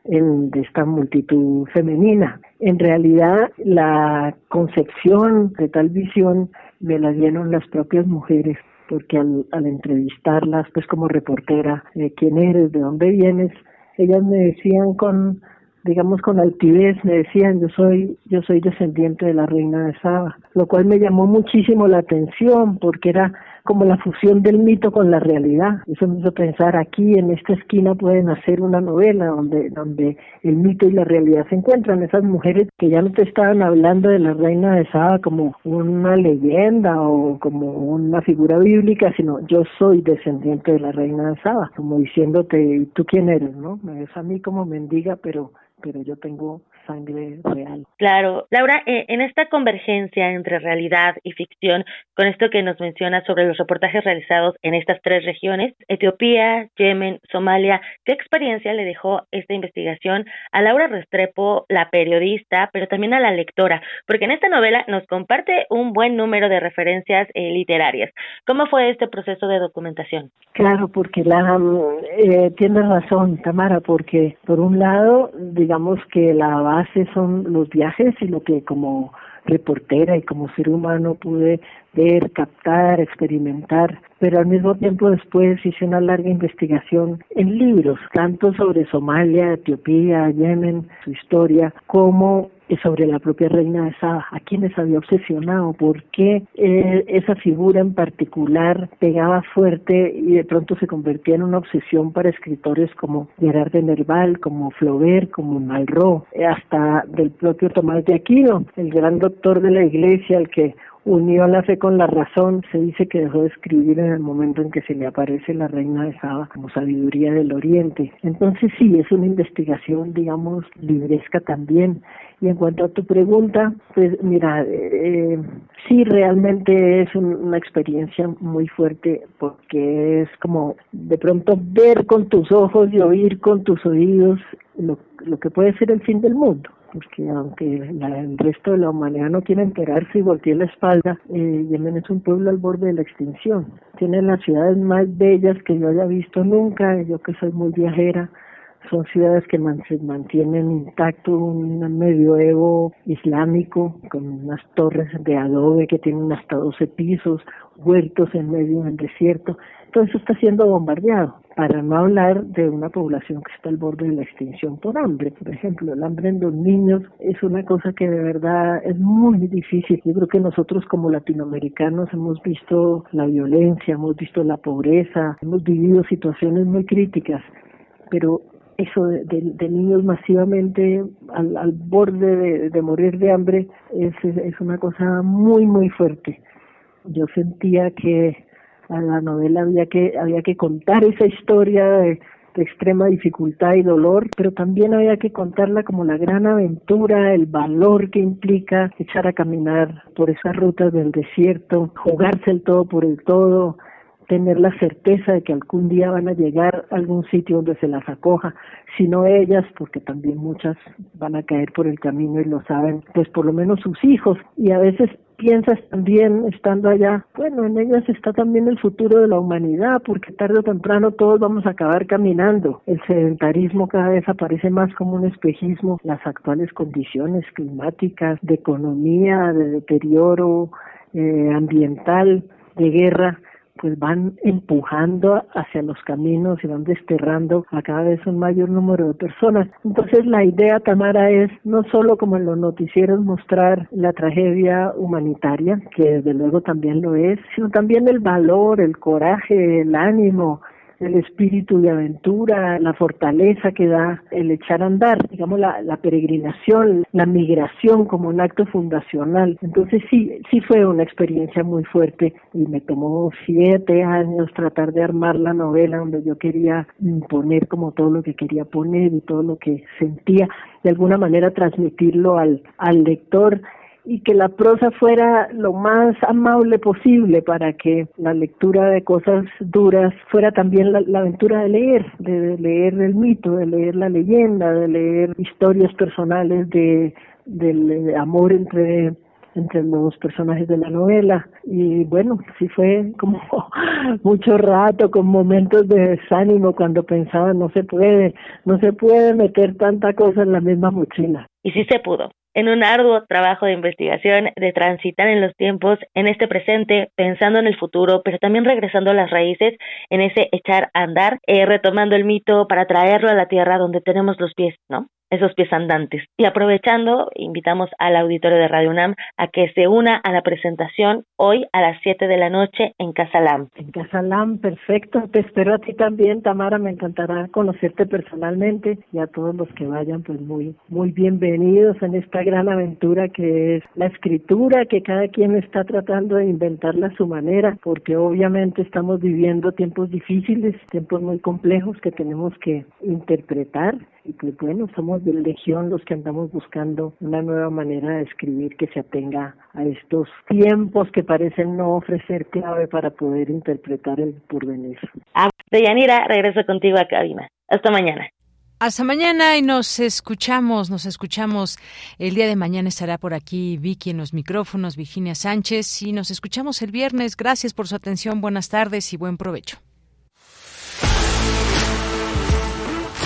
en, de esta multitud femenina. En realidad, la concepción de tal visión me la dieron las propias mujeres porque al, al entrevistarlas, pues como reportera, eh, quién eres, de dónde vienes, ellas me decían con, digamos con altivez, me decían yo soy, yo soy descendiente de la reina de Saba, lo cual me llamó muchísimo la atención porque era como la fusión del mito con la realidad. Eso me hizo pensar aquí en esta esquina pueden hacer una novela donde, donde el mito y la realidad se encuentran. Esas mujeres que ya no te estaban hablando de la reina de Saba como una leyenda o como una figura bíblica, sino yo soy descendiente de la reina de Saba, como diciéndote, ¿tú quién eres? ¿No? Me ves a mí como mendiga, pero pero yo tengo sangre real. Claro. Laura, eh, en esta convergencia entre realidad y ficción, con esto que nos menciona sobre los reportajes realizados en estas tres regiones, Etiopía, Yemen, Somalia, ¿qué experiencia le dejó esta investigación a Laura Restrepo, la periodista, pero también a la lectora? Porque en esta novela nos comparte un buen número de referencias eh, literarias. ¿Cómo fue este proceso de documentación? Claro, porque la eh, tiene razón, Tamara, porque por un lado, digamos que la base son los viajes y lo que como reportera y como ser humano pude ver, captar, experimentar, pero al mismo tiempo después hice una larga investigación en libros, tanto sobre Somalia, Etiopía, Yemen, su historia, como sobre la propia reina de Saba, a quienes había obsesionado, por qué eh, esa figura en particular pegaba fuerte y de pronto se convertía en una obsesión para escritores como Gerard de Nerval, como Flaubert, como Malraux, hasta del propio Tomás de Aquino, el gran doctor de la iglesia, al que unió la fe con la razón. Se dice que dejó de escribir en el momento en que se le aparece la reina de Saba como sabiduría del Oriente. Entonces sí, es una investigación, digamos, libresca también. Y en cuanto a tu pregunta, pues mira, eh, sí realmente es una experiencia muy fuerte porque es como de pronto ver con tus ojos y oír con tus oídos lo, lo que puede ser el fin del mundo porque aunque el resto de la humanidad no quiere enterarse y voltee la espalda, eh, Yemen es un pueblo al borde de la extinción. Tiene las ciudades más bellas que yo haya visto nunca, yo que soy muy viajera, son ciudades que se mantienen intacto un medioevo islámico con unas torres de adobe que tienen hasta 12 pisos, huertos en medio del desierto. Todo eso está siendo bombardeado, para no hablar de una población que está al borde de la extinción por hambre. Por ejemplo, el hambre en los niños es una cosa que de verdad es muy difícil. Yo creo que nosotros como latinoamericanos hemos visto la violencia, hemos visto la pobreza, hemos vivido situaciones muy críticas, pero eso de, niños masivamente al, al borde de, morir de hambre es, es una cosa muy muy fuerte yo sentía que a la novela había que había que contar esa historia de, de extrema dificultad y dolor, pero también había que contarla como la gran aventura, el valor que implica echar a caminar por esas rutas del desierto, jugarse el todo por el todo, tener la certeza de que algún día van a llegar a algún sitio donde se las acoja, si no ellas, porque también muchas van a caer por el camino y lo saben, pues por lo menos sus hijos. Y a veces piensas también, estando allá, bueno, en ellas está también el futuro de la humanidad, porque tarde o temprano todos vamos a acabar caminando. El sedentarismo cada vez aparece más como un espejismo, las actuales condiciones climáticas, de economía, de deterioro eh, ambiental, de guerra, pues van empujando hacia los caminos y van desterrando a cada vez un mayor número de personas. Entonces la idea, Tamara, es no solo como en los noticieros mostrar la tragedia humanitaria, que desde luego también lo es, sino también el valor, el coraje, el ánimo, el espíritu de aventura, la fortaleza que da el echar a andar, digamos la, la peregrinación, la migración como un acto fundacional. Entonces sí, sí fue una experiencia muy fuerte y me tomó siete años tratar de armar la novela donde yo quería poner como todo lo que quería poner y todo lo que sentía, de alguna manera transmitirlo al, al lector y que la prosa fuera lo más amable posible para que la lectura de cosas duras fuera también la, aventura de leer, de, leer el mito, de leer la leyenda, de leer historias personales de del amor entre entre los personajes de la novela y bueno, sí fue como <laughs> mucho rato con momentos de desánimo cuando pensaba no se puede, no se puede meter tanta cosa en la misma mochila. Y sí se pudo en un arduo trabajo de investigación, de transitar en los tiempos, en este presente, pensando en el futuro, pero también regresando a las raíces, en ese echar a andar, eh, retomando el mito para traerlo a la tierra donde tenemos los pies, ¿no? Esos pies andantes. Y aprovechando, invitamos al auditorio de Radio UNAM a que se una a la presentación hoy a las 7 de la noche en Casa Lam. En Casa Lam, perfecto. Te espero a ti también, Tamara. Me encantará conocerte personalmente y a todos los que vayan, pues muy, muy bienvenidos en esta gran aventura que es la escritura, que cada quien está tratando de inventarla a su manera, porque obviamente estamos viviendo tiempos difíciles, tiempos muy complejos que tenemos que interpretar y pues bueno, somos de Legión los que andamos buscando una nueva manera de escribir que se atenga a estos tiempos que parecen no ofrecer clave para poder interpretar el porvenir. Ah, Deyanira, regreso contigo a cabina. Hasta mañana. Hasta mañana y nos escuchamos, nos escuchamos. El día de mañana estará por aquí Vicky en los micrófonos, Virginia Sánchez, y nos escuchamos el viernes. Gracias por su atención, buenas tardes y buen provecho.